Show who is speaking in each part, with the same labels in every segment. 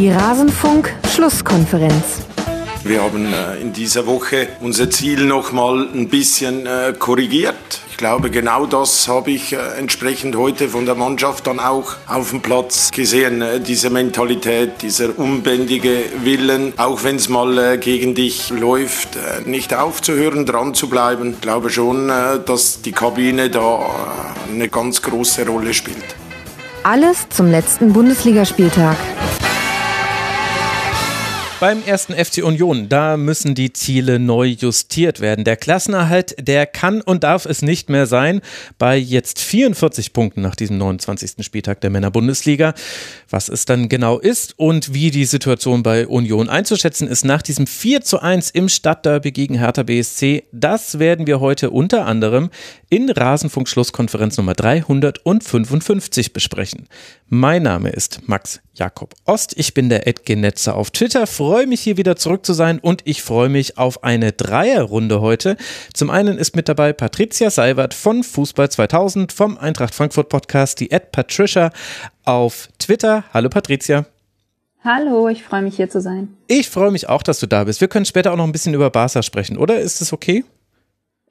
Speaker 1: Die Rasenfunk-Schlusskonferenz.
Speaker 2: Wir haben äh, in dieser Woche unser Ziel noch mal ein bisschen äh, korrigiert. Ich glaube, genau das habe ich äh, entsprechend heute von der Mannschaft dann auch auf dem Platz gesehen. Diese Mentalität, dieser unbändige Willen, auch wenn es mal gegen dich läuft, nicht aufzuhören, dran zu bleiben. Ich glaube schon, dass die Kabine da eine ganz große Rolle spielt.
Speaker 1: Alles zum letzten Bundesligaspieltag.
Speaker 3: Beim ersten FC Union, da müssen die Ziele neu justiert werden. Der Klassenerhalt, der kann und darf es nicht mehr sein. Bei jetzt 44 Punkten nach diesem 29. Spieltag der Männerbundesliga. Was es dann genau ist und wie die Situation bei Union einzuschätzen ist nach diesem 4 zu 1 im Stadtderby gegen Hertha BSC, das werden wir heute unter anderem in Rasenfunk Schlusskonferenz Nummer 355 besprechen. Mein Name ist Max Jakob Ost. Ich bin der Edgenetzer auf Twitter. Freue mich hier wieder zurück zu sein und ich freue mich auf eine Dreierrunde heute. Zum einen ist mit dabei Patricia Seiwert von Fußball 2000 vom Eintracht Frankfurt Podcast, die Ed Patricia auf Twitter. Hallo Patricia.
Speaker 4: Hallo, ich freue mich hier zu sein.
Speaker 3: Ich freue mich auch, dass du da bist. Wir können später auch noch ein bisschen über Barca sprechen, oder? Ist das okay?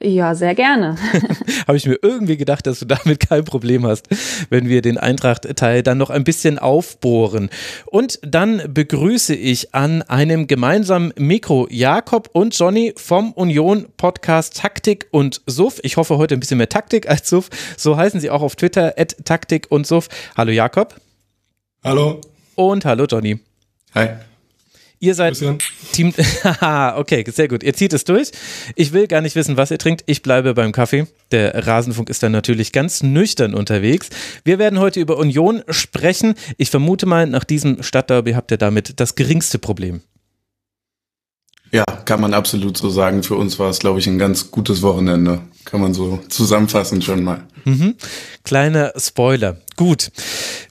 Speaker 4: Ja, sehr gerne.
Speaker 3: Habe ich mir irgendwie gedacht, dass du damit kein Problem hast, wenn wir den Eintracht-Teil dann noch ein bisschen aufbohren. Und dann begrüße ich an einem gemeinsamen Mikro Jakob und Johnny vom Union Podcast Taktik und Suff. Ich hoffe heute ein bisschen mehr Taktik als Suff. So heißen sie auch auf Twitter, at Taktik und Suff. Hallo Jakob.
Speaker 5: Hallo.
Speaker 3: Und hallo Johnny.
Speaker 5: Hi.
Speaker 3: Ihr seid Team. okay, sehr gut. Ihr zieht es durch. Ich will gar nicht wissen, was ihr trinkt. Ich bleibe beim Kaffee. Der Rasenfunk ist dann natürlich ganz nüchtern unterwegs. Wir werden heute über Union sprechen. Ich vermute mal, nach diesem Stadtderby habt ihr damit das geringste Problem.
Speaker 5: Ja, kann man absolut so sagen. Für uns war es, glaube ich, ein ganz gutes Wochenende. Kann man so zusammenfassen schon mal.
Speaker 3: Mhm. Kleiner Spoiler. Gut.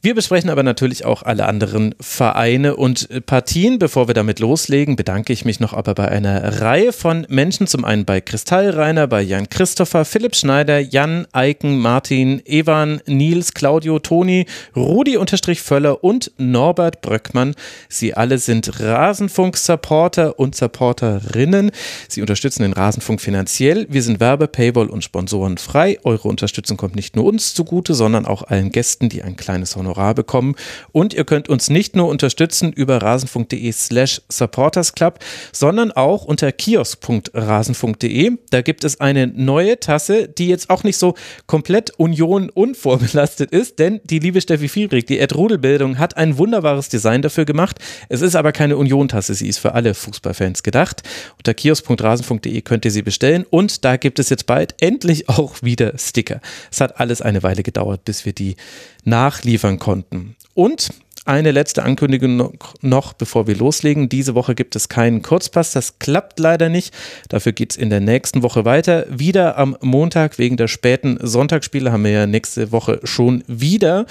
Speaker 3: Wir besprechen aber natürlich auch alle anderen Vereine und Partien. Bevor wir damit loslegen, bedanke ich mich noch aber bei einer Reihe von Menschen. Zum einen bei Kristall Rainer, bei Jan Christopher, Philipp Schneider, Jan, Eiken, Martin, Evan, Nils, Claudio, Toni, Rudi-Völler und Norbert Bröckmann. Sie alle sind Rasenfunk-Supporter und Supporterinnen. Sie unterstützen den Rasenfunk finanziell. Wir sind Werbe, Paywall und Sponsoren frei. Eure Unterstützung kommt nicht nur uns zugute, sondern auch allen Gästen die ein kleines Honorar bekommen. Und ihr könnt uns nicht nur unterstützen über rasenfunk.de slash supportersclub, sondern auch unter kiosk.rasenfunk.de. Da gibt es eine neue Tasse, die jetzt auch nicht so komplett Union unvorbelastet ist, denn die liebe Steffi Fiebrig, die Ed Rudelbildung, hat ein wunderbares Design dafür gemacht. Es ist aber keine Union-Tasse, sie ist für alle Fußballfans gedacht. Unter kiosk.rasenfunk.de könnt ihr sie bestellen und da gibt es jetzt bald endlich auch wieder Sticker. Es hat alles eine Weile gedauert, bis wir die nachliefern konnten. Und eine letzte Ankündigung noch, bevor wir loslegen. Diese Woche gibt es keinen Kurzpass. Das klappt leider nicht. Dafür geht es in der nächsten Woche weiter. Wieder am Montag wegen der späten Sonntagsspiele haben wir ja nächste Woche schon wieder.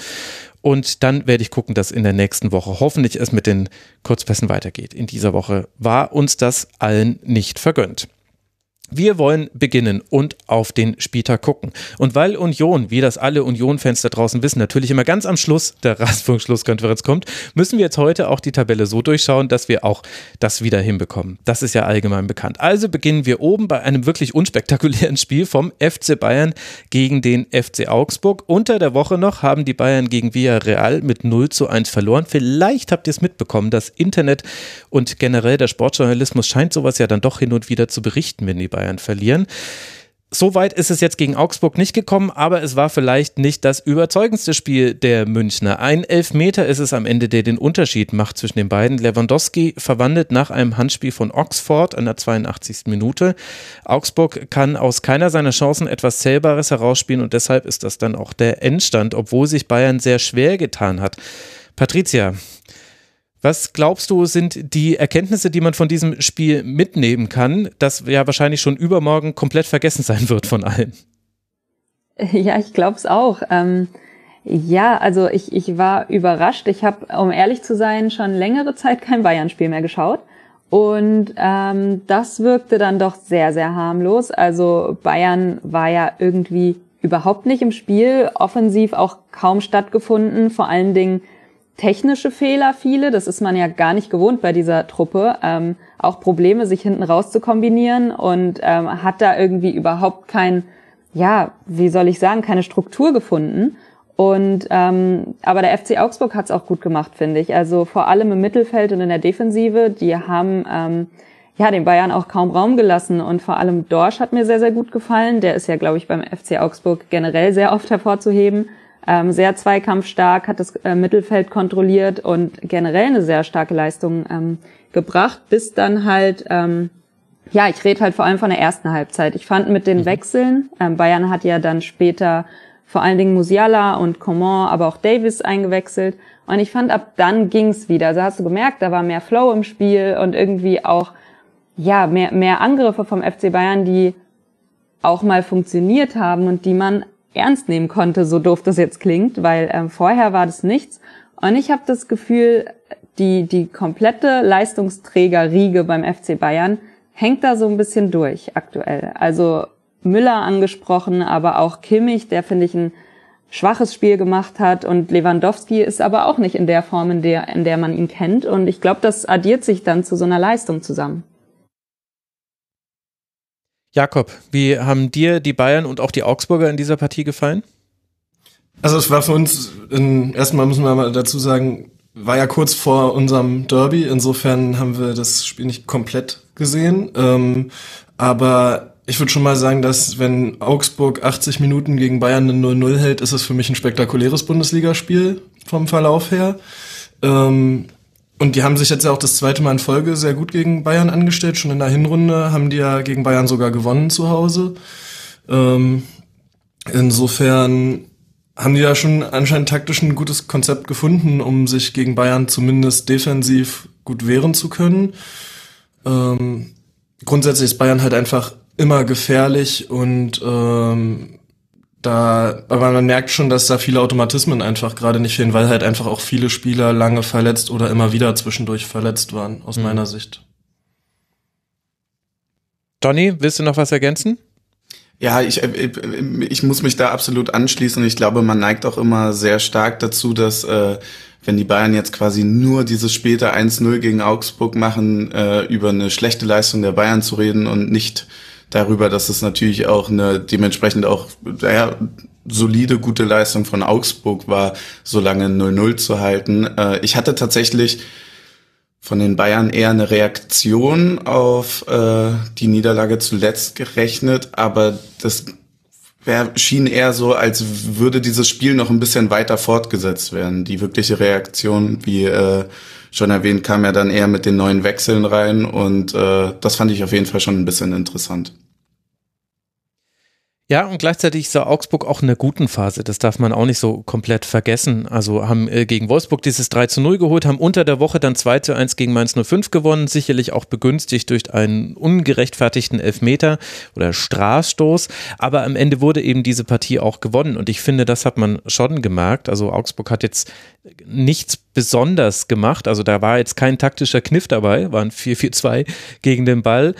Speaker 3: Und dann werde ich gucken, dass in der nächsten Woche hoffentlich es mit den Kurzpässen weitergeht. In dieser Woche war uns das allen nicht vergönnt. Wir wollen beginnen und auf den Spieltag gucken. Und weil Union, wie das alle Union-Fans da draußen wissen, natürlich immer ganz am Schluss der Rasenfunk-Schlusskonferenz kommt, müssen wir jetzt heute auch die Tabelle so durchschauen, dass wir auch das wieder hinbekommen. Das ist ja allgemein bekannt. Also beginnen wir oben bei einem wirklich unspektakulären Spiel vom FC Bayern gegen den FC Augsburg. Unter der Woche noch haben die Bayern gegen Villarreal mit 0 zu 1 verloren. Vielleicht habt ihr es mitbekommen, das Internet und generell der Sportjournalismus scheint sowas ja dann doch hin und wieder zu berichten, wenn die Bayern verlieren. So weit ist es jetzt gegen Augsburg nicht gekommen, aber es war vielleicht nicht das überzeugendste Spiel der Münchner. Ein Elfmeter ist es am Ende, der den Unterschied macht zwischen den beiden. Lewandowski verwandelt nach einem Handspiel von Oxford an der 82. Minute. Augsburg kann aus keiner seiner Chancen etwas Zählbares herausspielen und deshalb ist das dann auch der Endstand, obwohl sich Bayern sehr schwer getan hat. Patricia, was glaubst du, sind die Erkenntnisse, die man von diesem Spiel mitnehmen kann, das ja wahrscheinlich schon übermorgen komplett vergessen sein wird von allen?
Speaker 4: Ja, ich glaube es auch. Ähm, ja, also ich, ich war überrascht. Ich habe, um ehrlich zu sein, schon längere Zeit kein Bayern-Spiel mehr geschaut. Und ähm, das wirkte dann doch sehr, sehr harmlos. Also Bayern war ja irgendwie überhaupt nicht im Spiel, offensiv auch kaum stattgefunden. Vor allen Dingen technische Fehler viele, das ist man ja gar nicht gewohnt bei dieser Truppe, ähm, auch Probleme, sich hinten raus zu kombinieren und ähm, hat da irgendwie überhaupt kein, ja, wie soll ich sagen, keine Struktur gefunden. Und ähm, aber der FC Augsburg hat es auch gut gemacht, finde ich. Also vor allem im Mittelfeld und in der Defensive, die haben ähm, ja den Bayern auch kaum Raum gelassen und vor allem Dorsch hat mir sehr sehr gut gefallen. Der ist ja, glaube ich, beim FC Augsburg generell sehr oft hervorzuheben. Ähm, sehr zweikampfstark, hat das äh, Mittelfeld kontrolliert und generell eine sehr starke Leistung ähm, gebracht, bis dann halt ähm, ja, ich rede halt vor allem von der ersten Halbzeit. Ich fand mit den mhm. Wechseln, ähm, Bayern hat ja dann später vor allen Dingen Musiala und Coman, aber auch Davis eingewechselt. Und ich fand, ab dann ging's wieder. Also hast du gemerkt, da war mehr Flow im Spiel und irgendwie auch, ja, mehr, mehr Angriffe vom FC Bayern, die auch mal funktioniert haben und die man ernst nehmen konnte, so doof das jetzt klingt, weil ähm, vorher war das nichts. Und ich habe das Gefühl, die, die komplette Leistungsträgerriege beim FC Bayern hängt da so ein bisschen durch aktuell. Also Müller angesprochen, aber auch Kimmich, der finde ich ein schwaches Spiel gemacht hat und Lewandowski ist aber auch nicht in der Form, in der, in der man ihn kennt und ich glaube, das addiert sich dann zu so einer Leistung zusammen.
Speaker 3: Jakob, wie haben dir die Bayern und auch die Augsburger in dieser Partie gefallen?
Speaker 6: Also es war für uns, in, erstmal müssen wir mal dazu sagen, war ja kurz vor unserem Derby, insofern haben wir das Spiel nicht komplett gesehen, ähm, aber ich würde schon mal sagen, dass wenn Augsburg 80 Minuten gegen Bayern eine 0-0 hält, ist es für mich ein spektakuläres Bundesligaspiel vom Verlauf her. Ähm, und die haben sich jetzt ja auch das zweite Mal in Folge sehr gut gegen Bayern angestellt. Schon in der Hinrunde haben die ja gegen Bayern sogar gewonnen zu Hause. Ähm, insofern haben die da schon anscheinend taktisch ein gutes Konzept gefunden, um sich gegen Bayern zumindest defensiv gut wehren zu können. Ähm, grundsätzlich ist Bayern halt einfach immer gefährlich und ähm, da, aber man merkt schon, dass da viele Automatismen einfach gerade nicht fehlen, weil halt einfach auch viele Spieler lange verletzt oder immer wieder zwischendurch verletzt waren, aus mhm. meiner Sicht.
Speaker 3: Donny, willst du noch was ergänzen?
Speaker 5: Ja, ich, äh, ich muss mich da absolut anschließen. Ich glaube, man neigt auch immer sehr stark dazu, dass äh, wenn die Bayern jetzt quasi nur dieses späte 1-0 gegen Augsburg machen, äh, über eine schlechte Leistung der Bayern zu reden und nicht darüber, dass es natürlich auch eine dementsprechend auch ja, solide, gute Leistung von Augsburg war, so lange 0-0 zu halten. Äh, ich hatte tatsächlich von den Bayern eher eine Reaktion auf äh, die Niederlage zuletzt gerechnet, aber das schien eher so, als würde dieses Spiel noch ein bisschen weiter fortgesetzt werden. Die wirkliche Reaktion, wie äh, schon erwähnt, kam ja dann eher mit den neuen Wechseln rein und äh, das fand ich auf jeden Fall schon ein bisschen interessant.
Speaker 3: Ja, und gleichzeitig sah Augsburg auch in der guten Phase. Das darf man auch nicht so komplett vergessen. Also haben äh, gegen Wolfsburg dieses 3 zu 0 geholt, haben unter der Woche dann 2 zu 1 gegen Mainz 05 gewonnen, sicherlich auch begünstigt durch einen ungerechtfertigten Elfmeter oder Strafstoß. Aber am Ende wurde eben diese Partie auch gewonnen. Und ich finde, das hat man schon gemerkt. Also Augsburg hat jetzt nichts besonders gemacht. Also da war jetzt kein taktischer Kniff dabei, waren 4-4-2 gegen den Ball.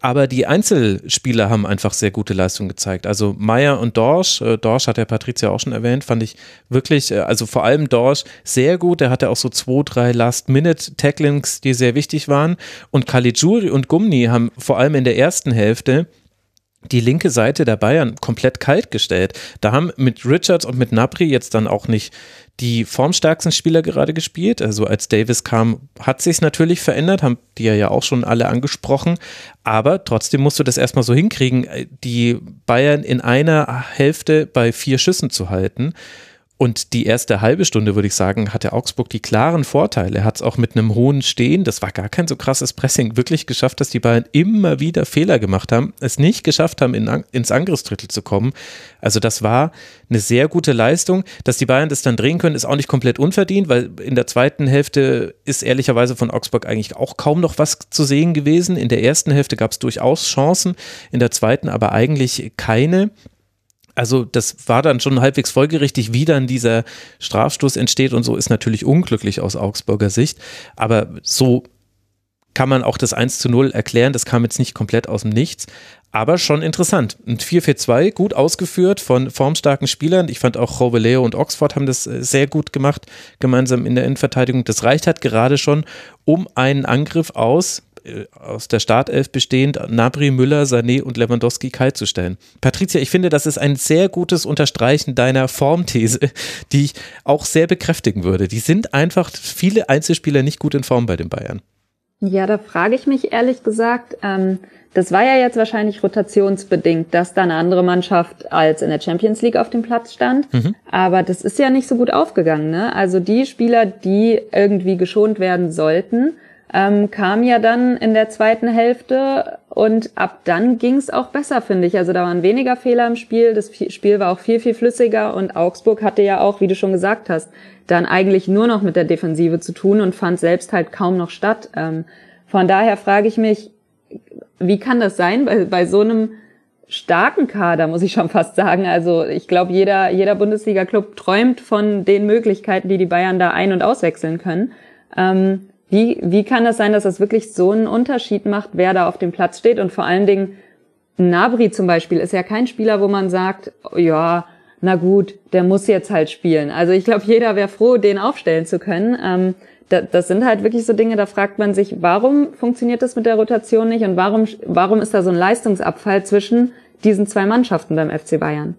Speaker 3: Aber die Einzelspieler haben einfach sehr gute Leistung gezeigt. Also Meier und Dorsch, äh, Dorsch hat der Patricia auch schon erwähnt, fand ich wirklich, äh, also vor allem Dorsch sehr gut. Der hatte auch so zwei, drei Last-Minute-Tacklings, die sehr wichtig waren. Und Caligiuri und Gumni haben vor allem in der ersten Hälfte die linke Seite der Bayern komplett kalt gestellt. Da haben mit Richards und mit Napri jetzt dann auch nicht die formstärksten Spieler gerade gespielt. Also als Davis kam, hat sich natürlich verändert, haben die ja auch schon alle angesprochen. Aber trotzdem musst du das erstmal so hinkriegen, die Bayern in einer Hälfte bei vier Schüssen zu halten. Und die erste halbe Stunde, würde ich sagen, hatte Augsburg die klaren Vorteile. Er hat es auch mit einem hohen Stehen, das war gar kein so krasses Pressing, wirklich geschafft, dass die Bayern immer wieder Fehler gemacht haben, es nicht geschafft haben, in, ins Angriffsdrittel zu kommen. Also das war eine sehr gute Leistung. Dass die Bayern das dann drehen können, ist auch nicht komplett unverdient, weil in der zweiten Hälfte ist ehrlicherweise von Augsburg eigentlich auch kaum noch was zu sehen gewesen. In der ersten Hälfte gab es durchaus Chancen, in der zweiten aber eigentlich keine also das war dann schon halbwegs folgerichtig, wie dann dieser Strafstoß entsteht und so ist natürlich unglücklich aus Augsburger Sicht. Aber so kann man auch das 1 zu 0 erklären. Das kam jetzt nicht komplett aus dem Nichts, aber schon interessant. Und 4-4-2, gut ausgeführt von formstarken Spielern. Ich fand auch Roveleo und Oxford haben das äh, sehr gut gemacht, gemeinsam in der Innenverteidigung. Das reicht halt gerade schon, um einen Angriff aus aus der Startelf bestehend Nabri, Müller, Sané und Lewandowski kalt zu stellen. Patricia, ich finde, das ist ein sehr gutes Unterstreichen deiner Formthese, die ich auch sehr bekräftigen würde. Die sind einfach viele Einzelspieler nicht gut in Form bei den Bayern.
Speaker 4: Ja, da frage ich mich ehrlich gesagt, ähm, das war ja jetzt wahrscheinlich rotationsbedingt, dass da eine andere Mannschaft als in der Champions League auf dem Platz stand. Mhm. Aber das ist ja nicht so gut aufgegangen. Ne? Also die Spieler, die irgendwie geschont werden sollten, ähm, kamen ja dann in der zweiten Hälfte und ab dann ging es auch besser, finde ich. Also da waren weniger Fehler im Spiel. Das Spiel war auch viel, viel flüssiger und Augsburg hatte ja auch, wie du schon gesagt hast, dann eigentlich nur noch mit der Defensive zu tun und fand selbst halt kaum noch statt. Ähm, von daher frage ich mich, wie kann das sein bei, bei so einem starken Kader, muss ich schon fast sagen. Also ich glaube, jeder, jeder Bundesliga-Club träumt von den Möglichkeiten, die die Bayern da ein- und auswechseln können. Ähm, wie, wie kann das sein, dass das wirklich so einen Unterschied macht, wer da auf dem Platz steht? Und vor allen Dingen, Nabri zum Beispiel ist ja kein Spieler, wo man sagt, ja, na gut, der muss jetzt halt spielen. Also ich glaube, jeder wäre froh, den aufstellen zu können. Ähm, das sind halt wirklich so Dinge, da fragt man sich, warum funktioniert das mit der Rotation nicht und warum, warum ist da so ein Leistungsabfall zwischen diesen zwei Mannschaften beim FC Bayern?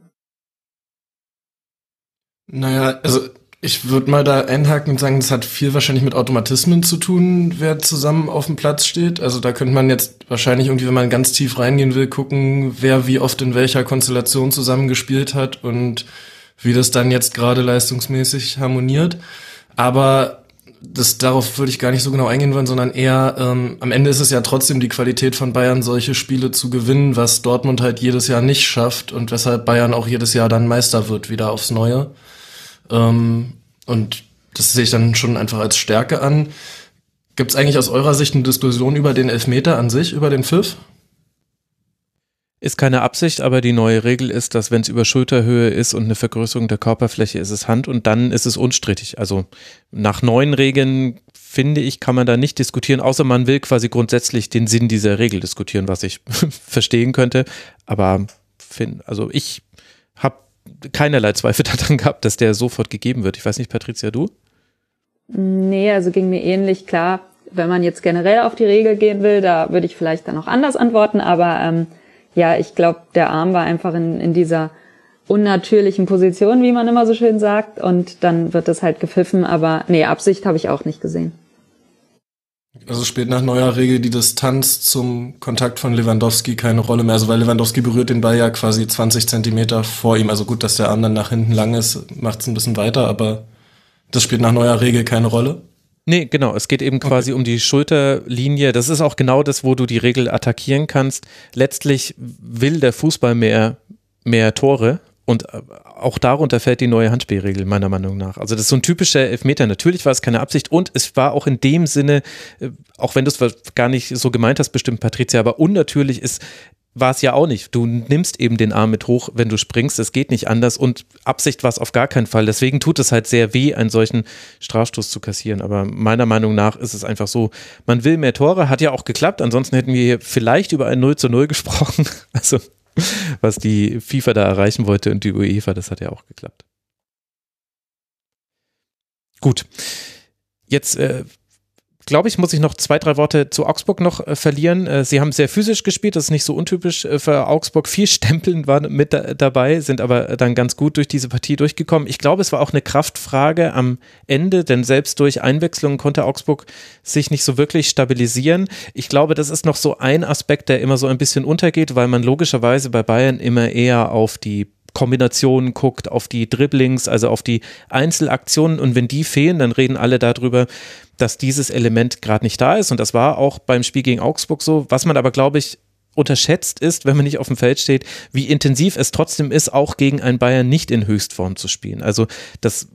Speaker 6: Naja, also ich würde mal da einhaken und sagen, das hat viel wahrscheinlich mit Automatismen zu tun, wer zusammen auf dem Platz steht. Also da könnte man jetzt wahrscheinlich irgendwie, wenn man ganz tief reingehen will, gucken, wer wie oft in welcher Konstellation zusammengespielt hat und wie das dann jetzt gerade leistungsmäßig harmoniert. Aber das darauf würde ich gar nicht so genau eingehen wollen, sondern eher ähm, am Ende ist es ja trotzdem die Qualität von Bayern, solche Spiele zu gewinnen, was Dortmund halt jedes Jahr nicht schafft und weshalb Bayern auch jedes Jahr dann Meister wird, wieder aufs Neue. Ähm, und das sehe ich dann schon einfach als Stärke an. Gibt es eigentlich aus eurer Sicht eine Diskussion über den Elfmeter an sich, über den Pfiff?
Speaker 3: Ist keine Absicht, aber die neue Regel ist, dass wenn es über Schulterhöhe ist und eine Vergrößerung der Körperfläche ist es Hand und dann ist es unstrittig. Also nach neuen Regeln finde ich, kann man da nicht diskutieren, außer man will quasi grundsätzlich den Sinn dieser Regel diskutieren, was ich verstehen könnte. Aber find, also ich habe keinerlei Zweifel daran gehabt, dass der sofort gegeben wird. Ich weiß nicht, Patricia, du?
Speaker 4: Nee, also ging mir ähnlich. Klar, wenn man jetzt generell auf die Regel gehen will, da würde ich vielleicht dann auch anders antworten, aber ähm, ja, ich glaube, der Arm war einfach in, in dieser unnatürlichen Position, wie man immer so schön sagt, und dann wird das halt gepfiffen, aber nee, Absicht habe ich auch nicht gesehen.
Speaker 6: Also spielt nach neuer Regel die Distanz zum Kontakt von Lewandowski keine Rolle mehr. Also weil Lewandowski berührt den Ball ja quasi 20 Zentimeter vor ihm. Also gut, dass der Arm dann nach hinten lang ist, macht es ein bisschen weiter, aber das spielt nach neuer Regel keine Rolle.
Speaker 3: Nee, genau. Es geht eben quasi okay. um die Schulterlinie. Das ist auch genau das, wo du die Regel attackieren kannst. Letztlich will der Fußball mehr, mehr Tore und äh, auch darunter fällt die neue Handspielregel, meiner Meinung nach. Also das ist so ein typischer Elfmeter. Natürlich war es keine Absicht und es war auch in dem Sinne, äh, auch wenn du es gar nicht so gemeint hast, bestimmt Patricia, aber unnatürlich ist, war es ja auch nicht. Du nimmst eben den Arm mit hoch, wenn du springst. Es geht nicht anders und Absicht war es auf gar keinen Fall. Deswegen tut es halt sehr weh, einen solchen Strafstoß zu kassieren. Aber meiner Meinung nach ist es einfach so, man will mehr Tore, hat ja auch geklappt. Ansonsten hätten wir hier vielleicht über ein 0 zu 0 gesprochen. Also, was die FIFA da erreichen wollte und die UEFA, das hat ja auch geklappt. Gut. Jetzt äh, glaube ich, muss ich noch zwei, drei Worte zu Augsburg noch äh, verlieren. Äh, sie haben sehr physisch gespielt, das ist nicht so untypisch äh, für Augsburg. Vier Stempeln waren mit da, dabei, sind aber dann ganz gut durch diese Partie durchgekommen. Ich glaube, es war auch eine Kraftfrage am Ende, denn selbst durch Einwechslungen konnte Augsburg sich nicht so wirklich stabilisieren. Ich glaube, das ist noch so ein Aspekt, der immer so ein bisschen untergeht, weil man logischerweise bei Bayern immer eher auf die Kombinationen guckt, auf die Dribblings, also auf die Einzelaktionen und wenn die fehlen, dann reden alle darüber, dass dieses Element gerade nicht da ist. Und das war auch beim Spiel gegen Augsburg so. Was man aber, glaube ich, unterschätzt ist, wenn man nicht auf dem Feld steht, wie intensiv es trotzdem ist, auch gegen einen Bayern nicht in Höchstform zu spielen. Also das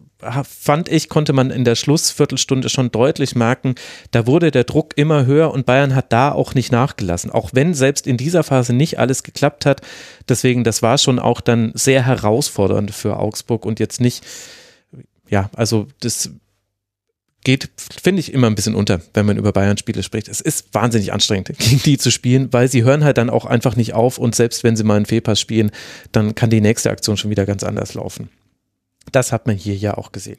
Speaker 3: fand ich, konnte man in der Schlussviertelstunde schon deutlich merken, da wurde der Druck immer höher und Bayern hat da auch nicht nachgelassen, auch wenn selbst in dieser Phase nicht alles geklappt hat. Deswegen, das war schon auch dann sehr herausfordernd für Augsburg und jetzt nicht, ja, also das geht, finde ich, immer ein bisschen unter, wenn man über Bayern-Spiele spricht. Es ist wahnsinnig anstrengend, gegen die zu spielen, weil sie hören halt dann auch einfach nicht auf und selbst wenn sie mal einen Fehlpass spielen, dann kann die nächste Aktion schon wieder ganz anders laufen. Das hat man hier ja auch gesehen.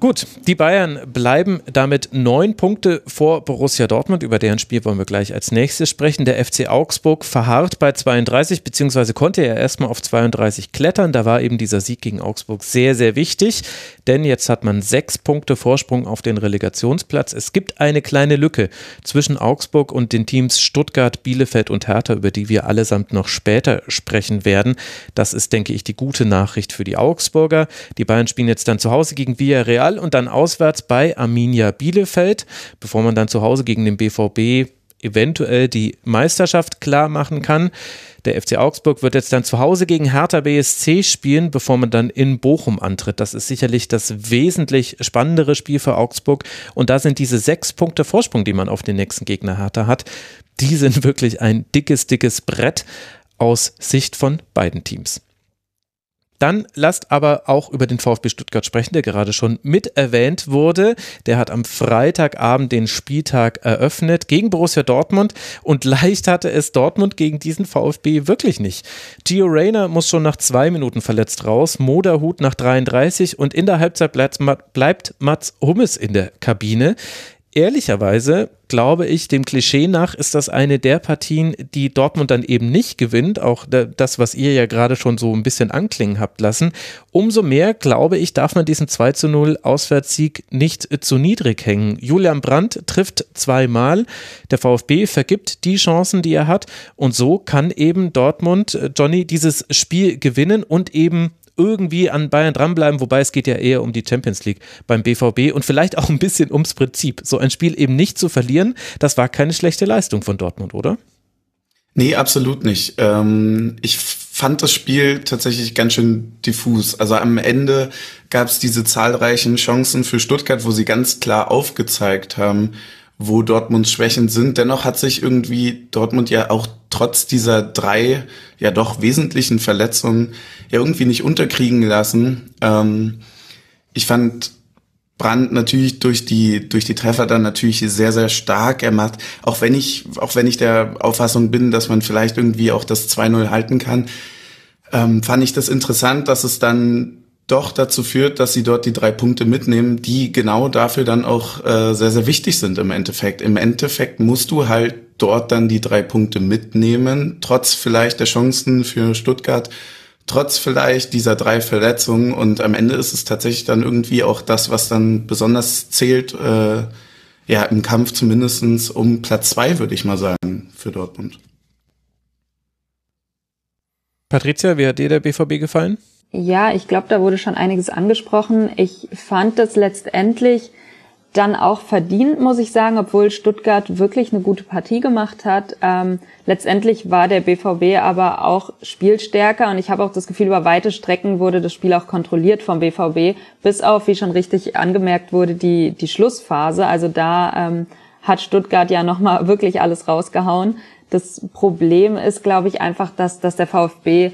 Speaker 3: Gut, die Bayern bleiben damit neun Punkte vor Borussia Dortmund. Über deren Spiel wollen wir gleich als nächstes sprechen. Der FC Augsburg verharrt bei 32, beziehungsweise konnte er erstmal auf 32 klettern. Da war eben dieser Sieg gegen Augsburg sehr, sehr wichtig, denn jetzt hat man sechs Punkte Vorsprung auf den Relegationsplatz. Es gibt eine kleine Lücke zwischen Augsburg und den Teams Stuttgart, Bielefeld und Hertha, über die wir allesamt noch später sprechen werden. Das ist, denke ich, die gute Nachricht für die Augsburger. Die Bayern spielen jetzt dann zu Hause gegen Villarreal Real und dann auswärts bei Arminia Bielefeld, bevor man dann zu Hause gegen den BVB eventuell die Meisterschaft klar machen kann. Der FC Augsburg wird jetzt dann zu Hause gegen Hertha BSC spielen, bevor man dann in Bochum antritt. Das ist sicherlich das wesentlich spannendere Spiel für Augsburg. Und da sind diese sechs Punkte Vorsprung, die man auf den nächsten Gegner Hertha hat, die sind wirklich ein dickes, dickes Brett aus Sicht von beiden Teams. Dann lasst aber auch über den VfB Stuttgart sprechen, der gerade schon mit erwähnt wurde. Der hat am Freitagabend den Spieltag eröffnet gegen Borussia Dortmund und leicht hatte es Dortmund gegen diesen VfB wirklich nicht. Gio Reyna muss schon nach zwei Minuten verletzt raus, Moderhut nach 33 und in der Halbzeit bleibt, bleibt Mats Hummes in der Kabine ehrlicherweise glaube ich, dem Klischee nach ist das eine der Partien, die Dortmund dann eben nicht gewinnt. Auch das, was ihr ja gerade schon so ein bisschen anklingen habt lassen. Umso mehr, glaube ich, darf man diesen 2 zu 0 Auswärtssieg nicht zu niedrig hängen. Julian Brandt trifft zweimal. Der VfB vergibt die Chancen, die er hat. Und so kann eben Dortmund, äh, Johnny, dieses Spiel gewinnen und eben irgendwie an Bayern dranbleiben, wobei es geht ja eher um die Champions League beim BVB und vielleicht auch ein bisschen ums Prinzip. So ein Spiel eben nicht zu verlieren, das war keine schlechte Leistung von Dortmund, oder?
Speaker 5: Nee, absolut nicht. Ähm, ich fand das Spiel tatsächlich ganz schön diffus. Also am Ende gab es diese zahlreichen Chancen für Stuttgart, wo sie ganz klar aufgezeigt haben, wo Dortmunds Schwächen sind. Dennoch hat sich irgendwie Dortmund ja auch trotz dieser drei ja doch wesentlichen Verletzungen ja irgendwie nicht unterkriegen lassen. Ähm, ich fand Brand natürlich durch die durch die Treffer dann natürlich sehr sehr stark. Er macht auch wenn ich auch wenn ich der Auffassung bin, dass man vielleicht irgendwie auch das 2-0 halten kann, ähm, fand ich das interessant, dass es dann doch dazu führt, dass sie dort die drei Punkte mitnehmen, die genau dafür dann auch äh, sehr, sehr wichtig sind im Endeffekt. Im Endeffekt musst du halt dort dann die drei Punkte mitnehmen, trotz vielleicht der Chancen für Stuttgart, trotz vielleicht dieser drei Verletzungen. Und am Ende ist es tatsächlich dann irgendwie auch das, was dann besonders zählt, äh, ja, im Kampf zumindestens um Platz zwei, würde ich mal sagen, für Dortmund.
Speaker 3: Patricia, wie hat dir der BVB gefallen?
Speaker 4: Ja, ich glaube, da wurde schon einiges angesprochen. Ich fand das letztendlich dann auch verdient, muss ich sagen, obwohl Stuttgart wirklich eine gute Partie gemacht hat. Ähm, letztendlich war der BVB aber auch spielstärker und ich habe auch das Gefühl, über weite Strecken wurde das Spiel auch kontrolliert vom BVB, bis auf, wie schon richtig angemerkt wurde, die, die Schlussphase. Also da ähm, hat Stuttgart ja nochmal wirklich alles rausgehauen. Das Problem ist, glaube ich, einfach, dass, dass der VfB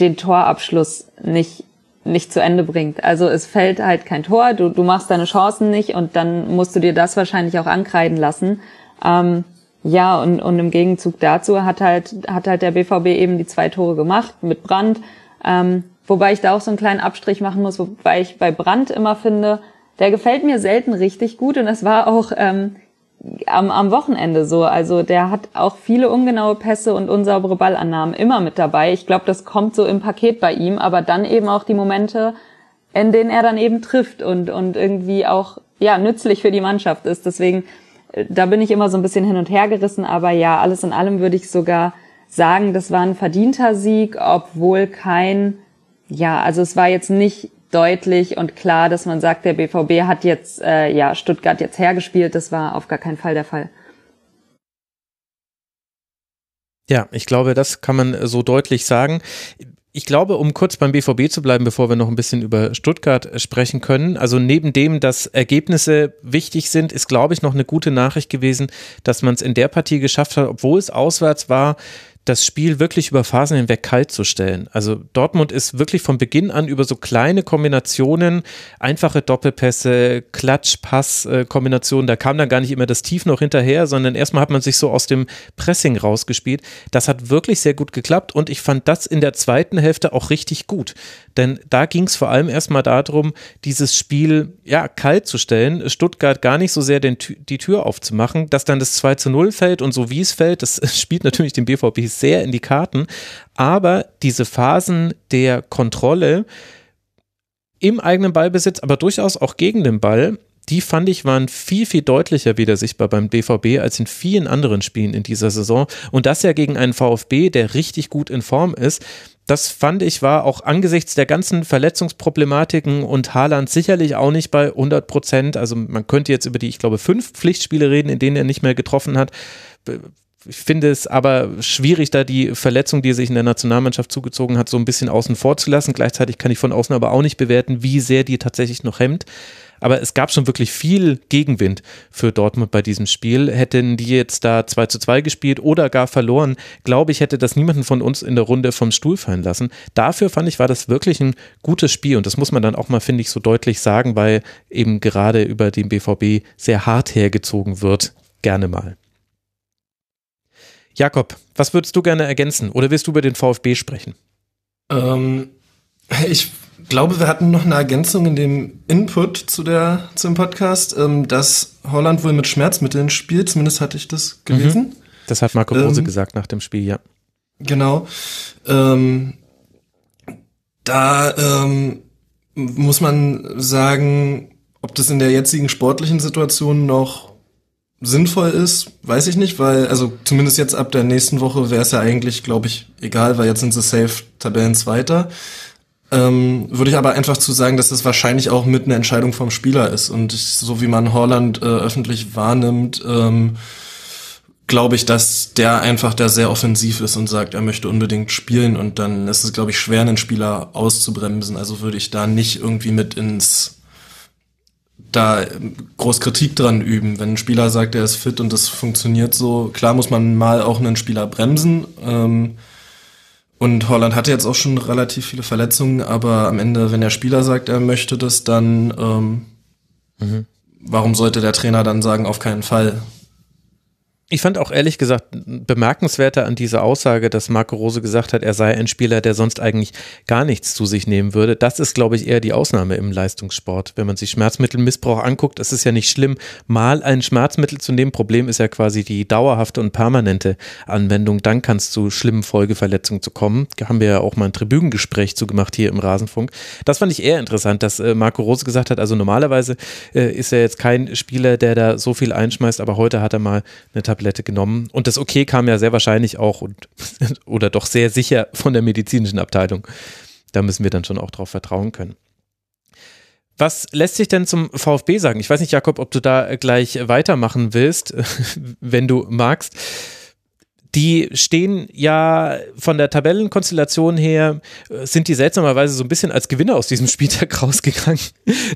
Speaker 4: den Torabschluss nicht nicht zu Ende bringt. Also es fällt halt kein Tor, du, du machst deine Chancen nicht und dann musst du dir das wahrscheinlich auch ankreiden lassen. Ähm, ja, und, und im Gegenzug dazu hat halt, hat halt der BVB eben die zwei Tore gemacht mit Brand. Ähm, wobei ich da auch so einen kleinen Abstrich machen muss, wobei ich bei Brand immer finde, der gefällt mir selten richtig gut und es war auch ähm, am, am Wochenende so. Also der hat auch viele ungenaue Pässe und unsaubere Ballannahmen immer mit dabei. Ich glaube, das kommt so im Paket bei ihm, aber dann eben auch die Momente, in denen er dann eben trifft und, und irgendwie auch ja nützlich für die Mannschaft ist. Deswegen, äh, da bin ich immer so ein bisschen hin und her gerissen, aber ja, alles in allem würde ich sogar sagen, das war ein verdienter Sieg, obwohl kein, ja, also es war jetzt nicht deutlich und klar, dass man sagt, der BVB hat jetzt äh, ja Stuttgart jetzt hergespielt. Das war auf gar keinen Fall der Fall.
Speaker 3: Ja, ich glaube, das kann man so deutlich sagen. Ich glaube, um kurz beim BVB zu bleiben, bevor wir noch ein bisschen über Stuttgart sprechen können, also neben dem, dass Ergebnisse wichtig sind, ist, glaube ich, noch eine gute Nachricht gewesen, dass man es in der Partie geschafft hat, obwohl es auswärts war, das Spiel wirklich über Phasen hinweg kalt zu stellen. Also Dortmund ist wirklich von Beginn an über so kleine Kombinationen, einfache Doppelpässe, Klatsch-Pass-Kombinationen, da kam dann gar nicht immer das Tief noch hinterher, sondern erstmal hat man sich so aus dem Pressing rausgespielt. Das hat wirklich sehr gut geklappt und ich fand das in der zweiten Hälfte auch richtig gut. Denn da ging es vor allem erstmal darum, dieses Spiel ja kalt zu stellen, Stuttgart gar nicht so sehr den, die Tür aufzumachen, dass dann das 2 zu 0 fällt und so wie es fällt, das spielt natürlich dem BVB sehr in die Karten. Aber diese Phasen der Kontrolle im eigenen Ballbesitz, aber durchaus auch gegen den Ball, die fand ich waren viel, viel deutlicher wieder sichtbar beim BVB als in vielen anderen Spielen in dieser Saison. Und das ja gegen einen VfB, der richtig gut in Form ist. Das fand ich war auch angesichts der ganzen Verletzungsproblematiken und Haaland sicherlich auch nicht bei 100 Prozent. Also man könnte jetzt über die, ich glaube, fünf Pflichtspiele reden, in denen er nicht mehr getroffen hat ich finde es aber schwierig, da die Verletzung, die er sich in der Nationalmannschaft zugezogen hat, so ein bisschen außen vor zu lassen. Gleichzeitig kann ich von außen aber auch nicht bewerten, wie sehr die tatsächlich noch hemmt. Aber es gab schon wirklich viel Gegenwind für Dortmund bei diesem Spiel. Hätten die jetzt da 2 zu 2 gespielt oder gar verloren, glaube ich, hätte das niemanden von uns in der Runde vom Stuhl fallen lassen. Dafür fand ich, war das wirklich ein gutes Spiel. Und das muss man dann auch mal, finde ich, so deutlich sagen, weil eben gerade über den BVB sehr hart hergezogen wird. Gerne mal. Jakob, was würdest du gerne ergänzen oder willst du über den VfB sprechen?
Speaker 6: Ähm, ich glaube, wir hatten noch eine Ergänzung in dem Input zu der, zum Podcast, ähm, dass Holland wohl mit Schmerzmitteln spielt. Zumindest hatte ich das gelesen. Mhm.
Speaker 3: Das hat Marco Rose ähm, gesagt nach dem Spiel, ja.
Speaker 6: Genau. Ähm, da ähm, muss man sagen, ob das in der jetzigen sportlichen Situation noch sinnvoll ist, weiß ich nicht, weil, also zumindest jetzt ab der nächsten Woche wäre es ja eigentlich, glaube ich, egal, weil jetzt sind sie safe Tabellenzweiter. Ähm, würde ich aber einfach zu sagen, dass das wahrscheinlich auch mit einer Entscheidung vom Spieler ist. Und so wie man Holland äh, öffentlich wahrnimmt, ähm, glaube ich, dass der einfach da sehr offensiv ist und sagt, er möchte unbedingt spielen und dann ist es, glaube ich, schwer, einen Spieler auszubremsen. Also würde ich da nicht irgendwie mit ins da groß Kritik dran üben. Wenn ein Spieler sagt, er ist fit und das funktioniert so, klar muss man mal auch einen Spieler bremsen. Ähm, und Holland hatte jetzt auch schon relativ viele Verletzungen, aber am Ende, wenn der Spieler sagt, er möchte das, dann ähm, mhm. warum sollte der Trainer dann sagen, auf keinen Fall?
Speaker 3: Ich fand auch ehrlich gesagt bemerkenswerter an dieser Aussage, dass Marco Rose gesagt hat, er sei ein Spieler, der sonst eigentlich gar nichts zu sich nehmen würde. Das ist, glaube ich, eher die Ausnahme im Leistungssport. Wenn man sich Schmerzmittelmissbrauch anguckt, ist es ja nicht schlimm, mal ein Schmerzmittel zu nehmen. Problem ist ja quasi die dauerhafte und permanente Anwendung. Dann kann es zu schlimmen Folgeverletzungen zu kommen. Da haben wir ja auch mal ein Tribünengespräch zu gemacht hier im Rasenfunk. Das fand ich eher interessant, dass äh, Marco Rose gesagt hat, also normalerweise äh, ist er jetzt kein Spieler, der da so viel einschmeißt, aber heute hat er mal eine Tablette genommen. Und das Okay kam ja sehr wahrscheinlich auch und, oder doch sehr sicher von der medizinischen Abteilung. Da müssen wir dann schon auch drauf vertrauen können. Was lässt sich denn zum VfB sagen? Ich weiß nicht, Jakob, ob du da gleich weitermachen willst, wenn du magst die stehen ja von der Tabellenkonstellation her, äh, sind die seltsamerweise so ein bisschen als Gewinner aus diesem Spieltag rausgegangen.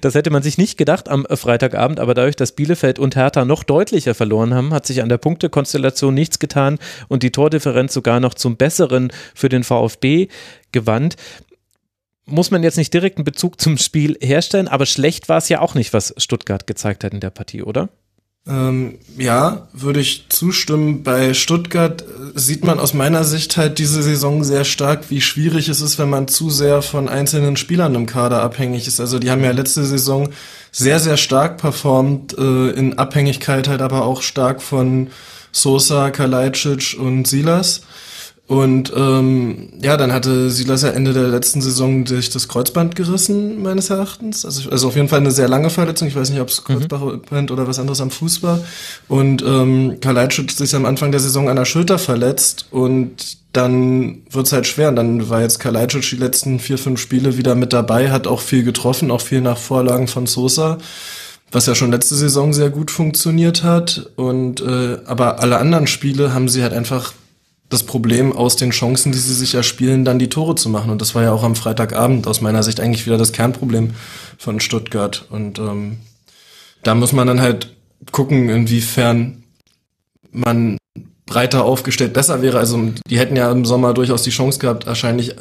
Speaker 3: Das hätte man sich nicht gedacht am Freitagabend, aber dadurch, dass Bielefeld und Hertha noch deutlicher verloren haben, hat sich an der Punktekonstellation nichts getan und die Tordifferenz sogar noch zum Besseren für den VfB gewandt muss man jetzt nicht direkt einen Bezug zum Spiel herstellen, aber schlecht war es ja auch nicht, was Stuttgart gezeigt hat in der Partie, oder?
Speaker 6: Ähm, ja, würde ich zustimmen. Bei Stuttgart äh, sieht man aus meiner Sicht halt diese Saison sehr stark, wie schwierig es ist, wenn man zu sehr von einzelnen Spielern im Kader abhängig ist. Also die haben ja letzte Saison sehr, sehr stark performt, äh, in Abhängigkeit halt aber auch stark von Sosa, Kalajdzic und Silas. Und ähm, ja, dann hatte Silas ja Ende der letzten Saison sich das Kreuzband gerissen, meines Erachtens. Also, also auf jeden Fall eine sehr lange Verletzung. Ich weiß nicht, ob es mhm. Kreuzband mhm. oder was anderes am Fuß war. Und ähm, Kalajdzic sich am Anfang der Saison an der Schulter verletzt und dann wird's halt schwer. Und dann war jetzt Kalajdzic die letzten vier, fünf Spiele wieder mit dabei, hat auch viel getroffen, auch viel nach Vorlagen von Sosa was ja schon letzte Saison sehr gut funktioniert hat. Und äh, aber alle anderen Spiele haben sie halt einfach das Problem, aus den Chancen, die sie sich erspielen, dann die Tore zu machen. Und das war ja auch am Freitagabend aus meiner Sicht eigentlich wieder das Kernproblem von Stuttgart. Und ähm, da muss man dann halt gucken, inwiefern man breiter aufgestellt besser wäre. Also die hätten ja im Sommer durchaus die Chance gehabt, wahrscheinlich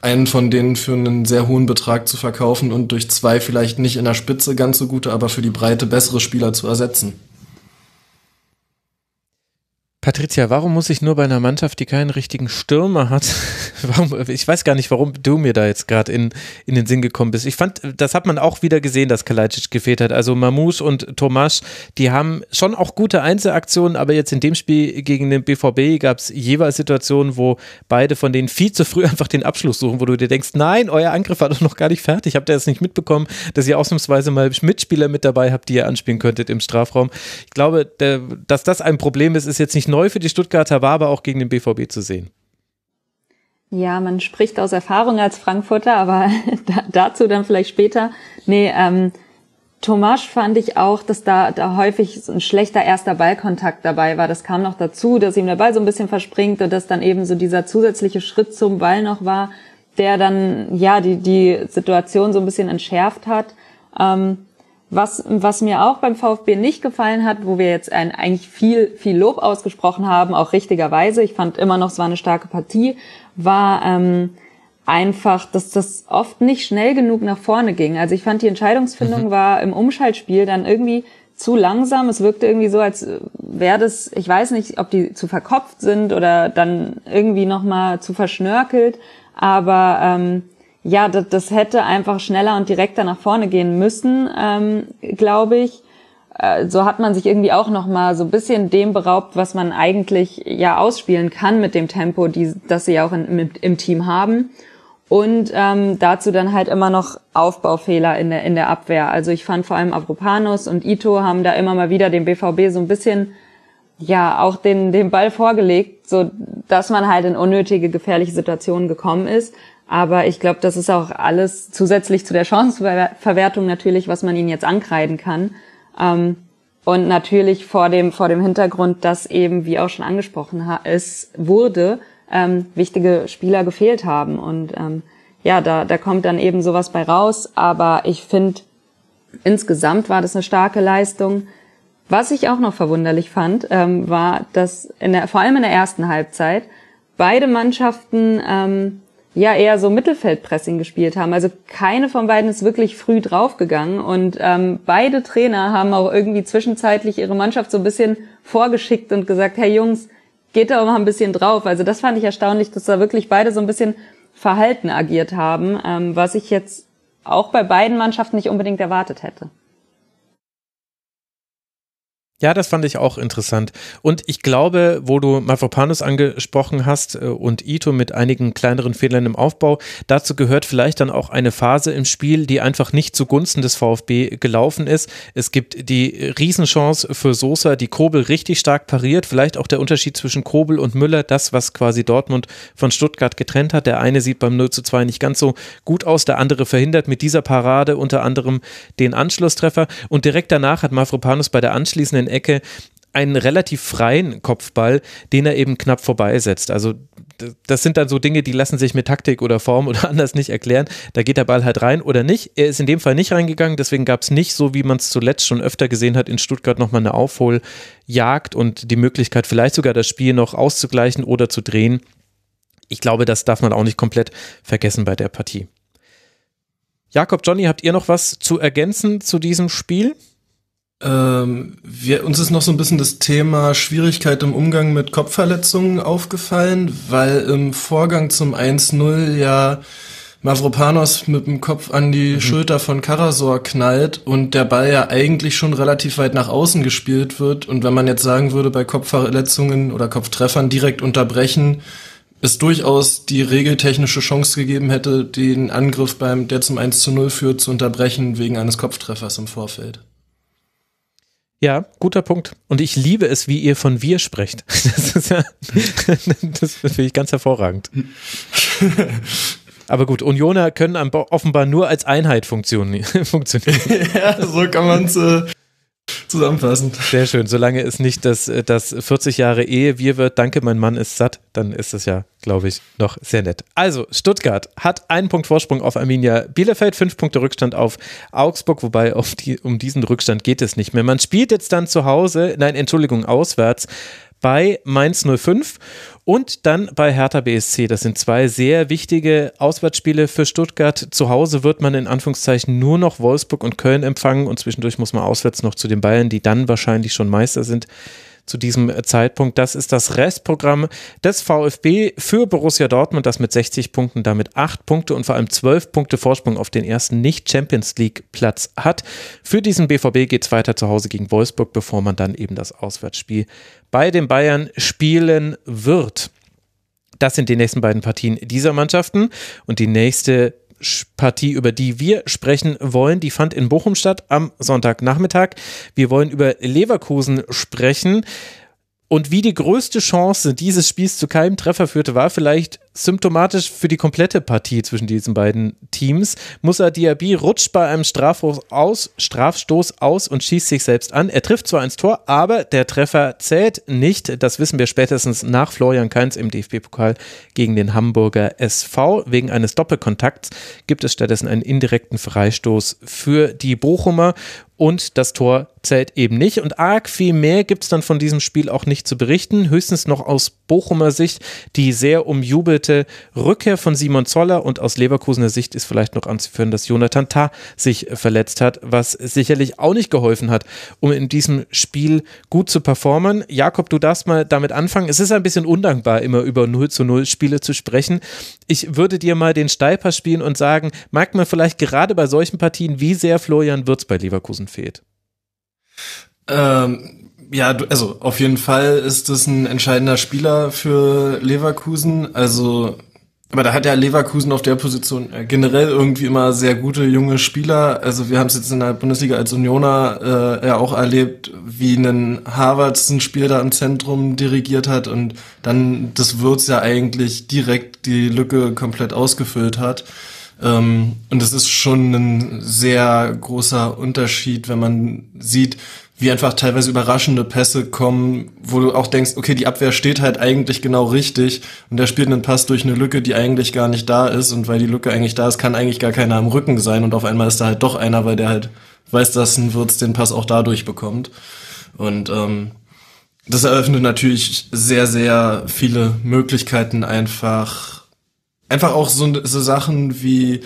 Speaker 6: einen von denen für einen sehr hohen Betrag zu verkaufen und durch zwei vielleicht nicht in der Spitze ganz so gute, aber für die Breite bessere Spieler zu ersetzen.
Speaker 3: Patricia, warum muss ich nur bei einer Mannschaft, die keinen richtigen Stürmer hat, warum, ich weiß gar nicht, warum du mir da jetzt gerade in, in den Sinn gekommen bist. Ich fand, das hat man auch wieder gesehen, dass Kalajdzic gefehlt hat. Also Mamouche und Tomasch, die haben schon auch gute Einzelaktionen, aber jetzt in dem Spiel gegen den BVB gab es jeweils Situationen, wo beide von denen viel zu früh einfach den Abschluss suchen, wo du dir denkst, nein, euer Angriff war doch noch gar nicht fertig. Habt ihr das nicht mitbekommen, dass ihr ausnahmsweise mal Mitspieler mit dabei habt, die ihr anspielen könntet im Strafraum? Ich glaube, dass das ein Problem ist, ist jetzt nicht neu für die Stuttgarter, war aber auch gegen den BVB zu sehen.
Speaker 4: Ja, man spricht aus Erfahrung als Frankfurter, aber dazu dann vielleicht später. Nee, ähm, Tomasch fand ich auch, dass da, da häufig so ein schlechter erster Ballkontakt dabei war. Das kam noch dazu, dass ihm der Ball so ein bisschen verspringt und dass dann eben so dieser zusätzliche Schritt zum Ball noch war, der dann ja die, die Situation so ein bisschen entschärft hat. Ähm, was, was mir auch beim VfB nicht gefallen hat, wo wir jetzt ein, eigentlich viel, viel Lob ausgesprochen haben, auch richtigerweise, ich fand immer noch, es war eine starke Partie, war ähm, einfach, dass das oft nicht schnell genug nach vorne ging. Also ich fand, die Entscheidungsfindung mhm. war im Umschaltspiel dann irgendwie zu langsam. Es wirkte irgendwie so, als wäre das, ich weiß nicht, ob die zu verkopft sind oder dann irgendwie nochmal zu verschnörkelt, aber ähm, ja, das, das hätte einfach schneller und direkter nach vorne gehen müssen, ähm, glaube ich. Äh, so hat man sich irgendwie auch noch mal so ein bisschen dem beraubt, was man eigentlich ja ausspielen kann mit dem Tempo, die, das sie ja auch in, im, im Team haben. Und ähm, dazu dann halt immer noch Aufbaufehler in der, in der Abwehr. Also ich fand vor allem Avropanos und Ito haben da immer mal wieder dem BVB so ein bisschen ja auch den, den Ball vorgelegt, so dass man halt in unnötige, gefährliche Situationen gekommen ist. Aber ich glaube, das ist auch alles zusätzlich zu der Chancenverwertung natürlich, was man ihnen jetzt ankreiden kann. Ähm, und natürlich vor dem, vor dem Hintergrund, dass eben, wie auch schon angesprochen ist, wurde, ähm, wichtige Spieler gefehlt haben. Und ähm, ja, da, da kommt dann eben sowas bei raus. Aber ich finde, insgesamt war das eine starke Leistung. Was ich auch noch verwunderlich fand, ähm, war, dass in der, vor allem in der ersten Halbzeit beide Mannschaften ähm, ja eher so Mittelfeldpressing gespielt haben. Also keine von beiden ist wirklich früh draufgegangen und ähm, beide Trainer haben auch irgendwie zwischenzeitlich ihre Mannschaft so ein bisschen vorgeschickt und gesagt, hey Jungs, geht da mal ein bisschen drauf. Also das fand ich erstaunlich, dass da wirklich beide so ein bisschen verhalten agiert haben, ähm, was ich jetzt auch bei beiden Mannschaften nicht unbedingt erwartet hätte.
Speaker 3: Ja, das fand ich auch interessant. Und ich glaube, wo du Mavropanos angesprochen hast äh, und Ito mit einigen kleineren Fehlern im Aufbau, dazu gehört vielleicht dann auch eine Phase im Spiel, die einfach nicht zugunsten des VfB gelaufen ist. Es gibt die Riesenchance für Sosa, die Kobel richtig stark pariert. Vielleicht auch der Unterschied zwischen Kobel und Müller, das, was quasi Dortmund von Stuttgart getrennt hat. Der eine sieht beim 0 zu 2 nicht ganz so gut aus, der andere verhindert mit dieser Parade unter anderem den Anschlusstreffer. Und direkt danach hat Mavropanos bei der anschließenden Ecke einen relativ freien Kopfball, den er eben knapp vorbeisetzt. Also das sind dann so Dinge, die lassen sich mit Taktik oder Form oder anders nicht erklären. Da geht der Ball halt rein oder nicht. Er ist in dem Fall nicht reingegangen, deswegen gab es nicht, so wie man es zuletzt schon öfter gesehen hat, in Stuttgart nochmal eine Aufholjagd und die Möglichkeit, vielleicht sogar das Spiel noch auszugleichen oder zu drehen. Ich glaube, das darf man auch nicht komplett vergessen bei der Partie. Jakob, Johnny, habt ihr noch was zu ergänzen zu diesem Spiel?
Speaker 6: Ähm, wir, uns ist noch so ein bisschen das Thema Schwierigkeit im Umgang mit Kopfverletzungen aufgefallen, weil im Vorgang zum 1-0 ja Mavropanos mit dem Kopf an die mhm. Schulter von Karasor knallt und der Ball ja eigentlich schon relativ weit nach außen gespielt wird. Und wenn man jetzt sagen würde, bei Kopfverletzungen oder Kopftreffern direkt unterbrechen, es durchaus die regeltechnische Chance gegeben hätte, den Angriff beim, der zum 1 zu 0 führt, zu unterbrechen wegen eines Kopftreffers im Vorfeld.
Speaker 3: Ja, guter Punkt. Und ich liebe es, wie ihr von wir sprecht. Das ist ja, das finde ich ganz hervorragend. Aber gut, Unioner können offenbar nur als Einheit funktionieren.
Speaker 6: ja, so kann man es äh, zusammenfassen.
Speaker 3: Sehr schön. Solange es nicht das, das 40 Jahre Ehe wir wird, danke, mein Mann ist satt, dann ist es ja, glaube ich, noch sehr nett. Also, Stuttgart hat einen Punkt Vorsprung auf Arminia Bielefeld, fünf Punkte Rückstand auf Augsburg, wobei die, um diesen Rückstand geht es nicht mehr. Man spielt jetzt dann zu Hause, nein, Entschuldigung, auswärts bei Mainz 05 und dann bei Hertha BSC. Das sind zwei sehr wichtige Auswärtsspiele für Stuttgart. Zu Hause wird man in Anführungszeichen nur noch Wolfsburg und Köln empfangen und zwischendurch muss man auswärts noch zu den Bayern, die dann wahrscheinlich schon Meister sind zu diesem Zeitpunkt. Das ist das Restprogramm des VfB für Borussia Dortmund, das mit 60 Punkten damit acht Punkte und vor allem zwölf Punkte Vorsprung auf den ersten Nicht-Champions League-Platz hat. Für diesen BVB geht es weiter zu Hause gegen Wolfsburg, bevor man dann eben das Auswärtsspiel bei den Bayern spielen wird. Das sind die nächsten beiden Partien dieser Mannschaften. Und die nächste Partie, über die wir sprechen wollen, die fand in Bochum statt am Sonntagnachmittag. Wir wollen über Leverkusen sprechen. Und wie die größte Chance dieses Spiels zu keinem Treffer führte, war vielleicht symptomatisch für die komplette Partie zwischen diesen beiden Teams. Musa Diaby rutscht bei einem Strafstoß aus, Strafstoß aus und schießt sich selbst an. Er trifft zwar ins Tor, aber der Treffer zählt nicht. Das wissen wir spätestens nach Florian Kainz im DFB-Pokal gegen den Hamburger SV. Wegen eines Doppelkontakts gibt es stattdessen einen indirekten Freistoß für die Bochumer und das Tor zählt eben nicht. Und arg viel mehr gibt es dann von diesem Spiel auch nicht zu berichten. Höchstens noch aus Bochumer Sicht die sehr umjubelte Rückkehr von Simon Zoller und aus Leverkusener Sicht ist vielleicht noch anzuführen, dass Jonathan Tah sich verletzt hat, was sicherlich auch nicht geholfen hat, um in diesem Spiel gut zu performen. Jakob, du darfst mal damit anfangen. Es ist ein bisschen undankbar, immer über 0 zu 0 Spiele zu sprechen. Ich würde dir mal den Steiper spielen und sagen, merkt man vielleicht gerade bei solchen Partien, wie sehr Florian Wirtz bei Leverkusen fehlt?
Speaker 6: Ähm, ja, also auf jeden Fall ist es ein entscheidender Spieler für Leverkusen. Also, aber da hat ja Leverkusen auf der Position generell irgendwie immer sehr gute junge Spieler. Also wir haben es jetzt in der Bundesliga als Unioner äh, ja auch erlebt, wie ein Harvards ein Spiel da im Zentrum dirigiert hat und dann das Würz ja eigentlich direkt die Lücke komplett ausgefüllt hat. Ähm, und es ist schon ein sehr großer Unterschied, wenn man sieht, wie einfach teilweise überraschende Pässe kommen, wo du auch denkst, okay, die Abwehr steht halt eigentlich genau richtig und der spielt einen Pass durch eine Lücke, die eigentlich gar nicht da ist und weil die Lücke eigentlich da ist, kann eigentlich gar keiner am Rücken sein und auf einmal ist da halt doch einer, weil der halt weiß, dass ein Wirtz den Pass auch dadurch bekommt. Und ähm, das eröffnet natürlich sehr, sehr viele Möglichkeiten einfach einfach auch so, so Sachen wie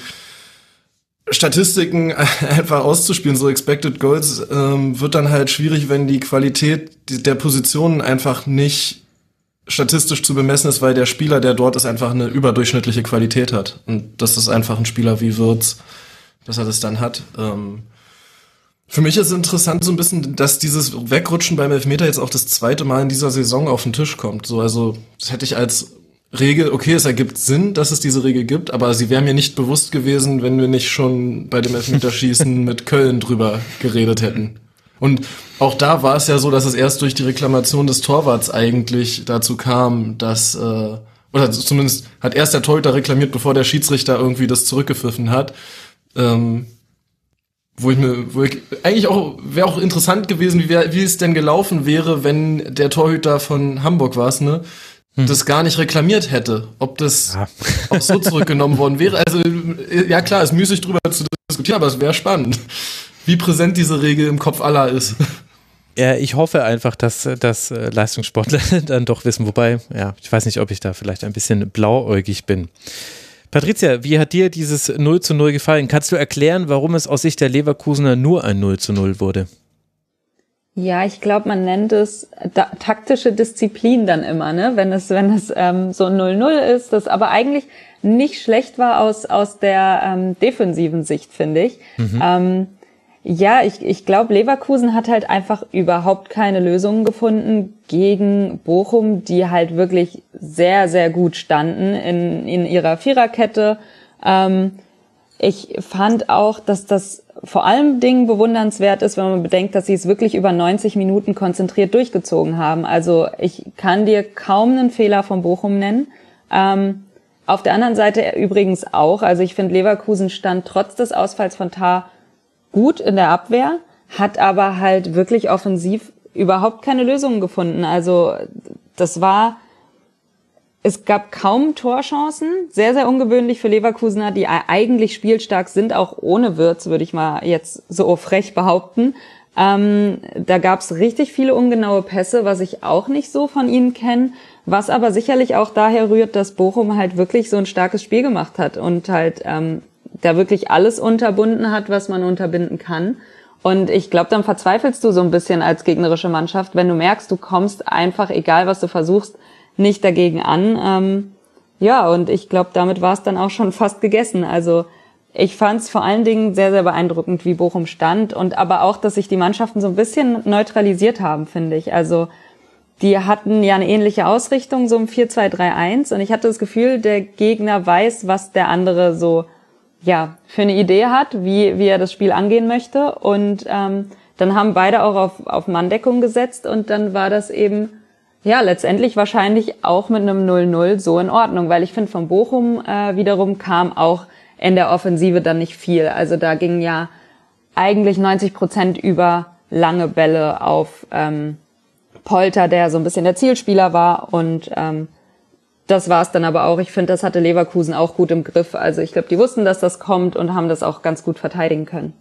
Speaker 6: Statistiken einfach auszuspielen, so Expected Goals, ähm, wird dann halt schwierig, wenn die Qualität der Positionen einfach nicht statistisch zu bemessen ist, weil der Spieler, der dort ist, einfach eine überdurchschnittliche Qualität hat. Und das ist einfach ein Spieler wie Wirtz, dass er das dann hat. Ähm, für mich ist interessant so ein bisschen, dass dieses Wegrutschen beim Elfmeter jetzt auch das zweite Mal in dieser Saison auf den Tisch kommt. So, also, das hätte ich als Regel, okay, es ergibt Sinn, dass es diese Regel gibt, aber sie wäre mir nicht bewusst gewesen, wenn wir nicht schon bei dem Elfmeterschießen mit Köln drüber geredet hätten. Und auch da war es ja so, dass es erst durch die Reklamation des Torwarts eigentlich dazu kam, dass, äh, oder zumindest hat erst der Torhüter reklamiert, bevor der Schiedsrichter irgendwie das zurückgepfiffen hat. Ähm, wo ich mir, wo ich, eigentlich auch, wäre auch interessant gewesen, wie, wär, wie es denn gelaufen wäre, wenn der Torhüter von Hamburg war es, ne, hm. das gar nicht reklamiert hätte, ob das ja. auch so zurückgenommen worden wäre. Also ja klar, ist müßig drüber zu diskutieren, aber es wäre spannend, wie präsent diese Regel im Kopf aller ist.
Speaker 3: Ja, ich hoffe einfach, dass, dass äh, Leistungssportler dann doch wissen, wobei, ja, ich weiß nicht, ob ich da vielleicht ein bisschen blauäugig bin. Patricia, wie hat dir dieses 0 zu 0 gefallen? Kannst du erklären, warum es aus Sicht der Leverkusener nur ein 0 zu 0 wurde?
Speaker 4: Ja, ich glaube, man nennt es da, taktische Disziplin dann immer, ne? Wenn es, wenn es ähm, so 0-0 ist, das aber eigentlich nicht schlecht war aus, aus der ähm, defensiven Sicht, finde ich. Mhm. Ähm, ja, ich, ich glaube, Leverkusen hat halt einfach überhaupt keine Lösungen gefunden gegen Bochum, die halt wirklich sehr, sehr gut standen in, in ihrer Viererkette. Ähm, ich fand auch, dass das vor allem Dingen bewundernswert ist, wenn man bedenkt, dass sie es wirklich über 90 Minuten konzentriert durchgezogen haben. Also ich kann dir kaum einen Fehler von Bochum nennen. Ähm, auf der anderen Seite übrigens auch. Also ich finde, Leverkusen stand trotz des Ausfalls von Tar gut in der Abwehr, hat aber halt wirklich offensiv überhaupt keine Lösungen gefunden. Also das war es gab kaum Torchancen, sehr, sehr ungewöhnlich für Leverkusener, die eigentlich spielstark sind, auch ohne Wirtz, würde ich mal jetzt so frech behaupten. Ähm, da gab es richtig viele ungenaue Pässe, was ich auch nicht so von ihnen kenne, was aber sicherlich auch daher rührt, dass Bochum halt wirklich so ein starkes Spiel gemacht hat und halt ähm, da wirklich alles unterbunden hat, was man unterbinden kann. Und ich glaube, dann verzweifelst du so ein bisschen als gegnerische Mannschaft, wenn du merkst, du kommst einfach, egal was du versuchst, nicht dagegen an. Ähm, ja, und ich glaube, damit war es dann auch schon fast gegessen. Also ich fand es vor allen Dingen sehr, sehr beeindruckend, wie Bochum stand und aber auch, dass sich die Mannschaften so ein bisschen neutralisiert haben, finde ich. Also die hatten ja eine ähnliche Ausrichtung, so im 4-2-3-1 und ich hatte das Gefühl, der Gegner weiß, was der andere so ja für eine Idee hat, wie, wie er das Spiel angehen möchte und ähm, dann haben beide auch auf, auf Manndeckung gesetzt und dann war das eben ja, letztendlich wahrscheinlich auch mit einem 0-0 so in Ordnung, weil ich finde, von Bochum äh, wiederum kam auch in der Offensive dann nicht viel. Also da ging ja eigentlich 90 Prozent über lange Bälle auf ähm, Polter, der so ein bisschen der Zielspieler war und ähm, das war es dann aber auch. Ich finde, das hatte Leverkusen auch gut im Griff. Also ich glaube, die wussten, dass das kommt und haben das auch ganz gut verteidigen können.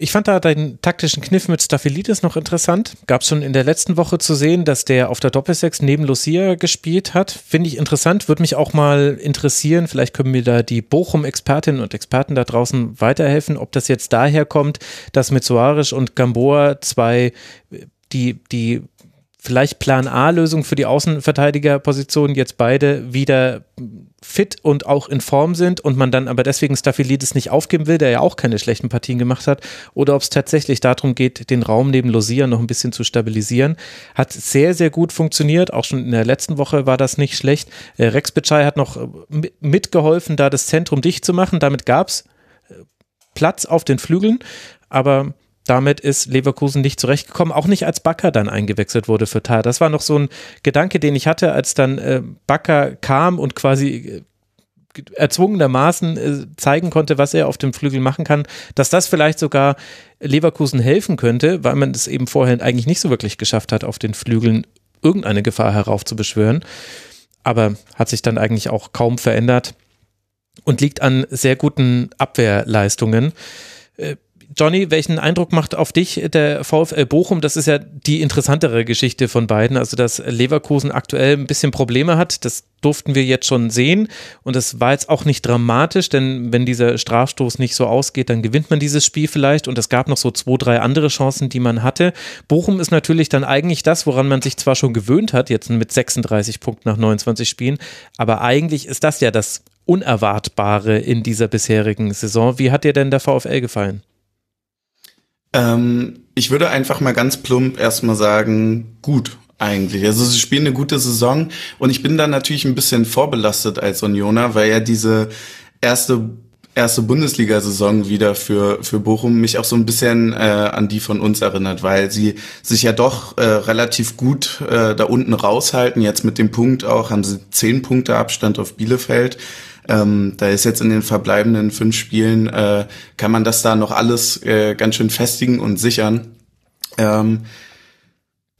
Speaker 3: Ich fand da deinen taktischen Kniff mit Staphylidis noch interessant. Gab es schon in der letzten Woche zu sehen, dass der auf der Doppelsechs neben Lucia gespielt hat. Finde ich interessant, würde mich auch mal interessieren. Vielleicht können mir da die Bochum-Expertinnen und Experten da draußen weiterhelfen, ob das jetzt daher kommt, dass mit Soares und Gamboa zwei, die, die vielleicht Plan A-Lösung für die Außenverteidigerposition jetzt beide wieder fit und auch in Form sind und man dann aber deswegen Staphylidis nicht aufgeben will, der ja auch keine schlechten Partien gemacht hat, oder ob es tatsächlich darum geht, den Raum neben Losia noch ein bisschen zu stabilisieren. Hat sehr, sehr gut funktioniert. Auch schon in der letzten Woche war das nicht schlecht. Äh, Rex Bitschei hat noch äh, mitgeholfen, da das Zentrum dicht zu machen. Damit gab es äh, Platz auf den Flügeln, aber damit ist Leverkusen nicht zurechtgekommen, auch nicht als Bakker dann eingewechselt wurde für Tar. Das war noch so ein Gedanke, den ich hatte, als dann äh, Bakker kam und quasi äh, erzwungenermaßen äh, zeigen konnte, was er auf dem Flügel machen kann, dass das vielleicht sogar Leverkusen helfen könnte, weil man es eben vorher eigentlich nicht so wirklich geschafft hat, auf den Flügeln irgendeine Gefahr heraufzubeschwören. Aber hat sich dann eigentlich auch kaum verändert und liegt an sehr guten Abwehrleistungen. Johnny, welchen Eindruck macht auf dich der VfL Bochum? Das ist ja die interessantere Geschichte von beiden. Also, dass Leverkusen aktuell ein bisschen Probleme hat, das durften wir jetzt schon sehen. Und das war jetzt auch nicht dramatisch, denn wenn dieser Strafstoß nicht so ausgeht, dann gewinnt man dieses Spiel vielleicht. Und es gab noch so zwei, drei andere Chancen, die man hatte. Bochum ist natürlich dann eigentlich das, woran man sich zwar schon gewöhnt hat, jetzt mit 36 Punkten nach 29 Spielen, aber eigentlich ist das ja das Unerwartbare in dieser bisherigen Saison. Wie hat dir denn der VfL gefallen?
Speaker 5: Ähm, ich würde einfach mal ganz plump erstmal sagen, gut eigentlich. Also sie spielen eine gute Saison und ich bin da natürlich ein bisschen vorbelastet als Unioner, weil ja diese erste erste Bundesliga-Saison wieder für für Bochum mich auch so ein bisschen äh, an die von uns erinnert, weil sie sich ja doch äh, relativ gut äh, da unten raushalten. Jetzt mit dem Punkt auch haben sie zehn Punkte Abstand auf Bielefeld. Ähm, da ist jetzt in den verbleibenden fünf Spielen, äh, kann man das da noch alles äh, ganz schön festigen und sichern. Ähm,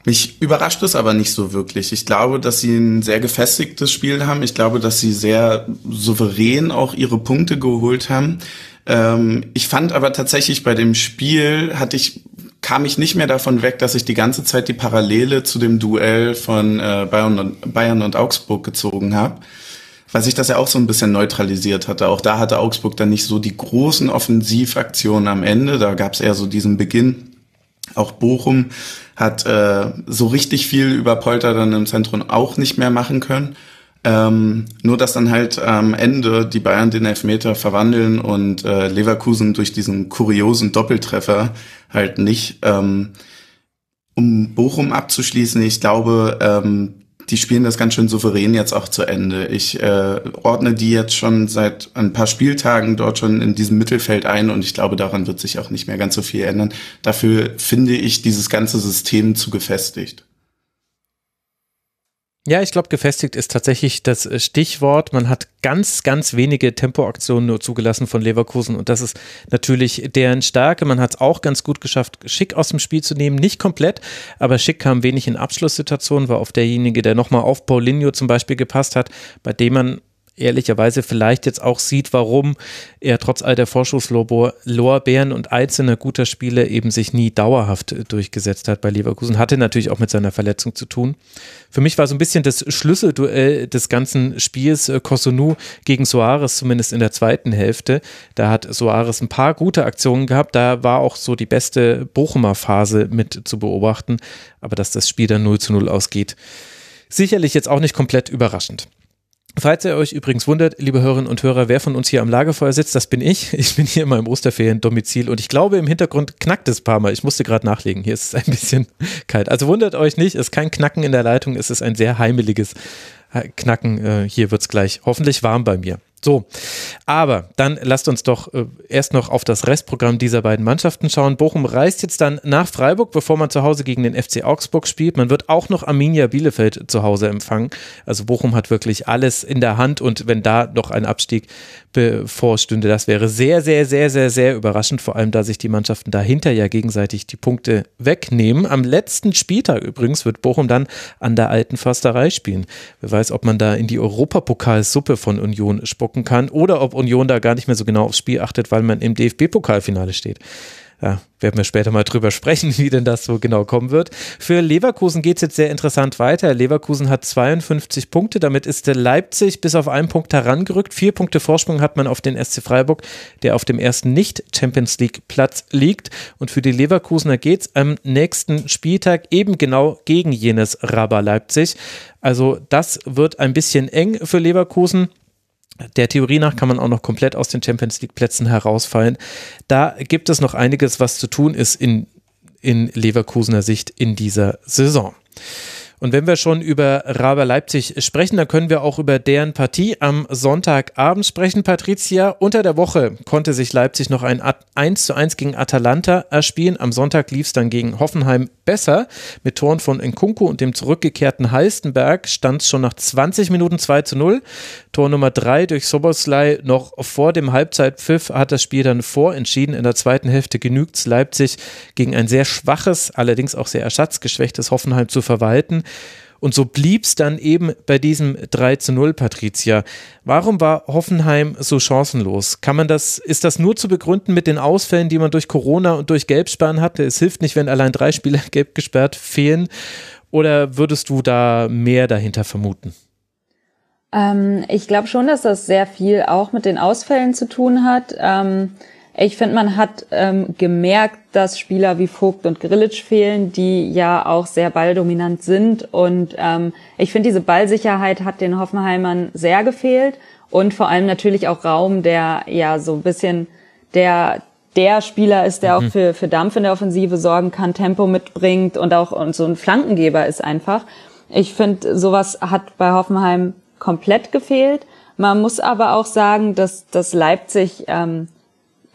Speaker 5: mich überrascht es aber nicht so wirklich. Ich glaube, dass sie ein sehr gefestigtes Spiel haben. Ich glaube, dass sie sehr souverän auch ihre Punkte geholt haben. Ähm, ich fand aber tatsächlich bei dem Spiel hatte ich kam ich nicht mehr davon weg, dass ich die ganze Zeit die Parallele zu dem Duell von äh, Bayern, und, Bayern und Augsburg gezogen habe weil sich das ja auch so ein bisschen neutralisiert hatte. Auch da hatte Augsburg dann nicht so die großen Offensivaktionen am Ende. Da gab es eher so diesen Beginn. Auch Bochum hat äh, so richtig viel über Polter dann im Zentrum auch nicht mehr machen können. Ähm, nur dass dann halt am Ende die Bayern den Elfmeter verwandeln und äh, Leverkusen durch diesen kuriosen Doppeltreffer halt nicht. Ähm, um Bochum abzuschließen, ich glaube, ähm, die spielen das ganz schön souverän jetzt auch zu Ende. Ich äh, ordne die jetzt schon seit ein paar Spieltagen dort schon in diesem Mittelfeld ein und ich glaube, daran wird sich auch nicht mehr ganz so viel ändern. Dafür finde ich dieses ganze System zu gefestigt.
Speaker 3: Ja, ich glaube, gefestigt ist tatsächlich das äh, Stichwort. Man hat ganz, ganz wenige Tempoaktionen nur zugelassen von Leverkusen und das ist natürlich deren Stärke. Man hat es auch ganz gut geschafft, Schick aus dem Spiel zu nehmen. Nicht komplett, aber Schick kam wenig in Abschlusssituationen, war auf derjenige, der nochmal auf Paulinho zum Beispiel gepasst hat, bei dem man ehrlicherweise vielleicht jetzt auch sieht, warum er trotz all der Vorschusslorbeeren und einzelner guter Spiele eben sich nie dauerhaft durchgesetzt hat bei Leverkusen. Hatte natürlich auch mit seiner Verletzung zu tun. Für mich war so ein bisschen das Schlüsselduell des ganzen Spiels äh, Kosunu gegen Soares, zumindest in der zweiten Hälfte. Da hat Soares ein paar gute Aktionen gehabt. Da war auch so die beste Bochumer Phase mit zu beobachten. Aber dass das Spiel dann 0 zu 0 ausgeht, sicherlich jetzt auch nicht komplett überraschend. Falls ihr euch übrigens wundert, liebe Hörerinnen und Hörer, wer von uns hier am Lagerfeuer sitzt, das bin ich. Ich bin hier in meinem Osterferien-Domizil und ich glaube, im Hintergrund knackt es ein paar Mal. Ich musste gerade nachlegen. Hier ist es ein bisschen kalt. Also wundert euch nicht, es ist kein Knacken in der Leitung, es ist ein sehr heimeliges Knacken. Äh, hier wird es gleich hoffentlich warm bei mir. So, aber dann lasst uns doch äh, erst noch auf das Restprogramm dieser beiden Mannschaften schauen. Bochum reist jetzt dann nach Freiburg, bevor man zu Hause gegen den FC Augsburg spielt. Man wird auch noch Arminia Bielefeld zu Hause empfangen. Also Bochum hat wirklich alles in der Hand und wenn da noch ein Abstieg bevorstünde, das wäre sehr, sehr, sehr, sehr, sehr überraschend, vor allem da sich die Mannschaften dahinter ja gegenseitig die Punkte wegnehmen. Am letzten Spieltag übrigens wird Bochum dann an der alten Försterei spielen. Wer weiß, ob man da in die Europapokalsuppe von Union spuckt gucken kann oder ob Union da gar nicht mehr so genau aufs Spiel achtet, weil man im DFB-Pokalfinale steht. Ja, werden wir später mal drüber sprechen, wie denn das so genau kommen wird. Für Leverkusen geht es jetzt sehr interessant weiter. Leverkusen hat 52 Punkte, damit ist der Leipzig bis auf einen Punkt herangerückt. Vier Punkte Vorsprung hat man auf den SC Freiburg, der auf dem ersten Nicht-Champions League-Platz liegt. Und für die Leverkusener geht es am nächsten Spieltag eben genau gegen jenes Raba Leipzig. Also das wird ein bisschen eng für Leverkusen. Der Theorie nach kann man auch noch komplett aus den Champions League Plätzen herausfallen. Da gibt es noch einiges, was zu tun ist in, in Leverkusener Sicht in dieser Saison. Und wenn wir schon über Raber Leipzig sprechen, dann können wir auch über deren Partie am Sonntagabend sprechen. Patricia, unter der Woche konnte sich Leipzig noch ein 1 zu 1 gegen Atalanta erspielen. Am Sonntag lief es dann gegen Hoffenheim besser. Mit Toren von Nkunku und dem zurückgekehrten Halstenberg stand es schon nach 20 Minuten 2 zu 0. Tor Nummer 3 durch Soboslai noch vor dem Halbzeitpfiff hat das Spiel dann vorentschieden. In der zweiten Hälfte genügt es Leipzig gegen ein sehr schwaches, allerdings auch sehr ersatzgeschwächtes Hoffenheim zu verwalten. Und so blieb es dann eben bei diesem 3 zu 0, Patricia. Warum war Hoffenheim so chancenlos? Kann man das, ist das nur zu begründen mit den Ausfällen, die man durch Corona und durch Gelbsperren hatte? Es hilft nicht, wenn allein drei Spieler gelb gesperrt fehlen. Oder würdest du da mehr dahinter vermuten?
Speaker 4: Ähm, ich glaube schon, dass das sehr viel auch mit den Ausfällen zu tun hat. Ähm, ich finde, man hat ähm, gemerkt, dass Spieler wie Vogt und Grillitsch fehlen, die ja auch sehr balldominant sind. Und ähm, ich finde, diese Ballsicherheit hat den Hoffenheimern sehr gefehlt. Und vor allem natürlich auch Raum, der ja so ein bisschen der der Spieler ist, der mhm. auch für, für Dampf in der Offensive sorgen kann, Tempo mitbringt und auch und so ein Flankengeber ist einfach. Ich finde, sowas hat bei Hoffenheim komplett gefehlt. Man muss aber auch sagen, dass, dass Leipzig ähm,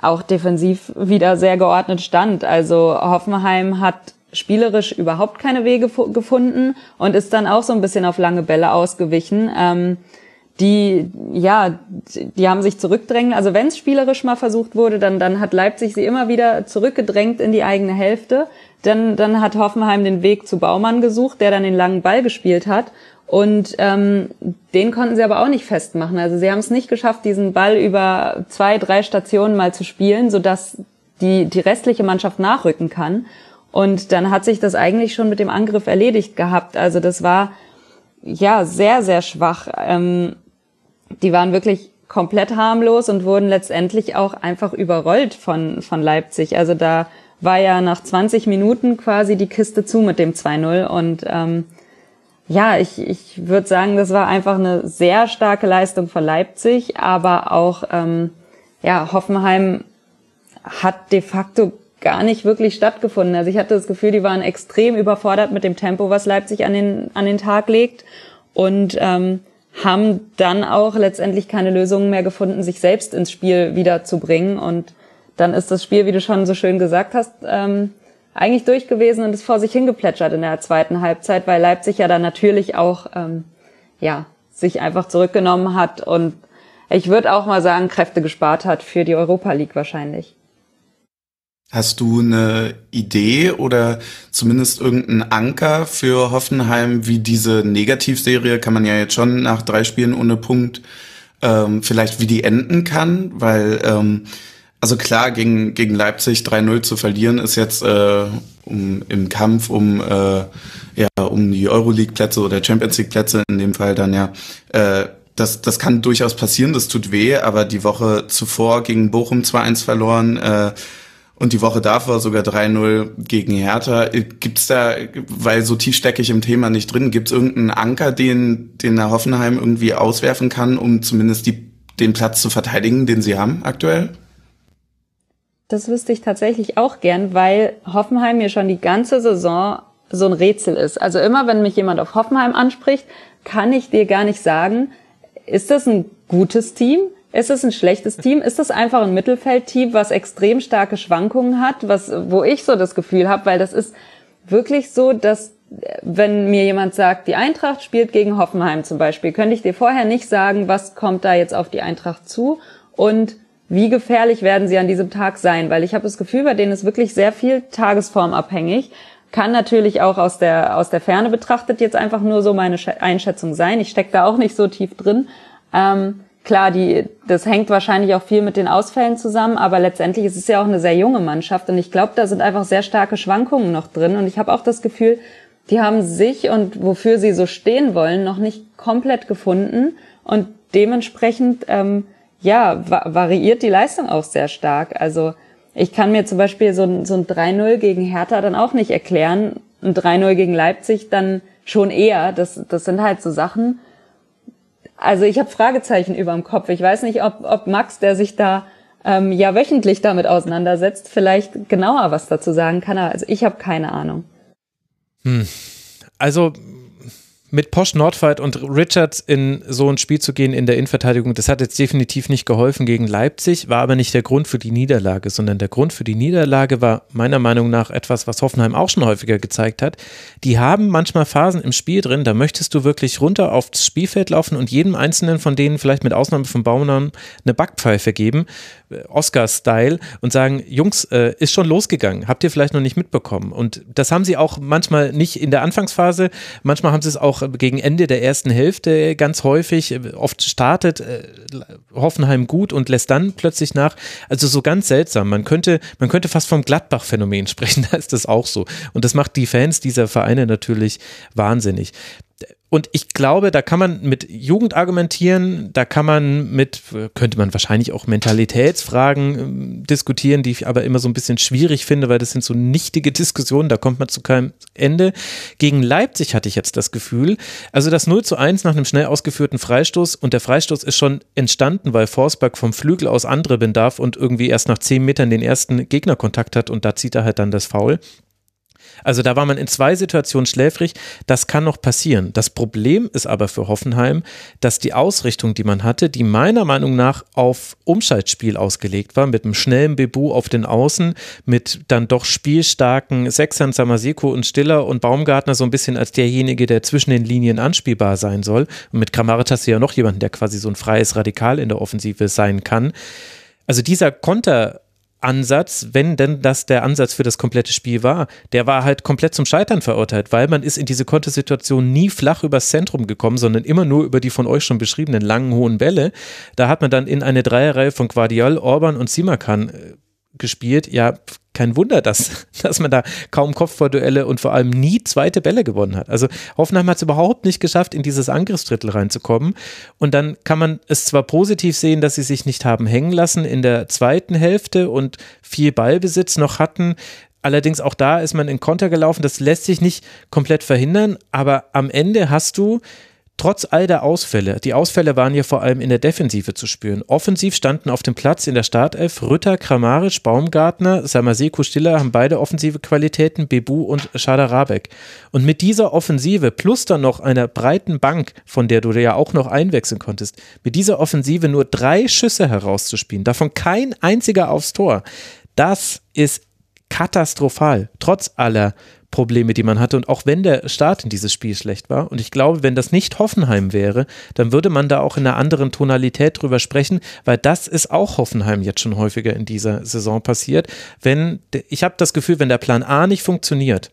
Speaker 4: auch defensiv wieder sehr geordnet stand. Also Hoffenheim hat spielerisch überhaupt keine Wege gefunden und ist dann auch so ein bisschen auf lange Bälle ausgewichen. Ähm, die, ja, die haben sich zurückdrängen. Also wenn es spielerisch mal versucht wurde, dann, dann hat Leipzig sie immer wieder zurückgedrängt in die eigene Hälfte. Dann, dann hat Hoffenheim den Weg zu Baumann gesucht, der dann den langen Ball gespielt hat. Und ähm, den konnten sie aber auch nicht festmachen. Also sie haben es nicht geschafft, diesen Ball über zwei, drei Stationen mal zu spielen, sodass die, die restliche Mannschaft nachrücken kann. Und dann hat sich das eigentlich schon mit dem Angriff erledigt gehabt. Also das war ja sehr, sehr schwach. Ähm, die waren wirklich komplett harmlos und wurden letztendlich auch einfach überrollt von, von Leipzig. Also da war ja nach 20 Minuten quasi die Kiste zu mit dem 2-0 und ähm, ja, ich, ich würde sagen, das war einfach eine sehr starke Leistung von Leipzig, aber auch ähm, ja, Hoffenheim hat de facto gar nicht wirklich stattgefunden. Also ich hatte das Gefühl, die waren extrem überfordert mit dem Tempo, was Leipzig an den, an den Tag legt und ähm, haben dann auch letztendlich keine Lösungen mehr gefunden, sich selbst ins Spiel wiederzubringen. Und dann ist das Spiel, wie du schon so schön gesagt hast, ähm, eigentlich durch gewesen und ist vor sich hingeplätschert in der zweiten Halbzeit, weil Leipzig ja dann natürlich auch ähm, ja sich einfach zurückgenommen hat und ich würde auch mal sagen Kräfte gespart hat für die Europa League wahrscheinlich.
Speaker 5: Hast du eine Idee oder zumindest irgendeinen Anker für Hoffenheim, wie diese Negativserie, kann man ja jetzt schon nach drei Spielen ohne Punkt ähm, vielleicht wie die enden kann, weil ähm, also klar, gegen, gegen Leipzig 3-0 zu verlieren, ist jetzt äh, um, im Kampf um, äh, ja, um die Euroleague-Plätze oder Champions League-Plätze in dem Fall dann ja. Äh, das, das kann durchaus passieren, das tut weh, aber die Woche zuvor gegen Bochum 2-1 verloren äh, und die Woche davor sogar 3-0 gegen Hertha. Gibt's da, weil so tief stecke ich im Thema nicht drin, gibt's irgendeinen Anker, den, den der Hoffenheim irgendwie auswerfen kann, um zumindest die, den Platz zu verteidigen, den sie haben aktuell?
Speaker 4: Das wüsste ich tatsächlich auch gern, weil Hoffenheim mir schon die ganze Saison so ein Rätsel ist. Also immer, wenn mich jemand auf Hoffenheim anspricht, kann ich dir gar nicht sagen, ist das ein gutes Team? Ist es ein schlechtes Team? Ist das einfach ein Mittelfeldteam, was extrem starke Schwankungen hat, was, wo ich so das Gefühl habe, weil das ist wirklich so, dass wenn mir jemand sagt, die Eintracht spielt gegen Hoffenheim zum Beispiel, könnte ich dir vorher nicht sagen, was kommt da jetzt auf die Eintracht zu und wie gefährlich werden sie an diesem Tag sein, weil ich habe das Gefühl, bei denen ist wirklich sehr viel tagesformabhängig. Kann natürlich auch aus der, aus der Ferne betrachtet jetzt einfach nur so meine Einschätzung sein. Ich stecke da auch nicht so tief drin. Ähm, klar, die, das hängt wahrscheinlich auch viel mit den Ausfällen zusammen, aber letztendlich ist es ja auch eine sehr junge Mannschaft und ich glaube, da sind einfach sehr starke Schwankungen noch drin und ich habe auch das Gefühl, die haben sich und wofür sie so stehen wollen, noch nicht komplett gefunden und dementsprechend ähm, ja, va variiert die Leistung auch sehr stark. Also ich kann mir zum Beispiel so ein, so ein 3-0 gegen Hertha dann auch nicht erklären. Ein 3-0 gegen Leipzig dann schon eher. Das, das sind halt so Sachen. Also ich habe Fragezeichen über dem Kopf. Ich weiß nicht, ob, ob Max, der sich da ähm, ja wöchentlich damit auseinandersetzt, vielleicht genauer was dazu sagen kann. Also ich habe keine Ahnung.
Speaker 3: Hm. Also mit Posch Nordfight und Richards in so ein Spiel zu gehen in der Innenverteidigung, das hat jetzt definitiv nicht geholfen gegen Leipzig, war aber nicht der Grund für die Niederlage, sondern der Grund für die Niederlage war meiner Meinung nach etwas, was Hoffenheim auch schon häufiger gezeigt hat. Die haben manchmal Phasen im Spiel drin, da möchtest du wirklich runter aufs Spielfeld laufen und jedem einzelnen von denen, vielleicht mit Ausnahme von Baumann, eine Backpfeife geben, äh, Oscar-Style, und sagen, Jungs, äh, ist schon losgegangen, habt ihr vielleicht noch nicht mitbekommen. Und das haben sie auch manchmal nicht in der Anfangsphase, manchmal haben sie es auch gegen Ende der ersten Hälfte ganz häufig. Oft startet äh, Hoffenheim gut und lässt dann plötzlich nach. Also so ganz seltsam. Man könnte, man könnte fast vom Gladbach-Phänomen sprechen. Da ist das auch so. Und das macht die Fans dieser Vereine natürlich wahnsinnig. Und ich glaube, da kann man mit Jugend argumentieren, da kann man mit, könnte man wahrscheinlich auch Mentalitätsfragen äh, diskutieren, die ich aber immer so ein bisschen schwierig finde, weil das sind so nichtige Diskussionen, da kommt man zu keinem Ende. Gegen Leipzig hatte ich jetzt das Gefühl, also das 0 zu 1 nach einem schnell ausgeführten Freistoß und der Freistoß ist schon entstanden, weil Forsberg vom Flügel aus andere darf und irgendwie erst nach 10 Metern den ersten Gegnerkontakt hat und da zieht er halt dann das Foul. Also da war man in zwei Situationen schläfrig. Das kann noch passieren. Das Problem ist aber für Hoffenheim, dass die Ausrichtung, die man hatte, die meiner Meinung nach auf Umschaltspiel ausgelegt war, mit einem schnellen Bebu auf den Außen, mit dann doch spielstarken Sechsern, Samaseko und Stiller und Baumgartner so ein bisschen als derjenige, der zwischen den Linien anspielbar sein soll. Und mit Kramaric hast du ja noch jemanden, der quasi so ein freies Radikal in der Offensive sein kann. Also dieser Konter Ansatz, wenn denn das der Ansatz für das komplette Spiel war, der war halt komplett zum Scheitern verurteilt, weil man ist in diese Kontersituation nie flach übers Zentrum gekommen, sondern immer nur über die von euch schon beschriebenen langen, hohen Bälle. Da hat man dann in eine Dreierreihe von Guardiol, Orban und Simakan äh, gespielt. Ja, kein Wunder, dass, dass man da kaum Kopfballduelle und vor allem nie zweite Bälle gewonnen hat. Also Hoffenheim hat es überhaupt nicht geschafft, in dieses Angriffsdrittel reinzukommen. Und dann kann man es zwar positiv sehen, dass sie sich nicht haben hängen lassen in der zweiten Hälfte und viel Ballbesitz noch hatten. Allerdings auch da ist man in Konter gelaufen. Das lässt sich nicht komplett verhindern. Aber am Ende hast du Trotz all der Ausfälle, die Ausfälle waren hier vor allem in der Defensive zu spüren. Offensiv standen auf dem Platz in der Startelf Rütter, Kramaric, Baumgartner, Samaseko, Stiller haben beide offensive Qualitäten, Bebu und Schadarabek. Und mit dieser Offensive plus dann noch einer breiten Bank, von der du ja auch noch einwechseln konntest, mit dieser Offensive nur drei Schüsse herauszuspielen, davon kein einziger aufs Tor, das ist katastrophal, trotz aller Probleme, die man hatte. Und auch wenn der Start in dieses Spiel schlecht war, und ich glaube, wenn das nicht Hoffenheim wäre, dann würde man da auch in einer anderen Tonalität drüber sprechen, weil das ist auch Hoffenheim jetzt schon häufiger in dieser Saison passiert. Wenn, ich habe das Gefühl, wenn der Plan A nicht funktioniert,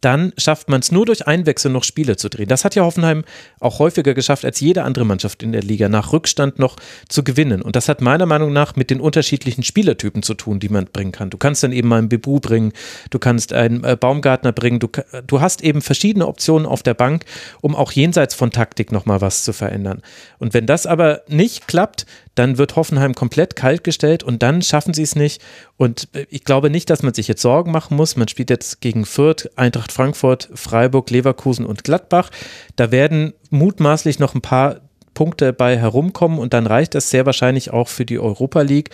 Speaker 3: dann schafft man es nur durch Einwechsel noch Spiele zu drehen. Das hat ja Hoffenheim auch häufiger geschafft als jede andere Mannschaft in der Liga, nach Rückstand noch zu gewinnen. Und das hat meiner Meinung nach mit den unterschiedlichen Spielertypen zu tun, die man bringen kann. Du kannst dann eben mal einen Bebu bringen, du kannst einen äh, Baumgartner bringen, du, du hast eben verschiedene Optionen auf der Bank, um auch jenseits von Taktik nochmal was zu verändern. Und wenn das aber nicht klappt, dann wird Hoffenheim komplett kalt gestellt und dann schaffen sie es nicht. Und äh, ich glaube nicht, dass man sich jetzt Sorgen machen muss. Man spielt jetzt gegen Fürth, Eintracht Frankfurt, Freiburg, Leverkusen und Gladbach. Da werden mutmaßlich noch ein paar Punkte bei herumkommen und dann reicht das sehr wahrscheinlich auch für die Europa League.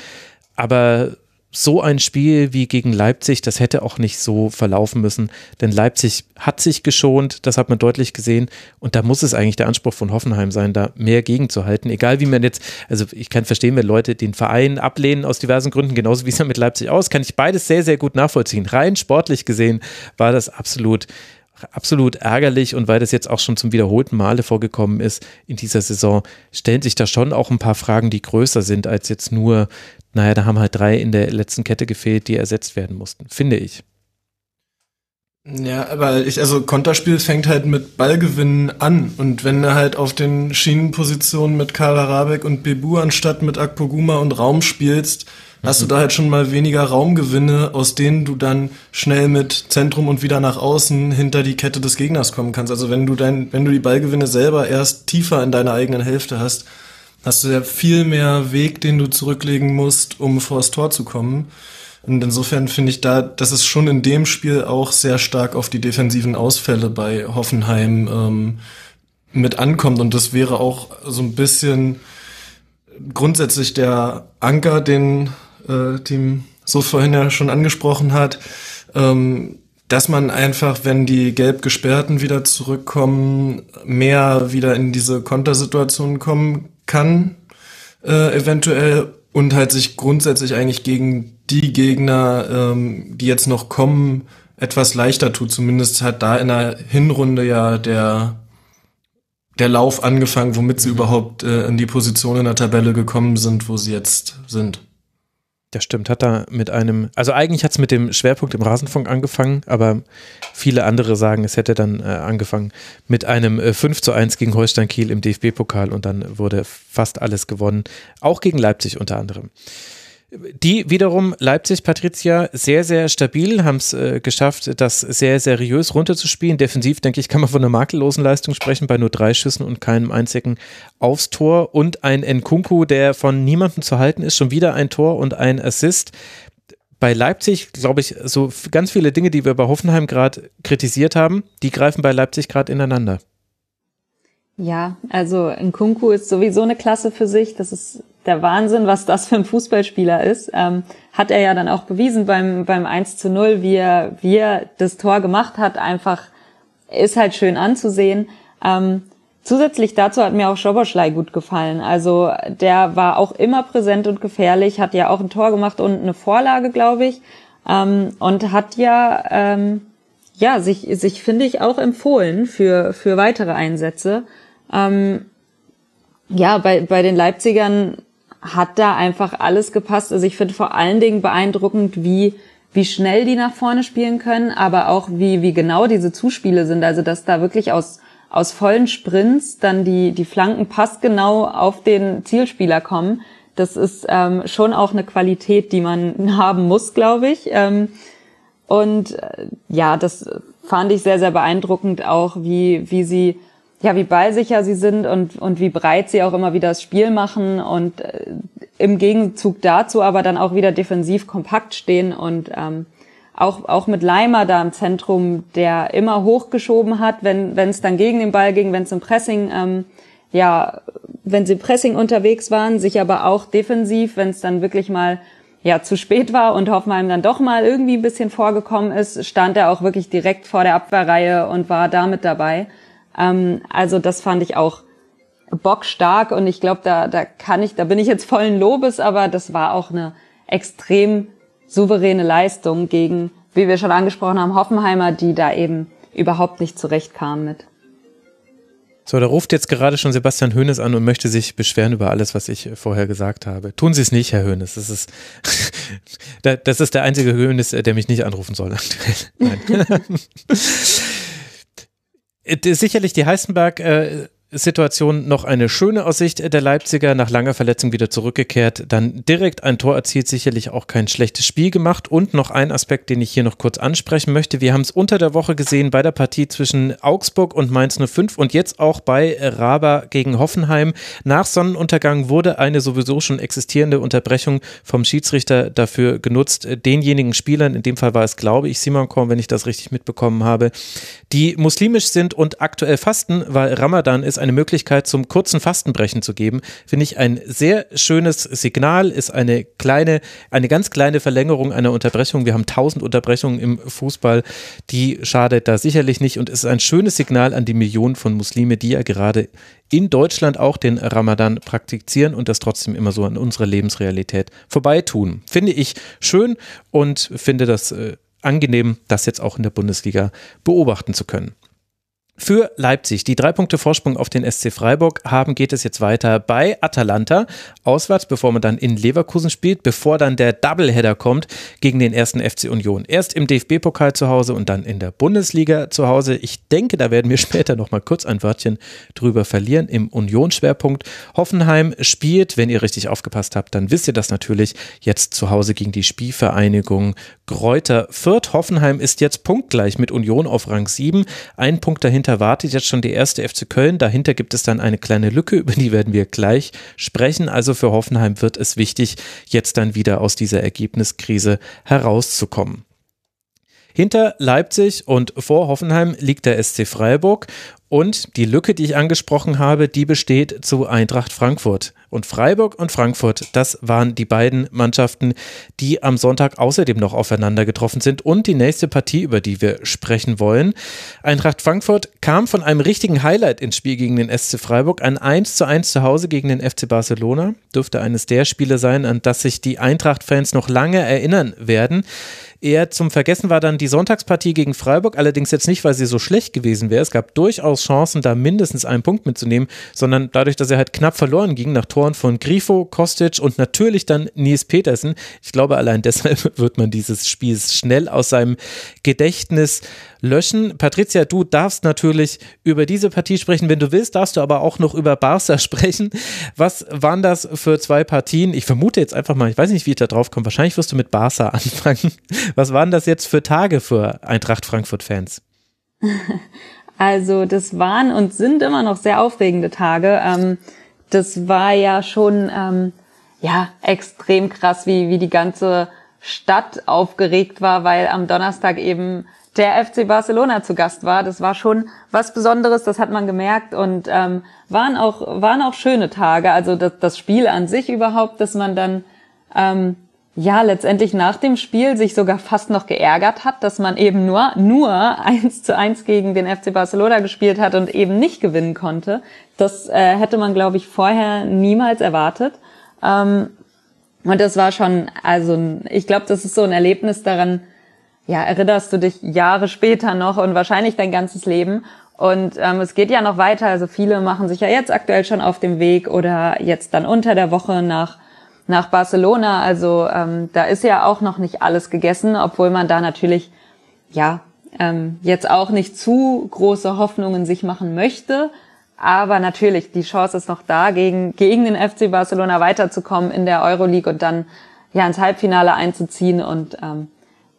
Speaker 3: Aber so ein Spiel wie gegen Leipzig, das hätte auch nicht so verlaufen müssen, denn Leipzig hat sich geschont, das hat man deutlich gesehen. Und da muss es eigentlich der Anspruch von Hoffenheim sein, da mehr gegenzuhalten, egal wie man jetzt, also ich kann verstehen, wenn Leute den Verein ablehnen aus diversen Gründen, genauso wie es ja mit Leipzig aus, kann ich beides sehr, sehr gut nachvollziehen. Rein sportlich gesehen war das absolut absolut ärgerlich. Und weil das jetzt auch schon zum wiederholten Male vorgekommen ist in dieser Saison, stellen sich da schon auch ein paar Fragen, die größer sind als jetzt nur, naja, da haben halt drei in der letzten Kette gefehlt, die ersetzt werden mussten, finde ich.
Speaker 6: Ja, aber ich, also Konterspiel fängt halt mit Ballgewinnen an. Und wenn du halt auf den Schienenpositionen mit Karl Rabeck und Bebu anstatt mit Akpoguma und Raum spielst, hast du da halt schon mal weniger Raumgewinne, aus denen du dann schnell mit Zentrum und wieder nach außen hinter die Kette des Gegners kommen kannst. Also wenn du dein, wenn du die Ballgewinne selber erst tiefer in deiner eigenen Hälfte hast, hast du ja viel mehr Weg, den du zurücklegen musst, um vors Tor zu kommen. Und insofern finde ich da, dass es schon in dem Spiel auch sehr stark auf die defensiven Ausfälle bei Hoffenheim ähm, mit ankommt. Und das wäre auch so ein bisschen grundsätzlich der Anker, den äh, Team so vorhin ja schon angesprochen hat, ähm, dass man einfach, wenn die gelb gesperrten wieder zurückkommen, mehr wieder in diese Kontersituation kommen kann, äh, eventuell, und halt sich grundsätzlich eigentlich gegen die Gegner, ähm, die jetzt noch kommen, etwas leichter tut. Zumindest hat da in der Hinrunde ja der der Lauf angefangen, womit sie mhm. überhaupt äh, in die Position in der Tabelle gekommen sind, wo sie jetzt sind.
Speaker 3: Das stimmt, hat da mit einem, also eigentlich hat es mit dem Schwerpunkt im Rasenfunk angefangen, aber viele andere sagen, es hätte dann äh, angefangen mit einem äh, 5 zu 1 gegen Holstein Kiel im DFB-Pokal und dann wurde fast alles gewonnen, auch gegen Leipzig unter anderem. Die wiederum Leipzig, Patricia, sehr, sehr stabil, haben es äh, geschafft, das sehr seriös runterzuspielen. Defensiv, denke ich, kann man von einer makellosen Leistung sprechen, bei nur drei Schüssen und keinem einzigen aufs Tor. Und ein Nkunku, der von niemandem zu halten ist, schon wieder ein Tor und ein Assist. Bei Leipzig, glaube ich, so ganz viele Dinge, die wir bei Hoffenheim gerade kritisiert haben, die greifen bei Leipzig gerade ineinander.
Speaker 4: Ja, also Nkunku ist sowieso eine Klasse für sich. Das ist der Wahnsinn, was das für ein Fußballspieler ist. Ähm, hat er ja dann auch bewiesen beim, beim 1 zu 0, wie er, wie er das Tor gemacht hat. Einfach ist halt schön anzusehen. Ähm, zusätzlich dazu hat mir auch Schoboschlei gut gefallen. Also der war auch immer präsent und gefährlich, hat ja auch ein Tor gemacht und eine Vorlage, glaube ich. Ähm, und hat ja, ähm, ja, sich, sich finde ich auch empfohlen für, für weitere Einsätze. Ähm, ja, bei, bei den Leipzigern hat da einfach alles gepasst. Also ich finde vor allen Dingen beeindruckend, wie, wie schnell die nach vorne spielen können, aber auch wie, wie genau diese Zuspiele sind. Also dass da wirklich aus, aus vollen Sprints dann die, die Flanken passgenau auf den Zielspieler kommen. Das ist ähm, schon auch eine Qualität, die man haben muss, glaube ich. Ähm, und äh, ja, das fand ich sehr, sehr beeindruckend auch, wie, wie sie ja, wie ballsicher sie sind und, und wie breit sie auch immer wieder das Spiel machen und äh, im Gegenzug dazu aber dann auch wieder defensiv kompakt stehen und ähm, auch, auch mit Leimer da im Zentrum, der immer hochgeschoben hat, wenn es dann gegen den Ball ging, wenn es im Pressing, ähm, ja, wenn sie im Pressing unterwegs waren, sich aber auch defensiv, wenn es dann wirklich mal ja zu spät war und Hoffenheim dann doch mal irgendwie ein bisschen vorgekommen ist, stand er auch wirklich direkt vor der Abwehrreihe und war damit dabei. Ähm, also das fand ich auch bockstark und ich glaube, da, da kann ich, da bin ich jetzt vollen Lobes, aber das war auch eine extrem souveräne Leistung gegen, wie wir schon angesprochen haben, Hoffenheimer, die da eben überhaupt nicht zurechtkamen mit.
Speaker 3: So, da ruft jetzt gerade schon Sebastian Hoeneß an und möchte sich beschweren über alles, was ich vorher gesagt habe. Tun Sie es nicht, Herr Hoeneß. Das ist, das ist der einzige Hoeneß, der mich nicht anrufen soll. Nein. Sicherlich die Heißenberg äh, Situation noch eine schöne aus Sicht der Leipziger, nach langer Verletzung wieder zurückgekehrt, dann direkt ein Tor erzielt, sicherlich auch kein schlechtes Spiel gemacht und noch ein Aspekt, den ich hier noch kurz ansprechen möchte. Wir haben es unter der Woche gesehen bei der Partie zwischen Augsburg und Mainz 05 und jetzt auch bei Raba gegen Hoffenheim. Nach Sonnenuntergang wurde eine sowieso schon existierende Unterbrechung vom Schiedsrichter dafür genutzt, denjenigen Spielern, in dem Fall war es glaube ich Simon Korn, wenn ich das richtig mitbekommen habe, die muslimisch sind und aktuell fasten, weil Ramadan ist eine Möglichkeit zum kurzen Fastenbrechen zu geben, finde ich ein sehr schönes Signal, ist eine kleine, eine ganz kleine Verlängerung einer Unterbrechung. Wir haben tausend Unterbrechungen im Fußball, die schadet da sicherlich nicht und ist ein schönes Signal an die Millionen von Muslime, die ja gerade in Deutschland auch den Ramadan praktizieren und das trotzdem immer so an unserer Lebensrealität vorbeitun. Finde ich schön und finde das äh, angenehm, das jetzt auch in der Bundesliga beobachten zu können. Für Leipzig, die drei Punkte Vorsprung auf den SC Freiburg haben, geht es jetzt weiter bei Atalanta auswärts, bevor man dann in Leverkusen spielt, bevor dann der Doubleheader kommt gegen den ersten FC Union. Erst im DFB-Pokal zu Hause und dann in der Bundesliga zu Hause. Ich denke, da werden wir später noch mal kurz ein Wörtchen drüber verlieren im Union-Schwerpunkt. Hoffenheim spielt, wenn ihr richtig aufgepasst habt, dann wisst ihr das natürlich jetzt zu Hause gegen die Spielvereinigung Gräuter Fürth. Hoffenheim ist jetzt punktgleich mit Union auf Rang 7. Ein Punkt dahinter wartet jetzt schon die erste FC Köln. Dahinter gibt es dann eine kleine Lücke, über die werden wir gleich sprechen. Also für Hoffenheim wird es wichtig, jetzt dann wieder aus dieser Ergebniskrise herauszukommen. Hinter Leipzig und vor Hoffenheim liegt der SC Freiburg und die Lücke, die ich angesprochen habe, die besteht zu Eintracht Frankfurt. Und Freiburg und Frankfurt, das waren die beiden Mannschaften, die am Sonntag außerdem noch aufeinander getroffen sind. Und die nächste Partie, über die wir sprechen wollen. Eintracht Frankfurt kam von einem richtigen Highlight ins Spiel gegen den SC Freiburg. Ein 1 zu 1 zu Hause gegen den FC Barcelona. Dürfte eines der Spiele sein, an das sich die Eintracht-Fans noch lange erinnern werden. Eher zum Vergessen war dann die Sonntagspartie gegen Freiburg, allerdings jetzt nicht, weil sie so schlecht gewesen wäre. Es gab durchaus Chancen, da mindestens einen Punkt mitzunehmen, sondern dadurch, dass er halt knapp verloren ging nach Toren von Grifo, Kostic und natürlich dann Nies Petersen. Ich glaube, allein deshalb wird man dieses Spiel schnell aus seinem Gedächtnis löschen. Patricia, du darfst natürlich über diese Partie sprechen. Wenn du willst, darfst du aber auch noch über Barca sprechen. Was waren das für zwei Partien? Ich vermute jetzt einfach mal, ich weiß nicht, wie ich da drauf komme. Wahrscheinlich wirst du mit Barca anfangen. Was waren das jetzt für Tage für Eintracht Frankfurt-Fans?
Speaker 4: Also, das waren und sind immer noch sehr aufregende Tage. Ähm, das war ja schon ähm, ja extrem krass, wie wie die ganze Stadt aufgeregt war, weil am Donnerstag eben der FC Barcelona zu Gast war. Das war schon was Besonderes, das hat man gemerkt und ähm, waren auch waren auch schöne Tage. Also das, das Spiel an sich überhaupt, dass man dann ähm, ja letztendlich nach dem Spiel sich sogar fast noch geärgert hat, dass man eben nur nur eins zu eins gegen den FC Barcelona gespielt hat und eben nicht gewinnen konnte. Das äh, hätte man glaube ich vorher niemals erwartet. Ähm, und das war schon, also ich glaube, das ist so ein Erlebnis daran ja, erinnerst du dich Jahre später noch und wahrscheinlich dein ganzes Leben. Und ähm, es geht ja noch weiter. Also viele machen sich ja jetzt aktuell schon auf dem Weg oder jetzt dann unter der Woche nach nach Barcelona. Also ähm, da ist ja auch noch nicht alles gegessen, obwohl man da natürlich ja ähm, jetzt auch nicht zu große Hoffnungen sich machen möchte. Aber natürlich, die Chance ist noch da, gegen, gegen den FC Barcelona weiterzukommen in der Euroleague und dann ja ins Halbfinale einzuziehen. Und ähm,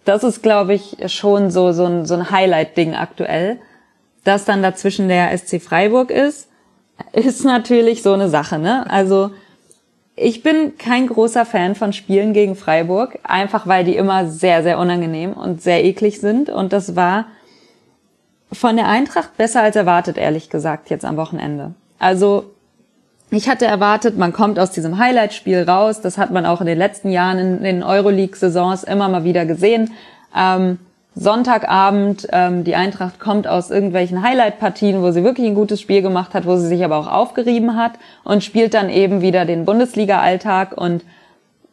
Speaker 4: das ist, glaube ich, schon so, so ein, so ein Highlight-Ding aktuell. Dass dann dazwischen der SC Freiburg ist, ist natürlich so eine Sache, ne? Also, ich bin kein großer Fan von Spielen gegen Freiburg, einfach weil die immer sehr, sehr unangenehm und sehr eklig sind. Und das war von der Eintracht besser als erwartet, ehrlich gesagt, jetzt am Wochenende. Also ich hatte erwartet, man kommt aus diesem Highlight-Spiel raus. Das hat man auch in den letzten Jahren in den Euroleague-Saisons immer mal wieder gesehen. Ähm, Sonntagabend, ähm, die Eintracht kommt aus irgendwelchen Highlight-Partien, wo sie wirklich ein gutes Spiel gemacht hat, wo sie sich aber auch aufgerieben hat und spielt dann eben wieder den Bundesliga-Alltag und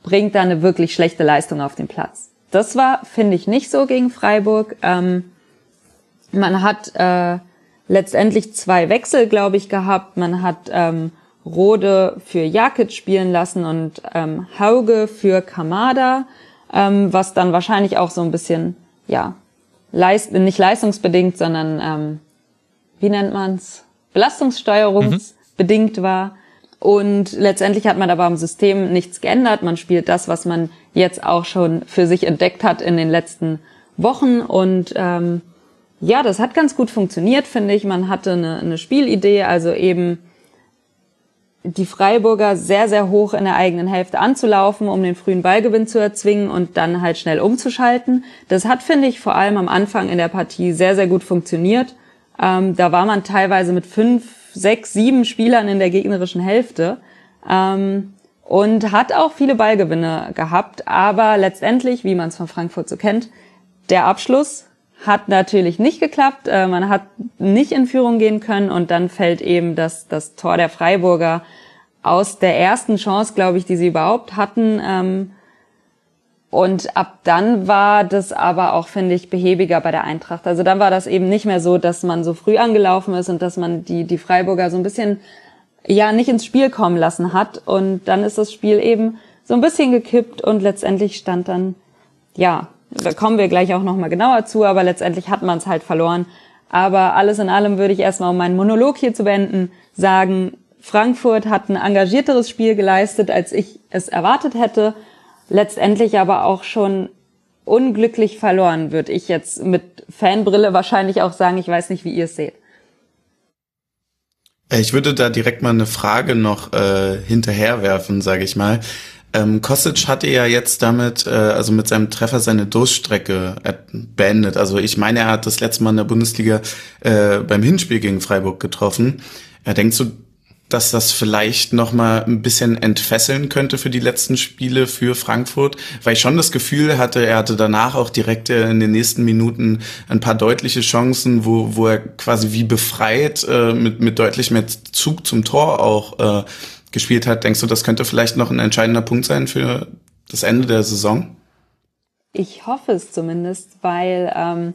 Speaker 4: bringt dann eine wirklich schlechte Leistung auf den Platz. Das war, finde ich, nicht so gegen Freiburg. Ähm, man hat äh, letztendlich zwei Wechsel, glaube ich, gehabt. Man hat ähm, Rode für Jakic spielen lassen und ähm, Hauge für Kamada, ähm, was dann wahrscheinlich auch so ein bisschen, ja, leist nicht leistungsbedingt, sondern ähm, wie nennt man's? Belastungssteuerungsbedingt mhm. war. Und letztendlich hat man aber am System nichts geändert. Man spielt das, was man jetzt auch schon für sich entdeckt hat in den letzten Wochen. Und ähm, ja, das hat ganz gut funktioniert, finde ich. Man hatte eine, eine Spielidee, also eben die Freiburger sehr, sehr hoch in der eigenen Hälfte anzulaufen, um den frühen Ballgewinn zu erzwingen und dann halt schnell umzuschalten. Das hat, finde ich, vor allem am Anfang in der Partie sehr, sehr gut funktioniert. Ähm, da war man teilweise mit fünf, sechs, sieben Spielern in der gegnerischen Hälfte ähm, und hat auch viele Ballgewinne gehabt. Aber letztendlich, wie man es von Frankfurt so kennt, der Abschluss hat natürlich nicht geklappt. Äh, man hat nicht in Führung gehen können und dann fällt eben das, das Tor der Freiburger aus der ersten Chance, glaube ich, die sie überhaupt hatten. Ähm, und ab dann war das aber auch, finde ich, behäbiger bei der Eintracht. Also dann war das eben nicht mehr so, dass man so früh angelaufen ist und dass man die, die Freiburger so ein bisschen, ja, nicht ins Spiel kommen lassen hat. Und dann ist das Spiel eben so ein bisschen gekippt und letztendlich stand dann, ja, da kommen wir gleich auch nochmal genauer zu, aber letztendlich hat man es halt verloren. Aber alles in allem würde ich erstmal, um meinen Monolog hier zu beenden, sagen, Frankfurt hat ein engagierteres Spiel geleistet, als ich es erwartet hätte. Letztendlich aber auch schon unglücklich verloren, würde ich jetzt mit Fanbrille wahrscheinlich auch sagen. Ich weiß nicht, wie ihr es seht.
Speaker 5: Ich würde da direkt mal eine Frage noch äh, hinterherwerfen, sage ich mal. Ähm, Kostic hatte ja jetzt damit, äh, also mit seinem Treffer seine Durststrecke beendet. Also ich meine, er hat das letzte Mal in der Bundesliga äh, beim Hinspiel gegen Freiburg getroffen. Er denkt so, dass das vielleicht noch mal ein bisschen entfesseln könnte für die letzten Spiele für Frankfurt, weil ich schon das Gefühl hatte, er hatte danach auch direkt äh, in den nächsten Minuten ein paar deutliche Chancen, wo, wo er quasi wie befreit äh, mit, mit deutlich mehr Zug zum Tor auch äh, gespielt hat. Denkst du, das könnte vielleicht noch ein entscheidender Punkt sein für das Ende der Saison?
Speaker 4: Ich hoffe es zumindest, weil ähm,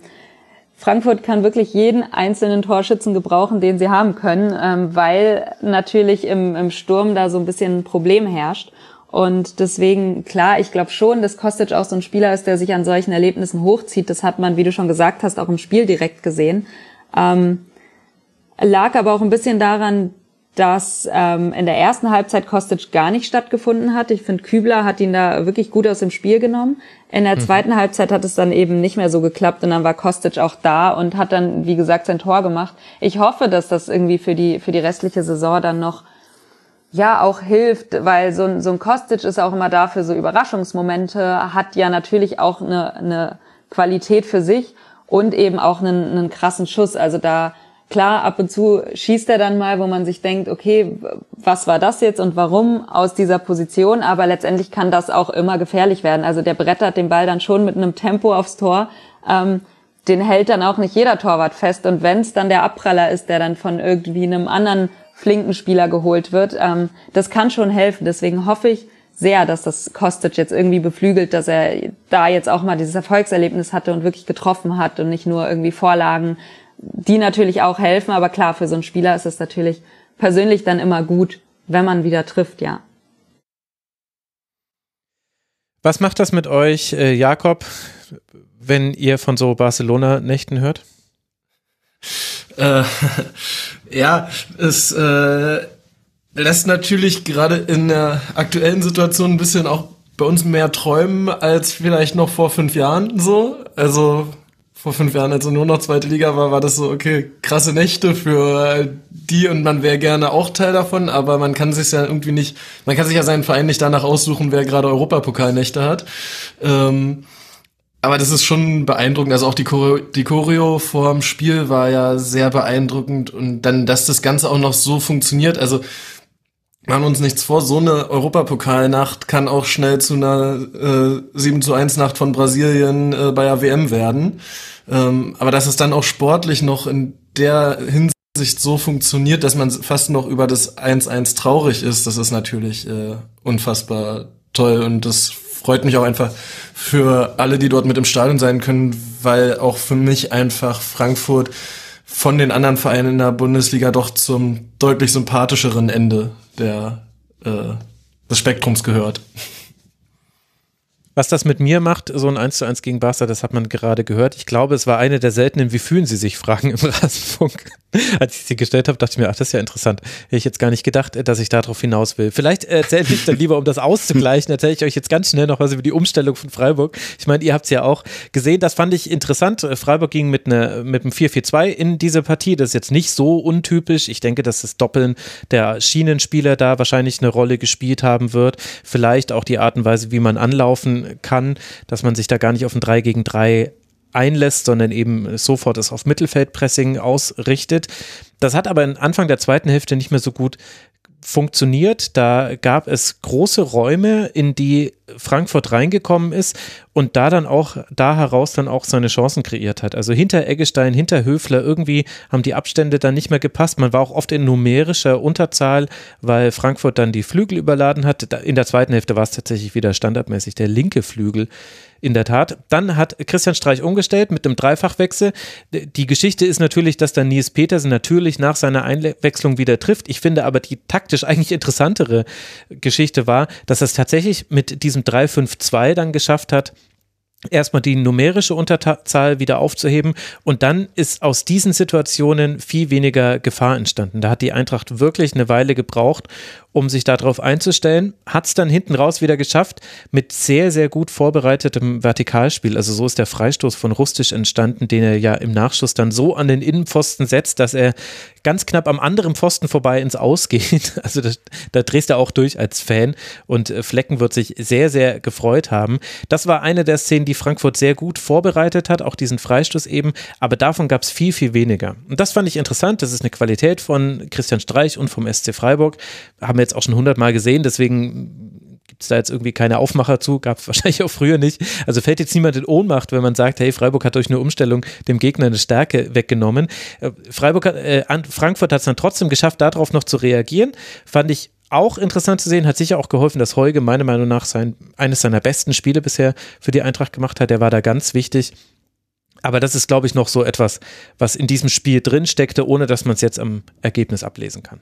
Speaker 4: Frankfurt kann wirklich jeden einzelnen Torschützen gebrauchen, den sie haben können, ähm, weil natürlich im, im Sturm da so ein bisschen ein Problem herrscht. Und deswegen, klar, ich glaube schon, dass Kostic auch so ein Spieler ist, der sich an solchen Erlebnissen hochzieht. Das hat man, wie du schon gesagt hast, auch im Spiel direkt gesehen. Ähm, lag aber auch ein bisschen daran, dass ähm, in der ersten Halbzeit Kostic gar nicht stattgefunden hat. Ich finde, Kübler hat ihn da wirklich gut aus dem Spiel genommen. In der mhm. zweiten Halbzeit hat es dann eben nicht mehr so geklappt und dann war Kostic auch da und hat dann, wie gesagt, sein Tor gemacht. Ich hoffe, dass das irgendwie für die, für die restliche Saison dann noch ja auch hilft, weil so ein, so ein Kostic ist auch immer da für so Überraschungsmomente, hat ja natürlich auch eine, eine Qualität für sich und eben auch einen, einen krassen Schuss. Also da Klar, ab und zu schießt er dann mal, wo man sich denkt, okay, was war das jetzt und warum aus dieser Position? Aber letztendlich kann das auch immer gefährlich werden. Also der brettert den Ball dann schon mit einem Tempo aufs Tor. Ähm, den hält dann auch nicht jeder Torwart fest. Und wenn es dann der Abpraller ist, der dann von irgendwie einem anderen flinken Spieler geholt wird, ähm, das kann schon helfen. Deswegen hoffe ich sehr, dass das Kostic jetzt irgendwie beflügelt, dass er da jetzt auch mal dieses Erfolgserlebnis hatte und wirklich getroffen hat und nicht nur irgendwie Vorlagen die natürlich auch helfen, aber klar, für so einen Spieler ist es natürlich persönlich dann immer gut, wenn man wieder trifft, ja.
Speaker 3: Was macht das mit euch, äh, Jakob, wenn ihr von so Barcelona-Nächten hört?
Speaker 6: Äh, ja, es äh, lässt natürlich gerade in der aktuellen Situation ein bisschen auch bei uns mehr träumen als vielleicht noch vor fünf Jahren so. Also vor fünf Jahren, als er nur noch zweite Liga war, war das so, okay, krasse Nächte für die und man wäre gerne auch Teil davon, aber man kann sich ja irgendwie nicht, man kann sich ja seinen Verein nicht danach aussuchen, wer gerade Europapokalnächte hat. Ähm, aber das ist schon beeindruckend. Also auch die Choreo, die Choreo vorm Spiel war ja sehr beeindruckend und dann, dass das Ganze auch noch so funktioniert. Also machen uns nichts vor, so eine Europapokalnacht kann auch schnell zu einer äh, 7 zu 1 Nacht von Brasilien äh, bei der WM werden. Ähm, aber dass es dann auch sportlich noch in der Hinsicht so funktioniert, dass man fast noch über das 1-1 traurig ist, das ist natürlich äh, unfassbar toll und das freut mich auch einfach für alle, die dort mit im Stadion sein können, weil auch für mich einfach Frankfurt von den anderen Vereinen in der Bundesliga doch zum deutlich sympathischeren Ende der, äh, des Spektrums gehört.
Speaker 3: Was das mit mir macht, so ein 1 zu 1 gegen Barca, das hat man gerade gehört. Ich glaube, es war eine der seltenen Wie fühlen Sie sich Fragen im Rasenfunk. Als ich sie gestellt habe, dachte ich mir, ach, das ist ja interessant. Hätte ich jetzt gar nicht gedacht, dass ich darauf hinaus will. Vielleicht erzähle ich dann lieber, um das auszugleichen, erzähle ich euch jetzt ganz schnell noch was über die Umstellung von Freiburg. Ich meine, ihr habt es ja auch gesehen, das fand ich interessant. Freiburg ging mit, ne, mit einem 4-4-2 in diese Partie. Das ist jetzt nicht so untypisch. Ich denke, dass das Doppeln der Schienenspieler da wahrscheinlich eine Rolle gespielt haben wird. Vielleicht auch die Art und Weise, wie man anlaufen kann, dass man sich da gar nicht auf ein 3 gegen 3 einlässt, sondern eben sofort es auf Mittelfeldpressing ausrichtet. Das hat aber Anfang der zweiten Hälfte nicht mehr so gut funktioniert. Da gab es große Räume, in die Frankfurt reingekommen ist und da dann auch, da heraus dann auch seine Chancen kreiert hat. Also hinter Eggestein, hinter Höfler, irgendwie haben die Abstände dann nicht mehr gepasst. Man war auch oft in numerischer Unterzahl, weil Frankfurt dann die Flügel überladen hat. In der zweiten Hälfte war es tatsächlich wieder standardmäßig der linke Flügel, in der Tat. Dann hat Christian Streich umgestellt mit einem Dreifachwechsel. Die Geschichte ist natürlich, dass dann Nils Petersen natürlich nach seiner Einwechslung wieder trifft. Ich finde aber die taktisch eigentlich interessantere Geschichte war, dass es tatsächlich mit diesem 3-5-2 dann geschafft hat, erstmal die numerische Unterzahl wieder aufzuheben und dann ist aus diesen Situationen viel weniger Gefahr entstanden. Da hat die Eintracht wirklich eine Weile gebraucht, um sich darauf einzustellen, hat es dann hinten raus wieder geschafft mit sehr, sehr gut vorbereitetem Vertikalspiel. Also so ist der Freistoß von Rustisch entstanden, den er ja im Nachschuss dann so an den Innenpfosten setzt, dass er ganz knapp am anderen Pfosten vorbei ins Ausgeht. Also das, da drehst du auch durch als Fan und äh, Flecken wird sich sehr, sehr gefreut haben. Das war eine der Szenen, die Frankfurt sehr gut vorbereitet hat, auch diesen Freistoß eben, aber davon gab es viel, viel weniger. Und das fand ich interessant. Das ist eine Qualität von Christian Streich und vom SC Freiburg. Haben wir jetzt auch schon hundertmal gesehen, deswegen gibt es da jetzt irgendwie keine Aufmacher zu, gab es wahrscheinlich auch früher nicht. Also fällt jetzt niemand in Ohnmacht, wenn man sagt, hey, Freiburg hat durch eine Umstellung dem Gegner eine Stärke weggenommen. Äh, Freiburg äh, Frankfurt hat es dann trotzdem geschafft, darauf noch zu reagieren. Fand ich auch interessant zu sehen, hat sicher auch geholfen, dass Heuge meiner Meinung nach sein, eines seiner besten Spiele bisher für die Eintracht gemacht hat. Der war da ganz wichtig. Aber das ist, glaube ich, noch so etwas, was in diesem Spiel drin steckte, ohne dass man es jetzt am Ergebnis ablesen kann.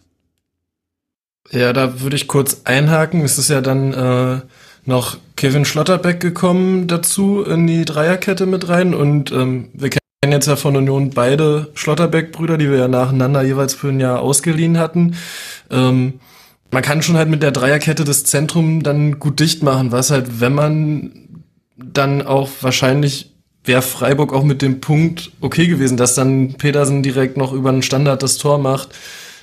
Speaker 6: Ja, da würde ich kurz einhaken. Es ist ja dann äh, noch Kevin Schlotterbeck gekommen dazu in die Dreierkette mit rein und ähm, wir kennen jetzt ja von Union beide Schlotterbeck-Brüder, die wir ja nacheinander jeweils für ein Jahr ausgeliehen hatten. Ähm, man kann schon halt mit der Dreierkette das Zentrum dann gut dicht machen, was halt, wenn man dann auch wahrscheinlich wäre Freiburg auch mit dem Punkt okay gewesen, dass dann Petersen direkt noch über einen Standard das Tor macht.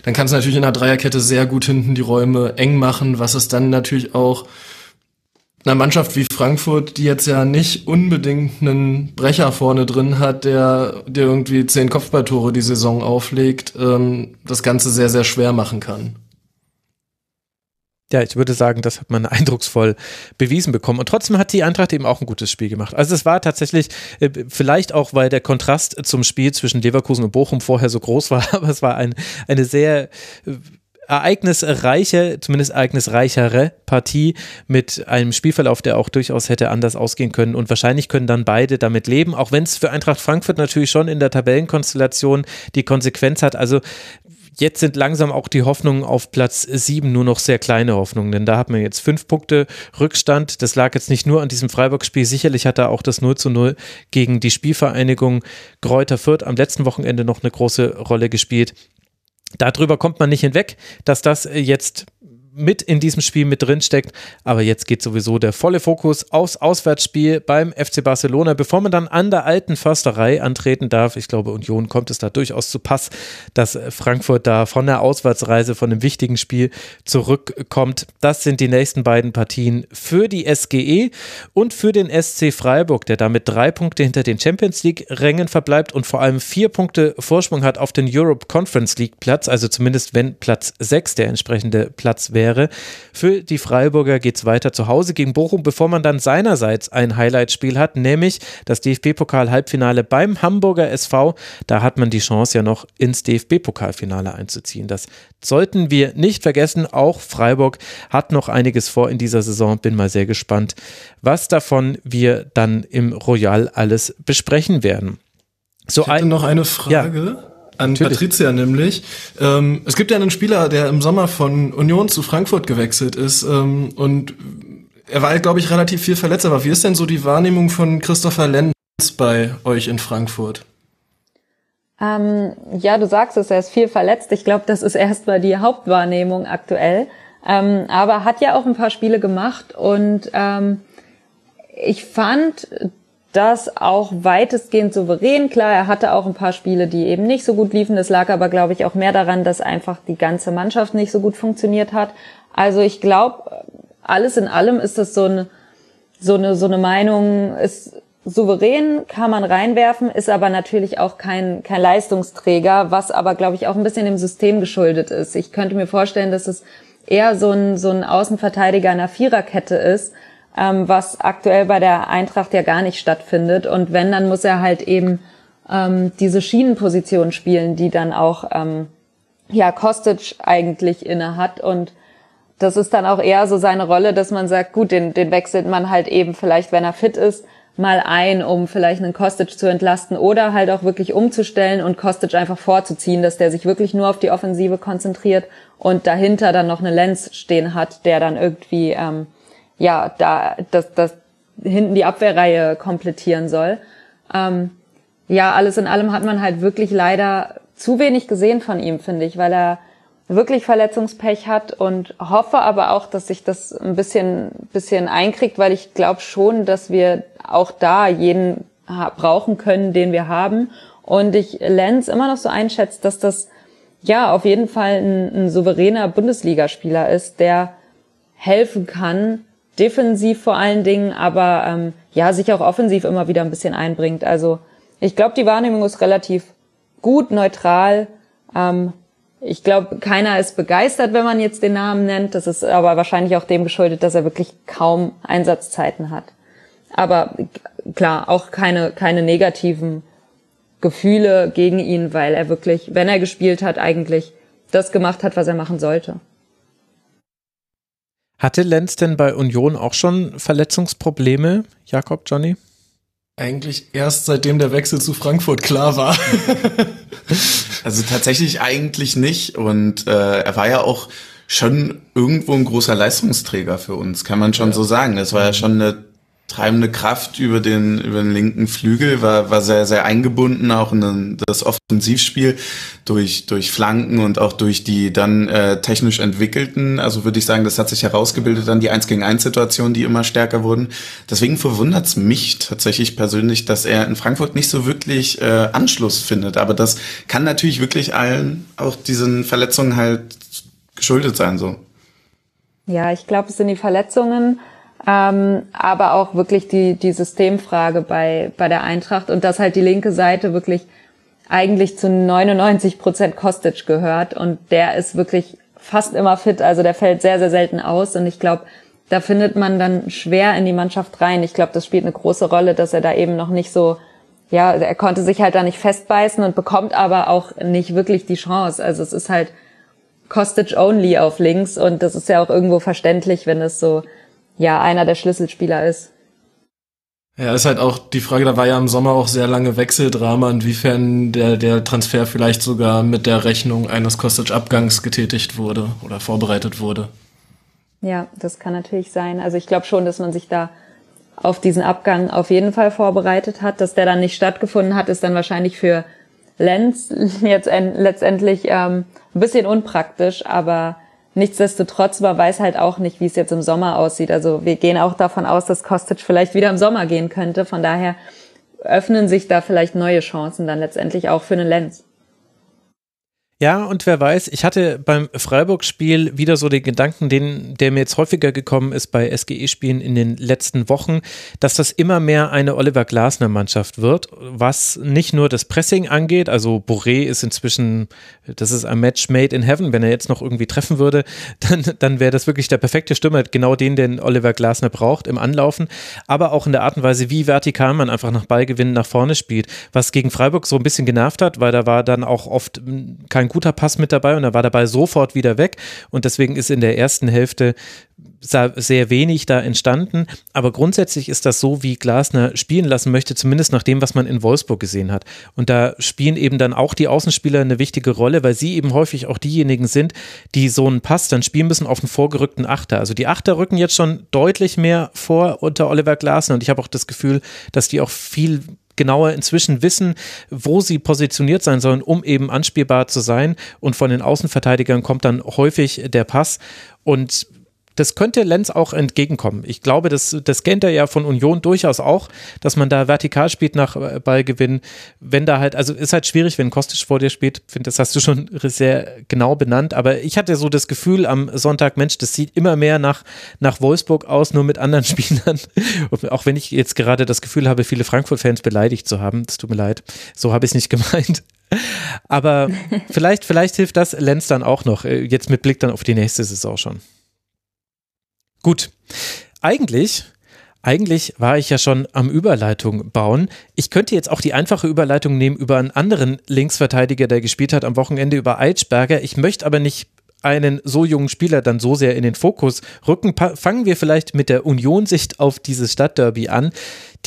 Speaker 6: Dann kannst du natürlich in der Dreierkette sehr gut hinten die Räume eng machen, was es dann natürlich auch einer Mannschaft wie Frankfurt, die jetzt ja nicht unbedingt einen Brecher vorne drin hat, der, der irgendwie zehn Kopfballtore die Saison auflegt, ähm, das Ganze sehr, sehr schwer machen kann.
Speaker 3: Ja, ich würde sagen, das hat man eindrucksvoll bewiesen bekommen. Und trotzdem hat die Eintracht eben auch ein gutes Spiel gemacht. Also es war tatsächlich, äh, vielleicht auch, weil der Kontrast zum Spiel zwischen Leverkusen und Bochum vorher so groß war, aber es war ein, eine sehr äh, ereignisreiche, zumindest ereignisreichere Partie mit einem Spielverlauf, der auch durchaus hätte anders ausgehen können. Und wahrscheinlich können dann beide damit leben, auch wenn es für Eintracht Frankfurt natürlich schon in der Tabellenkonstellation die Konsequenz hat. Also jetzt sind langsam auch die Hoffnungen auf Platz 7 nur noch sehr kleine Hoffnungen, denn da hat man jetzt fünf Punkte Rückstand. Das lag jetzt nicht nur an diesem Freiburg-Spiel. Sicherlich hat da auch das 0 zu 0 gegen die Spielvereinigung Gräuter Fürth am letzten Wochenende noch eine große Rolle gespielt. Darüber kommt man nicht hinweg, dass das jetzt mit in diesem Spiel mit drin steckt. Aber jetzt geht sowieso der volle Fokus aufs Auswärtsspiel beim FC Barcelona, bevor man dann an der alten Försterei antreten darf. Ich glaube, Union kommt es da durchaus zu Pass, dass Frankfurt da von der Auswärtsreise, von einem wichtigen Spiel zurückkommt. Das sind die nächsten beiden Partien für die SGE und für den SC Freiburg, der damit drei Punkte hinter den Champions League-Rängen verbleibt und vor allem vier Punkte Vorsprung hat auf den Europe Conference League Platz, also zumindest wenn Platz 6 der entsprechende Platz wäre wäre. Für die Freiburger geht es weiter zu Hause gegen Bochum, bevor man dann seinerseits ein Highlight-Spiel hat, nämlich das DFB-Pokal-Halbfinale beim Hamburger SV. Da hat man die Chance ja noch ins DFB-Pokalfinale einzuziehen. Das sollten wir nicht vergessen. Auch Freiburg hat noch einiges vor in dieser Saison. Bin mal sehr gespannt, was davon wir dann im Royal alles besprechen werden.
Speaker 6: So ich hätte noch eine Frage. Ja. An Natürlich. Patricia nämlich. Ähm, es gibt ja einen Spieler, der im Sommer von Union zu Frankfurt gewechselt ist ähm, und er war, glaube ich, relativ viel verletzt. Aber wie ist denn so die Wahrnehmung von Christopher Lenz bei euch in Frankfurt?
Speaker 4: Ähm, ja, du sagst es, er ist viel verletzt. Ich glaube, das ist erstmal die Hauptwahrnehmung aktuell. Ähm, aber hat ja auch ein paar Spiele gemacht und ähm, ich fand das auch weitestgehend souverän. Klar, er hatte auch ein paar Spiele, die eben nicht so gut liefen. Das lag aber, glaube ich, auch mehr daran, dass einfach die ganze Mannschaft nicht so gut funktioniert hat. Also ich glaube, alles in allem ist das so eine, so eine, so eine Meinung, ist souverän, kann man reinwerfen, ist aber natürlich auch kein, kein Leistungsträger, was aber, glaube ich, auch ein bisschen dem System geschuldet ist. Ich könnte mir vorstellen, dass es eher so ein, so ein Außenverteidiger einer Viererkette ist, ähm, was aktuell bei der Eintracht ja gar nicht stattfindet. Und wenn, dann muss er halt eben ähm, diese Schienenposition spielen, die dann auch ähm, ja Kostic eigentlich inne hat. Und das ist dann auch eher so seine Rolle, dass man sagt, gut, den, den wechselt man halt eben vielleicht, wenn er fit ist, mal ein, um vielleicht einen Kostic zu entlasten oder halt auch wirklich umzustellen und Kostic einfach vorzuziehen, dass der sich wirklich nur auf die Offensive konzentriert und dahinter dann noch eine Lenz stehen hat, der dann irgendwie ähm, ja da das, das hinten die Abwehrreihe komplettieren soll. Ähm, ja, alles in allem hat man halt wirklich leider zu wenig gesehen von ihm, finde ich, weil er wirklich Verletzungspech hat und hoffe aber auch, dass sich das ein bisschen, bisschen einkriegt, weil ich glaube schon, dass wir auch da jeden brauchen können, den wir haben. Und ich Lenz immer noch so einschätzt, dass das ja auf jeden Fall ein, ein souveräner Bundesligaspieler ist, der helfen kann, defensiv vor allen Dingen, aber ähm, ja, sich auch offensiv immer wieder ein bisschen einbringt. Also ich glaube, die Wahrnehmung ist relativ gut, neutral. Ähm, ich glaube, keiner ist begeistert, wenn man jetzt den Namen nennt. Das ist aber wahrscheinlich auch dem geschuldet, dass er wirklich kaum Einsatzzeiten hat. Aber klar, auch keine, keine negativen Gefühle gegen ihn, weil er wirklich, wenn er gespielt hat, eigentlich das gemacht hat, was er machen sollte.
Speaker 3: Hatte Lenz denn bei Union auch schon Verletzungsprobleme, Jakob, Johnny?
Speaker 6: Eigentlich erst seitdem der Wechsel zu Frankfurt klar war.
Speaker 5: also tatsächlich eigentlich nicht. Und äh, er war ja auch schon irgendwo ein großer Leistungsträger für uns, kann man schon ja. so sagen. Es war ja schon eine treibende Kraft über den, über den linken Flügel, war, war sehr, sehr eingebunden auch in das Offensivspiel durch, durch Flanken und auch durch die dann äh, technisch entwickelten. Also würde ich sagen, das hat sich herausgebildet, dann die 1 gegen 1 Situationen, die immer stärker wurden. Deswegen verwundert es mich tatsächlich persönlich, dass er in Frankfurt nicht so wirklich äh, Anschluss findet. Aber das kann natürlich wirklich allen auch diesen Verletzungen halt geschuldet sein, so.
Speaker 4: Ja, ich glaube, es sind die Verletzungen ähm, aber auch wirklich die, die Systemfrage bei, bei der Eintracht und dass halt die linke Seite wirklich eigentlich zu 99 Prozent Kostic gehört und der ist wirklich fast immer fit, also der fällt sehr, sehr selten aus und ich glaube, da findet man dann schwer in die Mannschaft rein. Ich glaube, das spielt eine große Rolle, dass er da eben noch nicht so, ja, er konnte sich halt da nicht festbeißen und bekommt aber auch nicht wirklich die Chance. Also es ist halt Kostic only auf links und das ist ja auch irgendwo verständlich, wenn es so ja einer der Schlüsselspieler ist.
Speaker 6: Ja, ist halt auch die Frage, da war ja im Sommer auch sehr lange Wechseldrama, inwiefern der, der Transfer vielleicht sogar mit der Rechnung eines Kostic-Abgangs getätigt wurde oder vorbereitet wurde.
Speaker 4: Ja, das kann natürlich sein. Also ich glaube schon, dass man sich da auf diesen Abgang auf jeden Fall vorbereitet hat. Dass der dann nicht stattgefunden hat, ist dann wahrscheinlich für Lenz jetzt letztendlich ähm, ein bisschen unpraktisch, aber Nichtsdestotrotz, man weiß halt auch nicht, wie es jetzt im Sommer aussieht. Also wir gehen auch davon aus, dass Kostic vielleicht wieder im Sommer gehen könnte. Von daher öffnen sich da vielleicht neue Chancen dann letztendlich auch für einen Lenz.
Speaker 3: Ja, und wer weiß, ich hatte beim Freiburg-Spiel wieder so den Gedanken, den, der mir jetzt häufiger gekommen ist bei SGE-Spielen in den letzten Wochen, dass das immer mehr eine Oliver Glasner-Mannschaft wird, was nicht nur das Pressing angeht, also Boré ist inzwischen, das ist ein Match made in heaven, wenn er jetzt noch irgendwie treffen würde, dann, dann wäre das wirklich der perfekte Stürmer, genau den, den Oliver Glasner braucht im Anlaufen, aber auch in der Art und Weise, wie vertikal man einfach nach Ballgewinnen nach vorne spielt, was gegen Freiburg so ein bisschen genervt hat, weil da war dann auch oft kein guter Pass mit dabei und er war dabei sofort wieder weg. Und deswegen ist in der ersten Hälfte sehr wenig da entstanden. Aber grundsätzlich ist das so, wie Glasner spielen lassen möchte, zumindest nach dem, was man in Wolfsburg gesehen hat. Und da spielen eben dann auch die Außenspieler eine wichtige Rolle, weil sie eben häufig auch diejenigen sind, die so einen Pass dann spielen müssen auf einen vorgerückten Achter. Also die Achter rücken jetzt schon deutlich mehr vor unter Oliver Glasner und ich habe auch das Gefühl, dass die auch viel genauer inzwischen wissen, wo sie positioniert sein sollen, um eben anspielbar zu sein. Und von den Außenverteidigern kommt dann häufig der Pass. Und das könnte Lenz auch entgegenkommen. Ich glaube, das, das kennt er ja von Union durchaus auch, dass man da vertikal spielt nach äh, Ballgewinn. Wenn da halt, also ist halt schwierig, wenn Kostic vor dir spielt. Finde, das hast du schon sehr genau benannt. Aber ich hatte so das Gefühl am Sonntag, Mensch, das sieht immer mehr nach, nach Wolfsburg aus, nur mit anderen Spielern. auch wenn ich jetzt gerade das Gefühl habe, viele Frankfurt-Fans beleidigt zu haben. Es tut mir leid. So habe ich es nicht gemeint. Aber vielleicht, vielleicht hilft das Lenz dann auch noch. Äh, jetzt mit Blick dann auf die nächste Saison schon. Gut. Eigentlich eigentlich war ich ja schon am Überleitung bauen. Ich könnte jetzt auch die einfache Überleitung nehmen über einen anderen Linksverteidiger, der gespielt hat am Wochenende über Eitschberger. Ich möchte aber nicht einen so jungen Spieler dann so sehr in den Fokus rücken. Fangen wir vielleicht mit der Union-Sicht auf dieses Stadtderby an,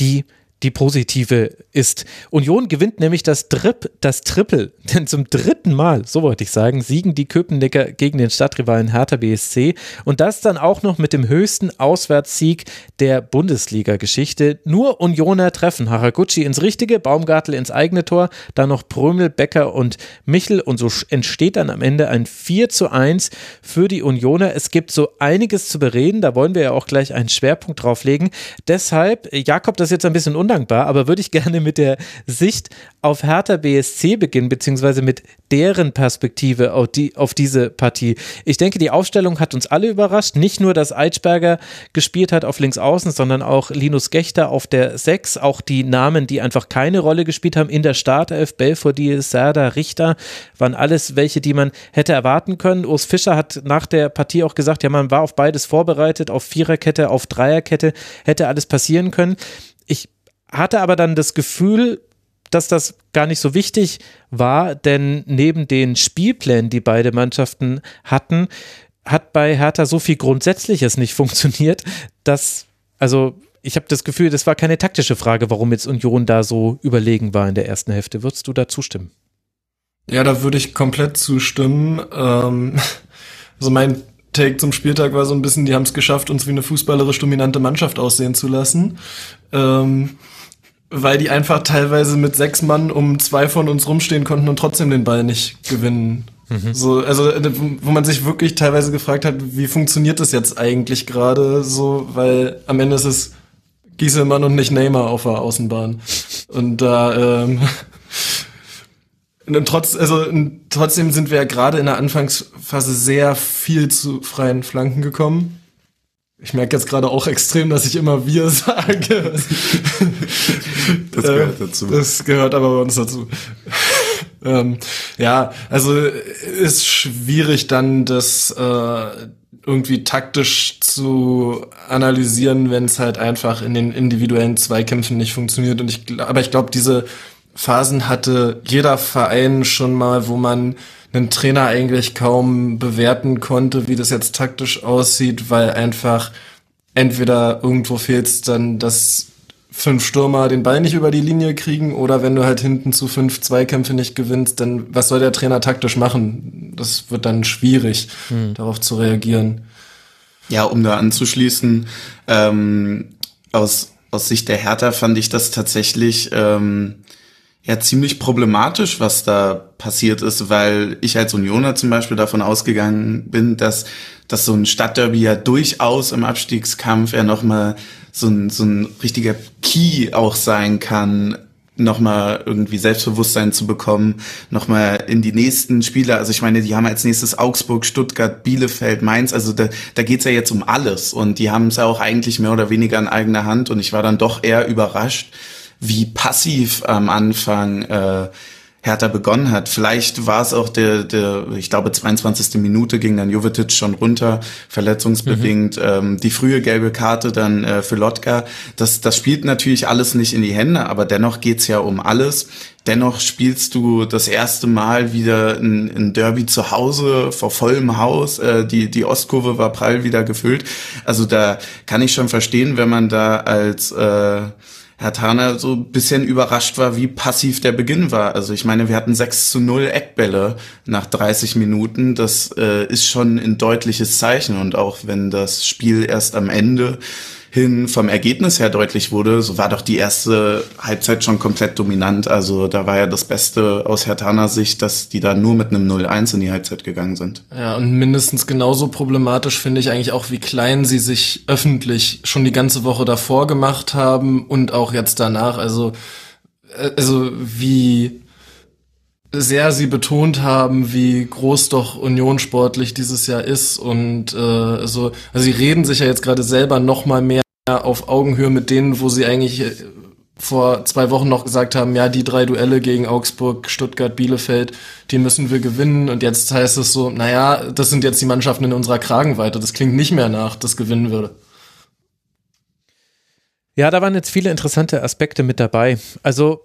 Speaker 3: die die positive ist. Union gewinnt nämlich das, Drip, das Triple, denn zum dritten Mal, so wollte ich sagen, siegen die Köpenicker gegen den Stadtrivalen Hertha BSC und das dann auch noch mit dem höchsten Auswärtssieg der Bundesliga-Geschichte. Nur Unioner treffen Haraguchi ins richtige, Baumgartel ins eigene Tor, dann noch Prömel, Becker und Michel und so entsteht dann am Ende ein 4 zu 1 für die Unioner. Es gibt so einiges zu bereden, da wollen wir ja auch gleich einen Schwerpunkt drauf legen. Deshalb, Jakob, das ist jetzt ein bisschen undankbar, aber würde ich gerne mit der Sicht auf Hertha BSC beginnen, beziehungsweise mit deren Perspektive auf, die, auf diese Partie. Ich denke, die Aufstellung hat uns alle überrascht. Nicht nur, dass Eitschberger gespielt hat auf links außen, sondern auch Linus Gechter auf der 6. Auch die Namen, die einfach keine Rolle gespielt haben in der Startelf, Belfodil, Serda, Richter, waren alles welche, die man hätte erwarten können. Urs Fischer hat nach der Partie auch gesagt, ja, man war auf beides vorbereitet, auf Viererkette, auf Dreierkette, hätte alles passieren können. Ich hatte aber dann das Gefühl, dass das gar nicht so wichtig war, denn neben den Spielplänen, die beide Mannschaften hatten, hat bei Hertha so viel Grundsätzliches nicht funktioniert, dass, also ich habe das Gefühl, das war keine taktische Frage, warum jetzt Union da so überlegen war in der ersten Hälfte. Würdest du da zustimmen?
Speaker 6: Ja, da würde ich komplett zustimmen. Ähm, also mein Take zum Spieltag war so ein bisschen, die haben es geschafft, uns wie eine fußballerisch dominante Mannschaft aussehen zu lassen. Ähm, weil die einfach teilweise mit sechs Mann um zwei von uns rumstehen konnten und trotzdem den Ball nicht gewinnen. Mhm. So, also wo man sich wirklich teilweise gefragt hat, wie funktioniert das jetzt eigentlich gerade so, weil am Ende ist es Gieselmann und nicht Neymar auf der Außenbahn. Und da ähm, und trotz, also trotzdem sind wir ja gerade in der Anfangsphase sehr viel zu freien Flanken gekommen. Ich merke jetzt gerade auch extrem, dass ich immer wir sage.
Speaker 5: das gehört dazu.
Speaker 6: Das gehört aber bei uns dazu. ähm, ja, also ist schwierig dann das äh, irgendwie taktisch zu analysieren, wenn es halt einfach in den individuellen Zweikämpfen nicht funktioniert. Und ich, aber ich glaube, diese Phasen hatte jeder Verein schon mal, wo man einen Trainer eigentlich kaum bewerten konnte, wie das jetzt taktisch aussieht, weil einfach entweder irgendwo fehlt dann, dass fünf Stürmer den Ball nicht über die Linie kriegen oder wenn du halt hinten zu fünf Zweikämpfe nicht gewinnst, dann was soll der Trainer taktisch machen? Das wird dann schwierig, hm. darauf zu reagieren.
Speaker 5: Ja, um da anzuschließen, ähm, aus, aus Sicht der Hertha fand ich das tatsächlich ähm, ja ziemlich problematisch, was da passiert ist, weil ich als Unioner zum Beispiel davon ausgegangen bin, dass, dass so ein Stadtderby ja durchaus im Abstiegskampf ja nochmal so ein, so ein richtiger Key auch sein kann, nochmal irgendwie Selbstbewusstsein zu bekommen, nochmal in die nächsten Spiele. Also ich meine, die haben als nächstes Augsburg, Stuttgart, Bielefeld, Mainz. Also da, da geht's ja jetzt um alles. Und die haben es ja auch eigentlich mehr oder weniger in eigener Hand. Und ich war dann doch eher überrascht, wie passiv am Anfang äh, Hertha begonnen hat. Vielleicht war es auch der, der, ich glaube, 22. Minute ging dann Jovetic schon runter, verletzungsbedingt. Mhm. Ähm, die frühe gelbe Karte dann äh, für Lotka. Das, das spielt natürlich alles nicht in die Hände, aber dennoch geht's ja um alles. dennoch spielst du das erste Mal wieder ein, ein Derby zu Hause vor vollem Haus. Äh, die, die Ostkurve war prall wieder gefüllt. Also da kann ich schon verstehen, wenn man da als äh, Herr Thaner so ein bisschen überrascht war, wie passiv der Beginn war. Also ich meine, wir hatten 6 zu 0 Eckbälle nach 30 Minuten. Das äh, ist schon ein deutliches Zeichen. Und auch wenn das Spiel erst am Ende hin vom Ergebnis her deutlich wurde, so war doch die erste Halbzeit schon komplett dominant. Also da war ja das Beste aus Hertaner Sicht, dass die da nur mit einem 0-1 in die Halbzeit gegangen sind.
Speaker 6: Ja, und mindestens genauso problematisch finde ich eigentlich auch, wie klein sie sich öffentlich schon die ganze Woche davor gemacht haben und auch jetzt danach. Also, äh, also wie sehr sie betont haben, wie groß doch Union sportlich dieses Jahr ist und äh, so, also sie reden sich ja jetzt gerade selber noch mal mehr auf Augenhöhe mit denen, wo sie eigentlich äh, vor zwei Wochen noch gesagt haben, ja, die drei Duelle gegen Augsburg, Stuttgart, Bielefeld, die müssen wir gewinnen. Und jetzt heißt es so, naja, das sind jetzt die Mannschaften in unserer Kragenweite. Das klingt nicht mehr nach, das gewinnen würde.
Speaker 3: Ja, da waren jetzt viele interessante Aspekte mit dabei. Also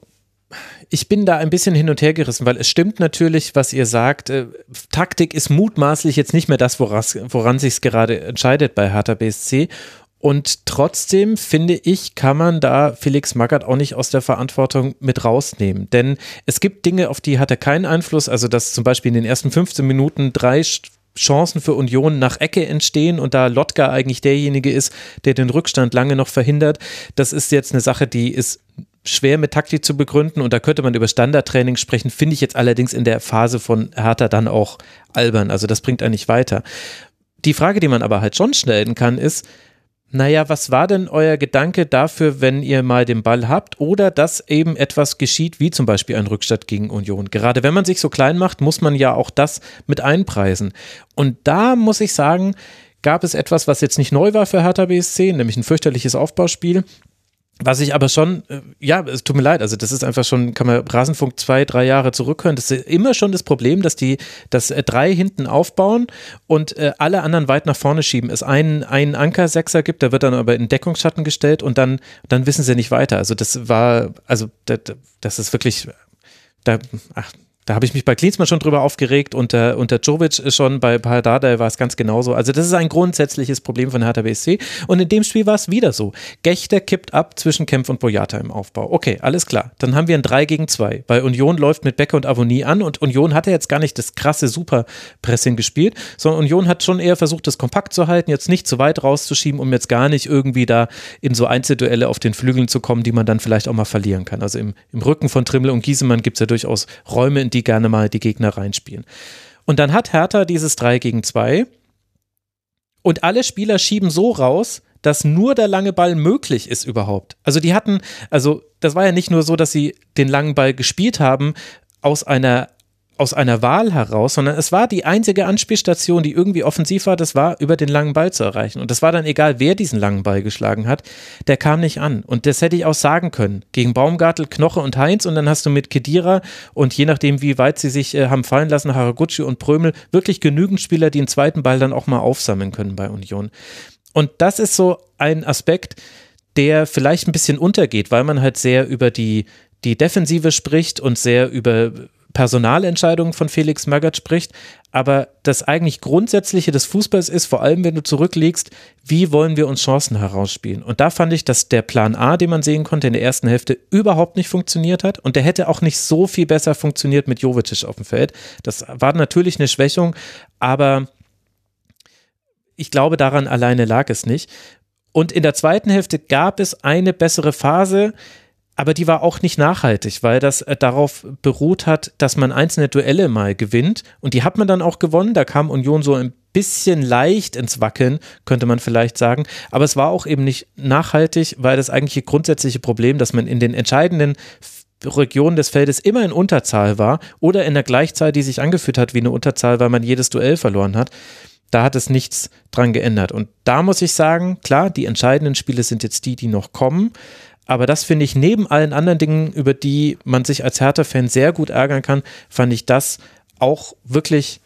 Speaker 3: ich bin da ein bisschen hin und her gerissen, weil es stimmt natürlich, was ihr sagt. Äh, Taktik ist mutmaßlich jetzt nicht mehr das, woran sich es gerade entscheidet bei Hertha BSC. Und trotzdem finde ich, kann man da Felix Magath auch nicht aus der Verantwortung mit rausnehmen. Denn es gibt Dinge, auf die hat er keinen Einfluss. Also, dass zum Beispiel in den ersten 15 Minuten drei Chancen für Union nach Ecke entstehen und da Lotka eigentlich derjenige ist, der den Rückstand lange noch verhindert. Das ist jetzt eine Sache, die ist schwer mit Taktik zu begründen und da könnte man über Standardtraining sprechen, finde ich jetzt allerdings in der Phase von Hertha dann auch albern. Also das bringt eigentlich weiter. Die Frage, die man aber halt schon stellen kann, ist, naja, was war denn euer Gedanke dafür, wenn ihr mal den Ball habt oder dass eben etwas geschieht, wie zum Beispiel ein Rückstand gegen Union? Gerade wenn man sich so klein macht, muss man ja auch das mit einpreisen. Und da muss ich sagen, gab es etwas, was jetzt nicht neu war für Hertha BSC, nämlich ein fürchterliches Aufbauspiel. Was ich aber schon, äh, ja, es tut mir leid, also das ist einfach schon, kann man Rasenfunk zwei, drei Jahre zurückhören. Das ist immer schon das Problem, dass die das äh, drei hinten aufbauen und äh, alle anderen weit nach vorne schieben. Es einen, einen Anker-Sechser gibt, der wird dann aber in Deckungsschatten gestellt und dann, dann wissen sie nicht weiter. Also das war, also das, das ist wirklich, da, ach, da habe ich mich bei Klinsmann schon drüber aufgeregt und der Jovic schon bei Pardada war es ganz genauso. Also das ist ein grundsätzliches Problem von Hertha BSC und in dem Spiel war es wieder so. Gechter kippt ab zwischen Kempf und Boyata im Aufbau. Okay, alles klar. Dann haben wir ein 3 gegen 2, weil Union läuft mit Becker und Avonie an und Union hatte jetzt gar nicht das krasse Superpressing gespielt, sondern Union hat schon eher versucht, das kompakt zu halten, jetzt nicht zu weit rauszuschieben, um jetzt gar nicht irgendwie da in so Einzelduelle auf den Flügeln zu kommen, die man dann vielleicht auch mal verlieren kann. Also im, im Rücken von Trimmel und Giesemann gibt es ja durchaus Räume, in die gerne mal die Gegner reinspielen. Und dann hat Hertha dieses 3 gegen 2 und alle Spieler schieben so raus, dass nur der lange Ball möglich ist überhaupt. Also die hatten, also das war ja nicht nur so, dass sie den langen Ball gespielt haben aus einer aus einer Wahl heraus, sondern es war die einzige Anspielstation, die irgendwie offensiv war, das war über den langen Ball zu erreichen. Und das war dann egal, wer diesen langen Ball geschlagen hat, der kam nicht an. Und das hätte ich auch sagen können. Gegen Baumgartel, Knoche und Heinz und dann hast du mit Kedira und je nachdem, wie weit sie sich äh, haben fallen lassen, Haraguchi und Prömel, wirklich genügend Spieler, die den zweiten Ball dann auch mal aufsammeln können bei Union. Und das ist so ein Aspekt, der vielleicht ein bisschen untergeht, weil man halt sehr über die, die Defensive spricht und sehr über Personalentscheidungen von Felix Magath spricht, aber das eigentlich Grundsätzliche des Fußballs ist, vor allem wenn du zurückliegst, wie wollen wir uns Chancen herausspielen? Und da fand ich, dass der Plan A, den man sehen konnte in der ersten Hälfte, überhaupt nicht funktioniert hat und der hätte auch nicht so viel besser funktioniert mit Jovetic auf dem Feld. Das war natürlich eine Schwächung, aber ich glaube, daran alleine lag es nicht. Und in der zweiten Hälfte gab es eine bessere Phase, aber die war auch nicht nachhaltig, weil das äh, darauf beruht hat, dass man einzelne Duelle mal gewinnt und die hat man dann auch gewonnen. Da kam Union so ein bisschen leicht ins Wackeln, könnte man vielleicht sagen. Aber es war auch eben nicht nachhaltig, weil das eigentliche grundsätzliche Problem, dass man in den entscheidenden Regionen des Feldes immer in Unterzahl war oder in der Gleichzahl, die sich angeführt hat wie eine Unterzahl, weil man jedes Duell verloren hat. Da hat es nichts dran geändert. Und da muss ich sagen, klar, die entscheidenden Spiele sind jetzt die, die noch kommen. Aber das finde ich neben allen anderen Dingen, über die man sich als Hertha-Fan sehr gut ärgern kann, fand ich das auch wirklich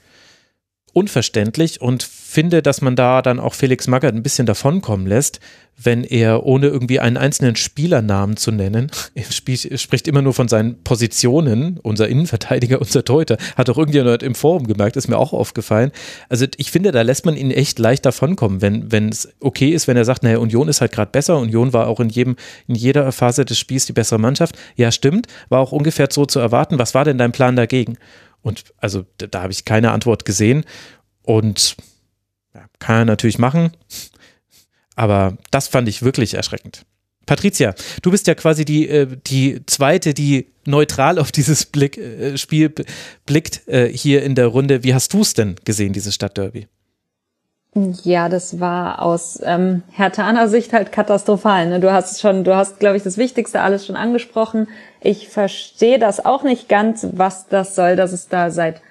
Speaker 3: unverständlich und finde, dass man da dann auch Felix Magath ein bisschen davonkommen lässt, wenn er, ohne irgendwie einen einzelnen Spielernamen zu nennen, spricht immer nur von seinen Positionen, unser Innenverteidiger, unser Torhüter, hat auch irgendjemand im Forum gemerkt, ist mir auch aufgefallen. Also ich finde, da lässt man ihn echt leicht davonkommen, wenn, wenn es okay ist, wenn er sagt, naja, Union ist halt gerade besser, Union war auch in jedem, in jeder Phase des Spiels die bessere Mannschaft. Ja, stimmt, war auch ungefähr so zu erwarten. Was war denn dein Plan dagegen? Und also da, da habe ich keine Antwort gesehen. Und ja, kann er natürlich machen. Aber das fand ich wirklich erschreckend. Patricia, du bist ja quasi die, äh, die zweite, die neutral auf dieses Blick, äh, Spiel blickt äh, hier in der Runde. Wie hast du es denn gesehen, dieses Stadtderby?
Speaker 4: Ja, das war aus ähm, Hertaner Sicht halt katastrophal. Ne? Du hast schon, du hast, glaube ich, das Wichtigste alles schon angesprochen. Ich verstehe das auch nicht ganz, was das soll, dass es da seit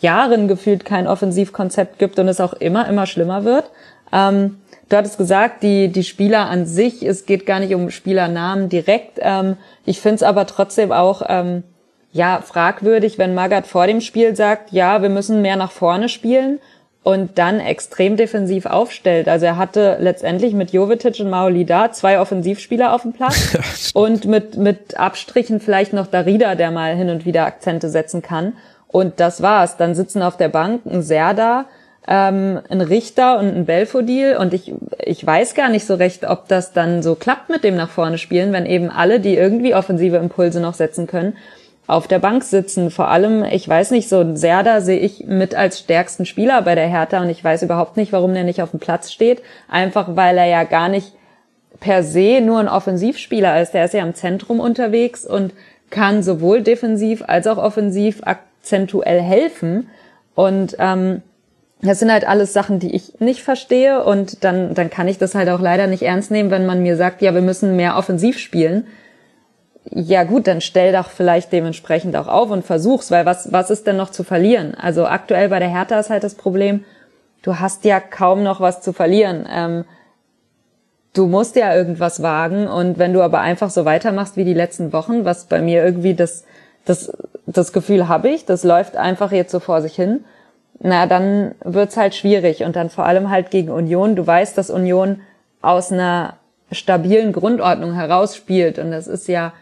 Speaker 4: Jahren gefühlt kein Offensivkonzept gibt und es auch immer, immer schlimmer wird. Ähm, du hattest gesagt, die, die Spieler an sich, es geht gar nicht um Spielernamen direkt. Ähm, ich finde es aber trotzdem auch ähm, ja fragwürdig, wenn Magath vor dem Spiel sagt, ja, wir müssen mehr nach vorne spielen und dann extrem defensiv aufstellt. Also er hatte letztendlich mit Jovetic und Maolida zwei Offensivspieler auf dem Platz und mit, mit Abstrichen vielleicht noch Darida, der mal hin und wieder Akzente setzen kann. Und das war's. Dann sitzen auf der Bank ein Serda, ähm, ein Richter und ein Belfodil. Und ich, ich weiß gar nicht so recht, ob das dann so klappt mit dem nach vorne spielen, wenn eben alle, die irgendwie offensive Impulse noch setzen können, auf der Bank sitzen. Vor allem, ich weiß nicht, so ein Serda sehe ich mit als stärksten Spieler bei der Hertha und ich weiß überhaupt nicht, warum der nicht auf dem Platz steht. Einfach weil er ja gar nicht per se nur ein Offensivspieler ist. Der ist ja im Zentrum unterwegs und kann sowohl defensiv als auch offensiv prozentuell helfen. Und ähm, das sind halt alles Sachen, die ich nicht verstehe und dann, dann kann ich das halt auch leider nicht ernst nehmen, wenn man mir sagt, ja, wir müssen mehr offensiv spielen. Ja gut, dann stell doch vielleicht dementsprechend auch auf und versuch's, weil was, was ist denn noch zu verlieren? Also aktuell bei der Hertha ist halt das Problem, du hast ja kaum noch was zu verlieren. Ähm, du musst ja irgendwas wagen und wenn du aber einfach so weitermachst wie die letzten Wochen, was bei mir irgendwie das das, das Gefühl habe ich, das läuft einfach jetzt so vor sich hin, na, dann wird's halt schwierig und dann vor allem halt gegen Union. Du weißt, dass Union aus einer stabilen Grundordnung herausspielt und das ist ja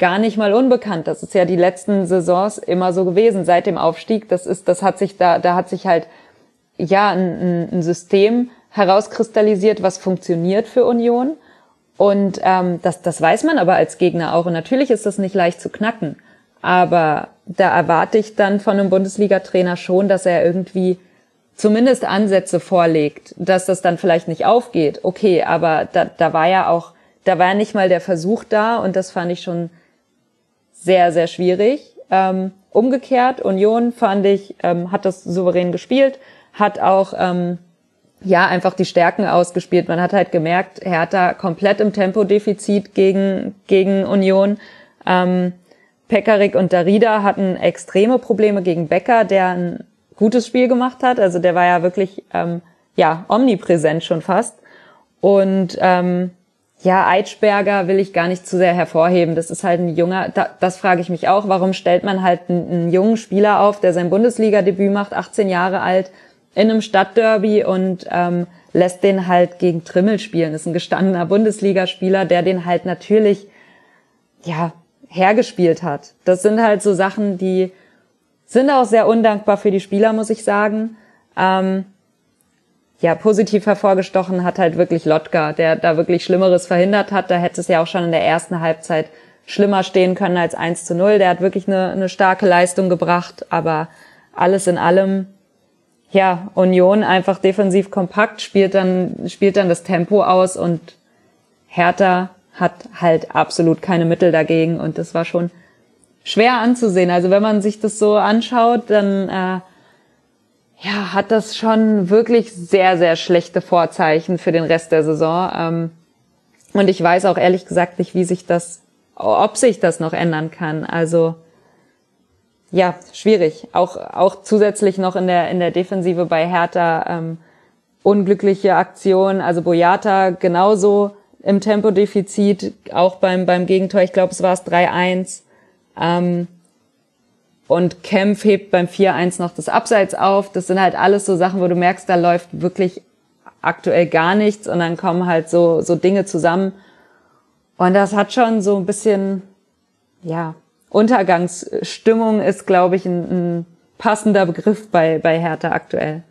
Speaker 4: gar nicht mal unbekannt. Das ist ja die letzten Saisons immer so gewesen seit dem Aufstieg. Das ist, das hat sich da, da hat sich halt ja ein, ein System herauskristallisiert, was funktioniert für Union und ähm, das, das weiß man aber als Gegner auch. Und natürlich ist das nicht leicht zu knacken. Aber da erwarte ich dann von einem Bundesliga-Trainer schon, dass er irgendwie zumindest Ansätze vorlegt, dass das dann vielleicht nicht aufgeht. Okay, aber da, da war ja auch, da war ja nicht mal der Versuch da und das fand ich schon sehr, sehr schwierig. Ähm, umgekehrt, Union fand ich, ähm, hat das souverän gespielt, hat auch ähm, ja, einfach die Stärken ausgespielt. Man hat halt gemerkt, Hertha komplett im Tempodefizit gegen, gegen Union. Ähm, Pekarik und Darida hatten extreme Probleme gegen Becker, der ein gutes Spiel gemacht hat. Also der war ja wirklich, ähm, ja, omnipräsent schon fast. Und, ähm, ja, Eitschberger will ich gar nicht zu sehr hervorheben. Das ist halt ein junger, da, das frage ich mich auch, warum stellt man halt einen, einen jungen Spieler auf, der sein Bundesliga-Debüt macht, 18 Jahre alt, in einem Stadtderby und ähm, lässt den halt gegen Trimmel spielen. Das ist ein gestandener Bundesligaspieler, der den halt natürlich ja hergespielt hat. Das sind halt so Sachen, die sind auch sehr undankbar für die Spieler, muss ich sagen. Ähm, ja, positiv hervorgestochen hat halt wirklich Lotka, der da wirklich Schlimmeres verhindert hat. Da hätte es ja auch schon in der ersten Halbzeit schlimmer stehen können als 1 zu 0. Der hat wirklich eine, eine starke Leistung gebracht, aber alles in allem ja, Union einfach defensiv kompakt, spielt dann, spielt dann das Tempo aus und Hertha hat halt absolut keine Mittel dagegen und das war schon schwer anzusehen. Also wenn man sich das so anschaut, dann äh, ja, hat das schon wirklich sehr, sehr schlechte Vorzeichen für den Rest der Saison. Ähm, und ich weiß auch ehrlich gesagt nicht, wie sich das, ob sich das noch ändern kann. Also ja, schwierig. Auch, auch zusätzlich noch in der, in der Defensive bei Hertha ähm, unglückliche Aktionen. Also Boyata genauso im Tempodefizit, auch beim, beim Gegentor. Ich glaube, es war es 3-1. Ähm, Und Kempf hebt beim 4-1 noch das Abseits auf. Das sind halt alles so Sachen, wo du merkst, da läuft wirklich aktuell gar nichts und dann kommen halt so, so Dinge zusammen. Und das hat schon so ein bisschen, ja, Untergangsstimmung ist, glaube ich, ein, ein passender Begriff bei, bei Hertha aktuell.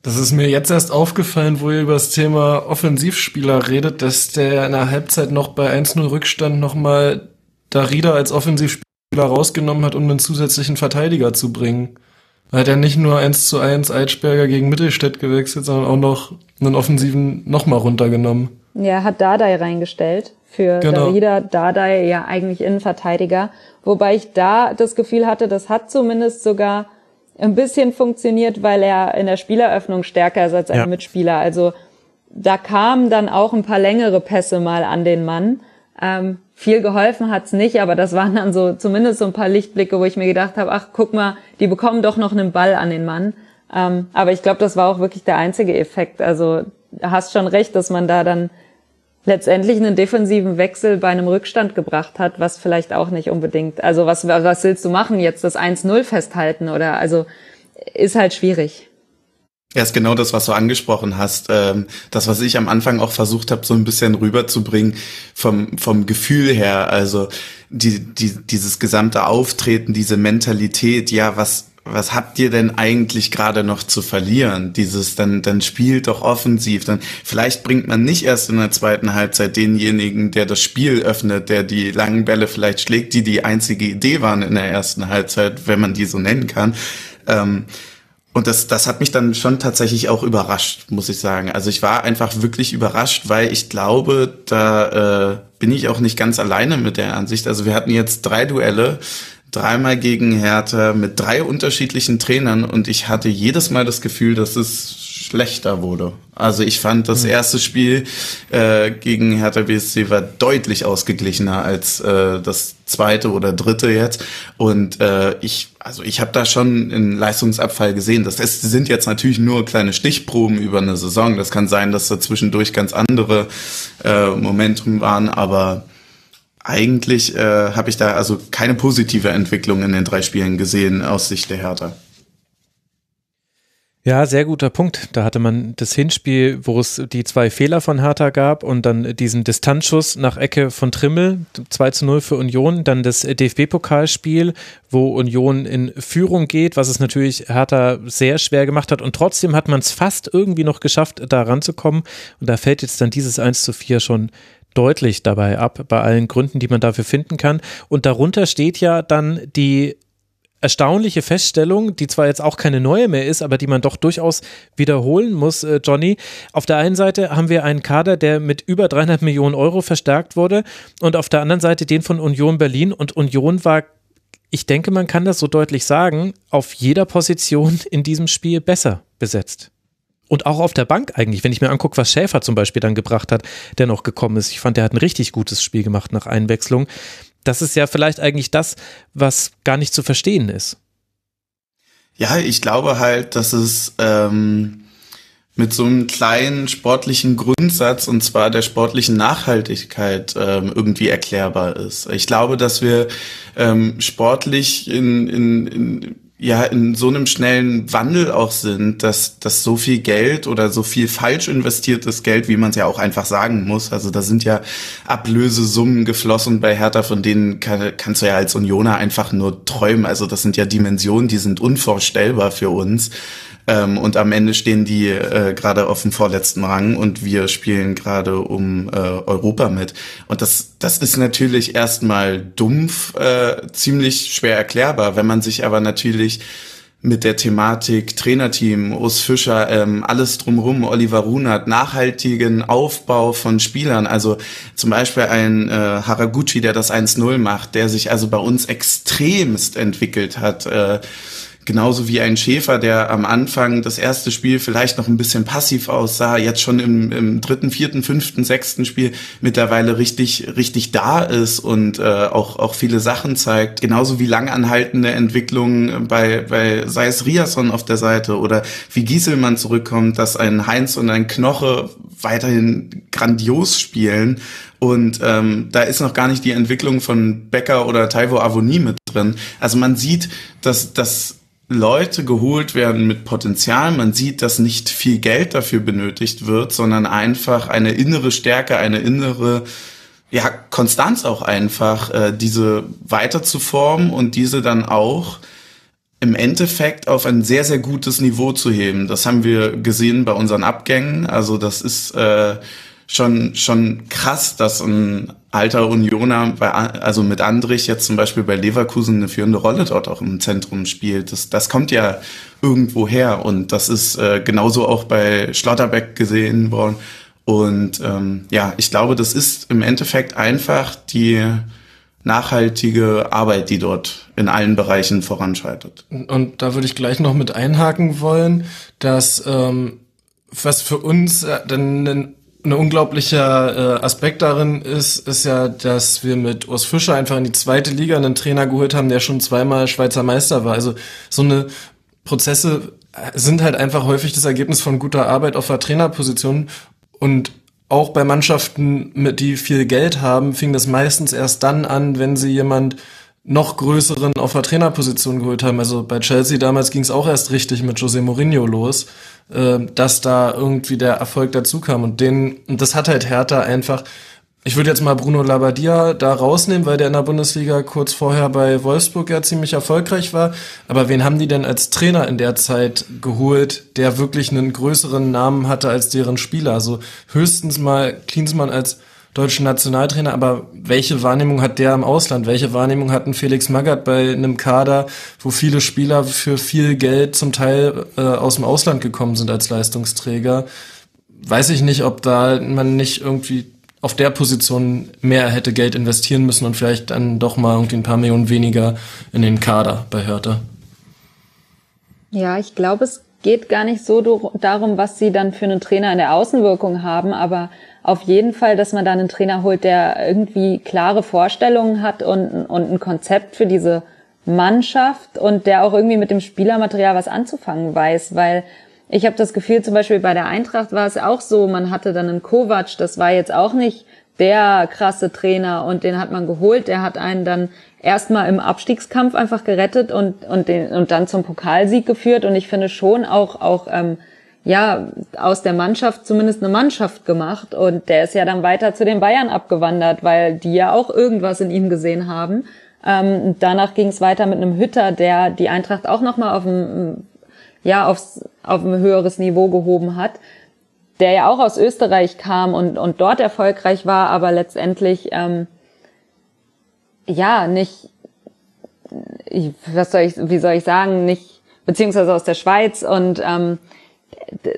Speaker 6: Das ist mir jetzt erst aufgefallen, wo ihr über das Thema Offensivspieler redet, dass der in der Halbzeit noch bei 1-0 Rückstand nochmal Darida als Offensivspieler rausgenommen hat, um einen zusätzlichen Verteidiger zu bringen. Da hat er nicht nur 1 zu 1 Eitschberger gegen Mittelstädt gewechselt, sondern auch noch einen Offensiven nochmal runtergenommen.
Speaker 4: Ja, hat Dardai reingestellt für genau. Darida. Dardai ja eigentlich Innenverteidiger. Wobei ich da das Gefühl hatte, das hat zumindest sogar ein bisschen funktioniert, weil er in der Spieleröffnung stärker ist als ein ja. Mitspieler. Also da kamen dann auch ein paar längere Pässe mal an den Mann. Ähm, viel geholfen hat's nicht, aber das waren dann so zumindest so ein paar Lichtblicke, wo ich mir gedacht habe, ach guck mal, die bekommen doch noch einen Ball an den Mann. Ähm, aber ich glaube, das war auch wirklich der einzige Effekt. Also hast schon recht, dass man da dann letztendlich einen defensiven Wechsel bei einem Rückstand gebracht hat, was vielleicht auch nicht unbedingt, also was, was willst du machen jetzt, das 1-0 festhalten oder, also ist halt schwierig.
Speaker 5: Ja, ist genau das, was du angesprochen hast. Ähm, das, was ich am Anfang auch versucht habe, so ein bisschen rüberzubringen vom, vom Gefühl her. Also die, die, dieses gesamte Auftreten, diese Mentalität, ja, was, was habt ihr denn eigentlich gerade noch zu verlieren? Dieses, dann, dann spielt doch offensiv. Dann, vielleicht bringt man nicht erst in der zweiten Halbzeit denjenigen, der das Spiel öffnet, der die langen Bälle vielleicht schlägt, die die einzige Idee waren in der ersten Halbzeit, wenn man die so nennen kann. Ähm, und das, das hat mich dann schon tatsächlich auch überrascht, muss ich sagen. Also ich war einfach wirklich überrascht, weil ich glaube, da äh, bin ich auch nicht ganz alleine mit der Ansicht. Also wir hatten jetzt drei Duelle dreimal gegen Hertha mit drei unterschiedlichen Trainern und ich hatte jedes Mal das Gefühl, dass es schlechter wurde. Also ich fand das hm. erste Spiel äh, gegen Hertha BSC war deutlich ausgeglichener als äh, das zweite oder dritte jetzt und äh, ich also ich habe da schon einen Leistungsabfall gesehen. Das, das sind jetzt natürlich nur kleine Stichproben über eine Saison. Das kann sein, dass da zwischendurch ganz andere äh, Momentum waren, aber eigentlich äh, habe ich da also keine positive Entwicklung in den drei Spielen gesehen aus Sicht der Hertha.
Speaker 3: Ja, sehr guter Punkt. Da hatte man das Hinspiel, wo es die zwei Fehler von Hertha gab und dann diesen Distanzschuss nach Ecke von Trimmel, 2 zu 0 für Union, dann das DFB-Pokalspiel, wo Union in Führung geht, was es natürlich Hertha sehr schwer gemacht hat und trotzdem hat man es fast irgendwie noch geschafft, da ranzukommen und da fällt jetzt dann dieses 1 zu 4 schon deutlich dabei ab, bei allen Gründen, die man dafür finden kann. Und darunter steht ja dann die erstaunliche Feststellung, die zwar jetzt auch keine neue mehr ist, aber die man doch durchaus wiederholen muss, äh, Johnny. Auf der einen Seite haben wir einen Kader, der mit über 300 Millionen Euro verstärkt wurde und auf der anderen Seite den von Union Berlin und Union war ich denke, man kann das so deutlich sagen, auf jeder Position in diesem Spiel besser besetzt. Und auch auf der Bank eigentlich, wenn ich mir angucke, was Schäfer zum Beispiel dann gebracht hat, der noch gekommen ist. Ich fand, der hat ein richtig gutes Spiel gemacht nach Einwechslung. Das ist ja vielleicht eigentlich das, was gar nicht zu verstehen ist.
Speaker 5: Ja, ich glaube halt, dass es ähm, mit so einem kleinen sportlichen Grundsatz und zwar der sportlichen Nachhaltigkeit ähm, irgendwie erklärbar ist. Ich glaube, dass wir ähm, sportlich in, in, in ja in so einem schnellen Wandel auch sind, dass, dass so viel Geld oder so viel falsch investiertes Geld, wie man es ja auch einfach sagen muss, also da sind ja Ablösesummen geflossen bei Hertha, von denen kann, kannst du ja als Unioner einfach nur träumen. Also das sind ja Dimensionen, die sind unvorstellbar für uns. Ähm, und am Ende stehen die äh, gerade auf dem vorletzten Rang und wir spielen gerade um äh, Europa mit. Und das, das ist natürlich erstmal dumpf, äh, ziemlich schwer erklärbar. Wenn man sich aber natürlich mit der Thematik Trainerteam, Urs Fischer, ähm, alles drumherum, Oliver Runert, nachhaltigen Aufbau von Spielern, also zum Beispiel ein äh, Haraguchi, der das 1-0 macht, der sich also bei uns extremst entwickelt hat. Äh, Genauso wie ein Schäfer, der am Anfang das erste Spiel vielleicht noch ein bisschen passiv aussah, jetzt schon im, im dritten, vierten, fünften, sechsten Spiel mittlerweile richtig, richtig da ist und äh, auch, auch viele Sachen zeigt. Genauso wie langanhaltende Entwicklungen bei, bei sei es Riasson auf der Seite oder wie Gieselmann zurückkommt, dass ein Heinz und ein Knoche weiterhin grandios spielen. Und ähm, da ist noch gar nicht die Entwicklung von Becker oder Taiwo Avoni mit drin. Also man sieht, dass, dass Leute geholt werden mit Potenzial. Man sieht, dass nicht viel Geld dafür benötigt wird, sondern einfach eine innere Stärke, eine innere ja, Konstanz auch einfach, äh, diese weiter zu formen und diese dann auch im Endeffekt auf ein sehr, sehr gutes Niveau zu heben. Das haben wir gesehen bei unseren Abgängen. Also das ist äh, schon, schon krass, dass ein alter Unioner, bei, also mit Andrich jetzt zum Beispiel bei Leverkusen eine führende Rolle dort auch im Zentrum spielt. Das, das kommt ja irgendwo her und das ist äh, genauso auch bei Schlotterbeck gesehen worden. Und ähm, ja, ich glaube, das ist im Endeffekt einfach die nachhaltige Arbeit, die dort in allen Bereichen voranschreitet.
Speaker 6: Und da würde ich gleich noch mit einhaken wollen, dass ähm, was für uns äh, dann ein, ein unglaublicher äh, Aspekt darin ist, ist ja, dass wir mit Urs Fischer einfach in die zweite Liga einen Trainer geholt haben, der schon zweimal Schweizer Meister war. Also so eine Prozesse sind halt einfach häufig das Ergebnis von guter Arbeit auf der Trainerposition und auch bei Mannschaften, mit die viel Geld haben, fing das meistens erst dann an, wenn sie jemand noch größeren auf der Trainerposition geholt haben. Also bei Chelsea damals ging es auch erst richtig mit José Mourinho los, äh, dass da irgendwie der Erfolg dazu kam. Und den, und das hat halt Hertha einfach ich würde jetzt mal Bruno Labbadia da rausnehmen, weil der in der Bundesliga kurz vorher bei Wolfsburg ja ziemlich erfolgreich war. Aber wen haben die denn als Trainer in der Zeit geholt, der wirklich einen größeren Namen hatte als deren Spieler? Also höchstens mal Klinsmann als deutschen Nationaltrainer, aber welche Wahrnehmung hat der im Ausland? Welche Wahrnehmung hat ein Felix Magath bei einem Kader, wo viele Spieler für viel Geld zum Teil äh, aus dem Ausland gekommen sind als Leistungsträger? Weiß ich nicht, ob da man nicht irgendwie auf der Position mehr hätte Geld investieren müssen und vielleicht dann doch mal irgendwie ein paar Millionen weniger in den Kader bei Hertha.
Speaker 4: Ja, ich glaube, es geht gar nicht so darum, was sie dann für einen Trainer in der Außenwirkung haben, aber auf jeden Fall, dass man da einen Trainer holt, der irgendwie klare Vorstellungen hat und, und ein Konzept für diese Mannschaft und der auch irgendwie mit dem Spielermaterial was anzufangen weiß, weil ich habe das Gefühl, zum Beispiel bei der Eintracht war es auch so, man hatte dann einen Kovac, das war jetzt auch nicht der krasse Trainer und den hat man geholt, der hat einen dann erstmal im Abstiegskampf einfach gerettet und, und, den, und dann zum Pokalsieg geführt. Und ich finde schon auch, auch ähm, ja, aus der Mannschaft zumindest eine Mannschaft gemacht und der ist ja dann weiter zu den Bayern abgewandert, weil die ja auch irgendwas in ihm gesehen haben. Ähm, danach ging es weiter mit einem Hütter, der die Eintracht auch nochmal auf dem ja aufs, auf ein höheres Niveau gehoben hat, der ja auch aus Österreich kam und, und dort erfolgreich war, aber letztendlich ähm, ja nicht, ich, was soll ich, wie soll ich sagen, nicht, beziehungsweise aus der Schweiz und ähm,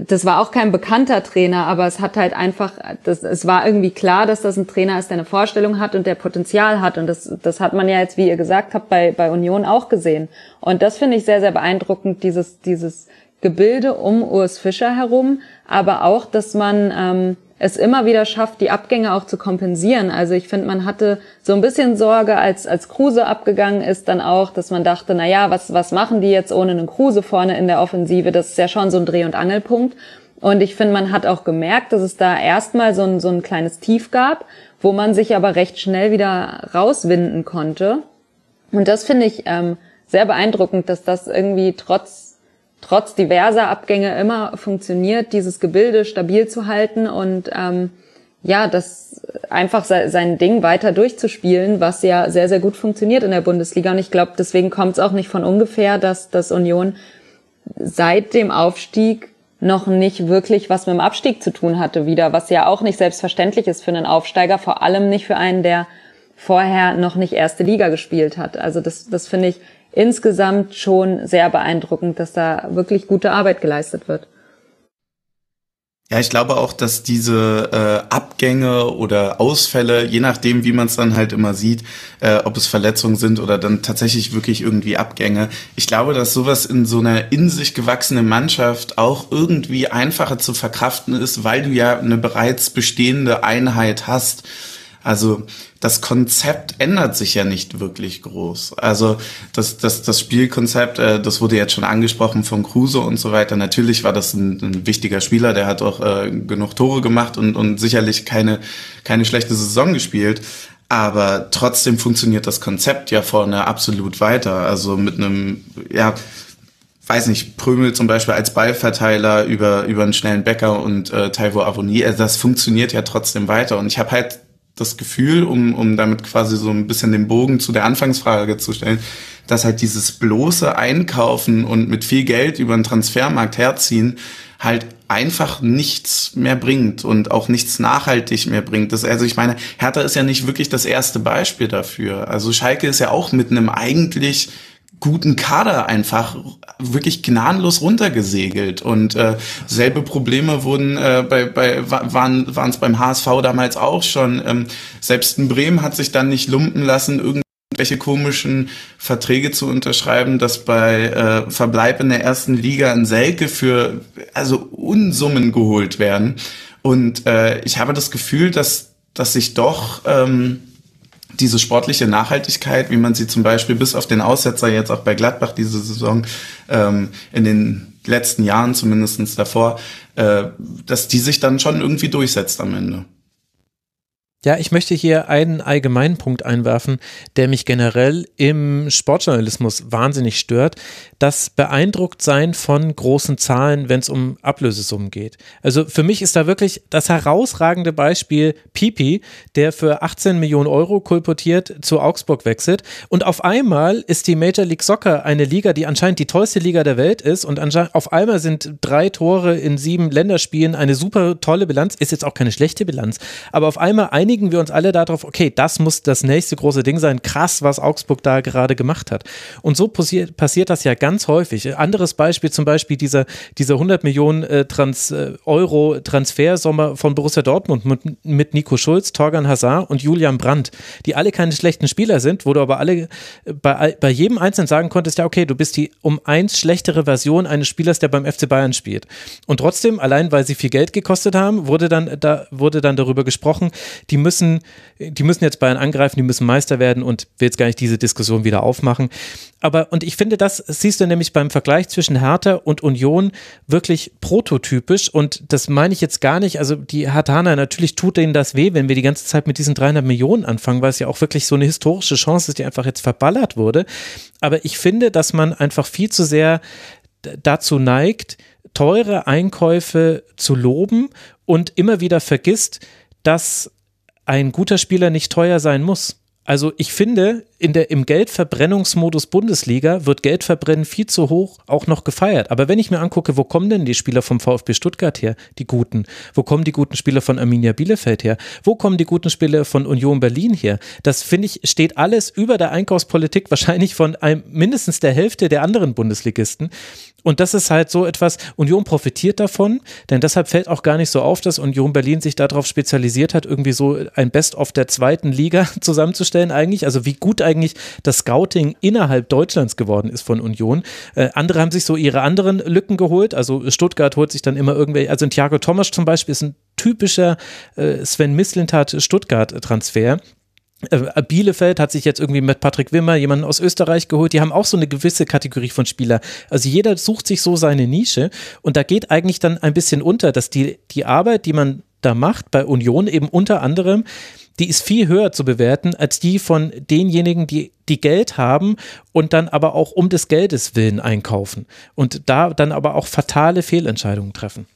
Speaker 4: das war auch kein bekannter Trainer, aber es hat halt einfach, das, es war irgendwie klar, dass das ein Trainer ist, der eine Vorstellung hat und der Potenzial hat. Und das, das hat man ja jetzt, wie ihr gesagt habt, bei, bei Union auch gesehen. Und das finde ich sehr, sehr beeindruckend, dieses, dieses Gebilde um Urs Fischer herum, aber auch, dass man ähm, es immer wieder schafft, die Abgänge auch zu kompensieren. Also ich finde, man hatte so ein bisschen Sorge, als, als Kruse abgegangen ist, dann auch, dass man dachte, na ja, was, was machen die jetzt ohne einen Kruse vorne in der Offensive? Das ist ja schon so ein Dreh- und Angelpunkt. Und ich finde, man hat auch gemerkt, dass es da erstmal so ein, so ein kleines Tief gab, wo man sich aber recht schnell wieder rauswinden konnte. Und das finde ich ähm, sehr beeindruckend, dass das irgendwie trotz trotz diverser Abgänge immer funktioniert, dieses Gebilde stabil zu halten und ähm, ja, das einfach sein Ding weiter durchzuspielen, was ja sehr, sehr gut funktioniert in der Bundesliga. Und ich glaube, deswegen kommt es auch nicht von ungefähr, dass das Union seit dem Aufstieg noch nicht wirklich was mit dem Abstieg zu tun hatte wieder, was ja auch nicht selbstverständlich ist für einen Aufsteiger, vor allem nicht für einen, der vorher noch nicht erste Liga gespielt hat. Also das, das finde ich insgesamt schon sehr beeindruckend, dass da wirklich gute Arbeit geleistet wird.
Speaker 5: Ja, ich glaube auch, dass diese äh, Abgänge oder Ausfälle, je nachdem, wie man es dann halt immer sieht, äh, ob es Verletzungen sind oder dann tatsächlich wirklich irgendwie Abgänge, ich glaube, dass sowas in so einer in sich gewachsenen Mannschaft auch irgendwie einfacher zu verkraften ist, weil du ja eine bereits bestehende Einheit hast. Also das Konzept ändert sich ja nicht wirklich groß. Also das, das, das Spielkonzept, äh, das wurde jetzt schon angesprochen von Kruse und so weiter. Natürlich war das ein, ein wichtiger Spieler, der hat auch äh, genug Tore gemacht und, und sicherlich keine, keine schlechte Saison gespielt. Aber trotzdem funktioniert das Konzept ja vorne absolut weiter. Also mit einem, ja, weiß nicht, Prömel zum Beispiel als Ballverteiler über, über einen schnellen Bäcker und äh, Taiwo Avoni, also das funktioniert ja trotzdem weiter. Und ich habe halt das Gefühl, um, um damit quasi so ein bisschen den Bogen zu der Anfangsfrage zu stellen, dass halt dieses bloße Einkaufen und mit viel Geld über den Transfermarkt herziehen halt einfach nichts mehr bringt und auch nichts nachhaltig mehr bringt. Das, also ich meine, Hertha ist ja nicht wirklich das erste Beispiel dafür. Also Schalke ist ja auch mit einem eigentlich guten Kader einfach wirklich gnadenlos runtergesegelt. Und äh, selbe Probleme wurden äh, bei, bei waren waren es beim HSV damals auch schon. Ähm, selbst in Bremen hat sich dann nicht lumpen lassen irgendwelche komischen Verträge zu unterschreiben, dass bei äh, Verbleib in der ersten Liga in Selke für also Unsummen geholt werden. Und äh, ich habe das Gefühl, dass dass sich doch ähm, diese sportliche Nachhaltigkeit, wie man sie zum Beispiel bis auf den Aussetzer jetzt auch bei Gladbach diese Saison ähm, in den letzten Jahren zumindestens davor, äh, dass die sich dann schon irgendwie durchsetzt am Ende.
Speaker 3: Ja, ich möchte hier einen allgemeinen Punkt einwerfen, der mich generell im Sportjournalismus wahnsinnig stört. Das Beeindrucktsein von großen Zahlen, wenn es um Ablösesummen geht. Also für mich ist da wirklich das herausragende Beispiel Pipi, der für 18 Millionen Euro kolportiert zu Augsburg wechselt. Und auf einmal ist die Major League Soccer eine Liga, die anscheinend die tollste Liga der Welt ist. Und auf einmal sind drei Tore in sieben Länderspielen eine super tolle Bilanz. Ist jetzt auch keine schlechte Bilanz. Aber auf einmal einige einigen wir uns alle darauf, okay, das muss das nächste große Ding sein. Krass, was Augsburg da gerade gemacht hat. Und so passiert, passiert das ja ganz häufig. Anderes Beispiel zum Beispiel dieser, dieser 100 Millionen äh, Trans, äh, Euro Transfersommer von Borussia Dortmund mit, mit Nico Schulz, Torgan Hazard und Julian Brandt, die alle keine schlechten Spieler sind, wo du aber alle äh, bei, bei jedem Einzelnen sagen konntest, ja, okay, du bist die um eins schlechtere Version eines Spielers, der beim FC Bayern spielt. Und trotzdem, allein weil sie viel Geld gekostet haben, wurde dann, da wurde dann darüber gesprochen, die müssen, die müssen jetzt Bayern angreifen, die müssen Meister werden und will jetzt gar nicht diese Diskussion wieder aufmachen. Aber, und ich finde, das siehst du nämlich beim Vergleich zwischen Hertha und Union wirklich prototypisch und das meine ich jetzt gar nicht, also die Herthaner, natürlich tut denen das weh, wenn wir die ganze Zeit mit diesen 300 Millionen anfangen, weil es ja auch wirklich so eine historische Chance ist, die einfach jetzt verballert wurde. Aber ich finde, dass man einfach viel zu sehr dazu neigt, teure Einkäufe zu loben und immer wieder vergisst, dass ein guter Spieler nicht teuer sein muss. Also ich finde, in der, im Geldverbrennungsmodus Bundesliga wird Geldverbrennen viel zu hoch auch noch gefeiert. Aber wenn ich mir angucke, wo kommen denn die Spieler vom VfB Stuttgart her, die guten? Wo kommen die guten Spieler von Arminia Bielefeld her? Wo kommen die guten Spieler von Union Berlin her? Das finde ich, steht alles über der Einkaufspolitik wahrscheinlich von einem, mindestens der Hälfte der anderen Bundesligisten. Und das ist halt so etwas, Union profitiert davon, denn deshalb fällt auch gar nicht so auf, dass Union Berlin sich darauf spezialisiert hat, irgendwie so ein Best-of der zweiten Liga zusammenzustellen eigentlich. Also wie gut eigentlich das Scouting innerhalb Deutschlands geworden ist von Union. Äh, andere haben sich so ihre anderen Lücken geholt. Also Stuttgart holt sich dann immer irgendwelche, also Thiago Thomas zum Beispiel ist ein typischer äh, Sven Mislintat Stuttgart-Transfer. Äh, Bielefeld hat sich jetzt irgendwie mit Patrick Wimmer jemanden aus Österreich geholt. Die haben auch so eine gewisse Kategorie von Spieler. Also jeder sucht sich so seine Nische und da geht eigentlich dann ein bisschen unter, dass die, die Arbeit, die man da macht bei Union eben unter anderem, die ist viel höher zu bewerten als die von denjenigen, die die Geld haben und dann aber auch um des Geldes willen einkaufen und da dann aber auch fatale Fehlentscheidungen treffen.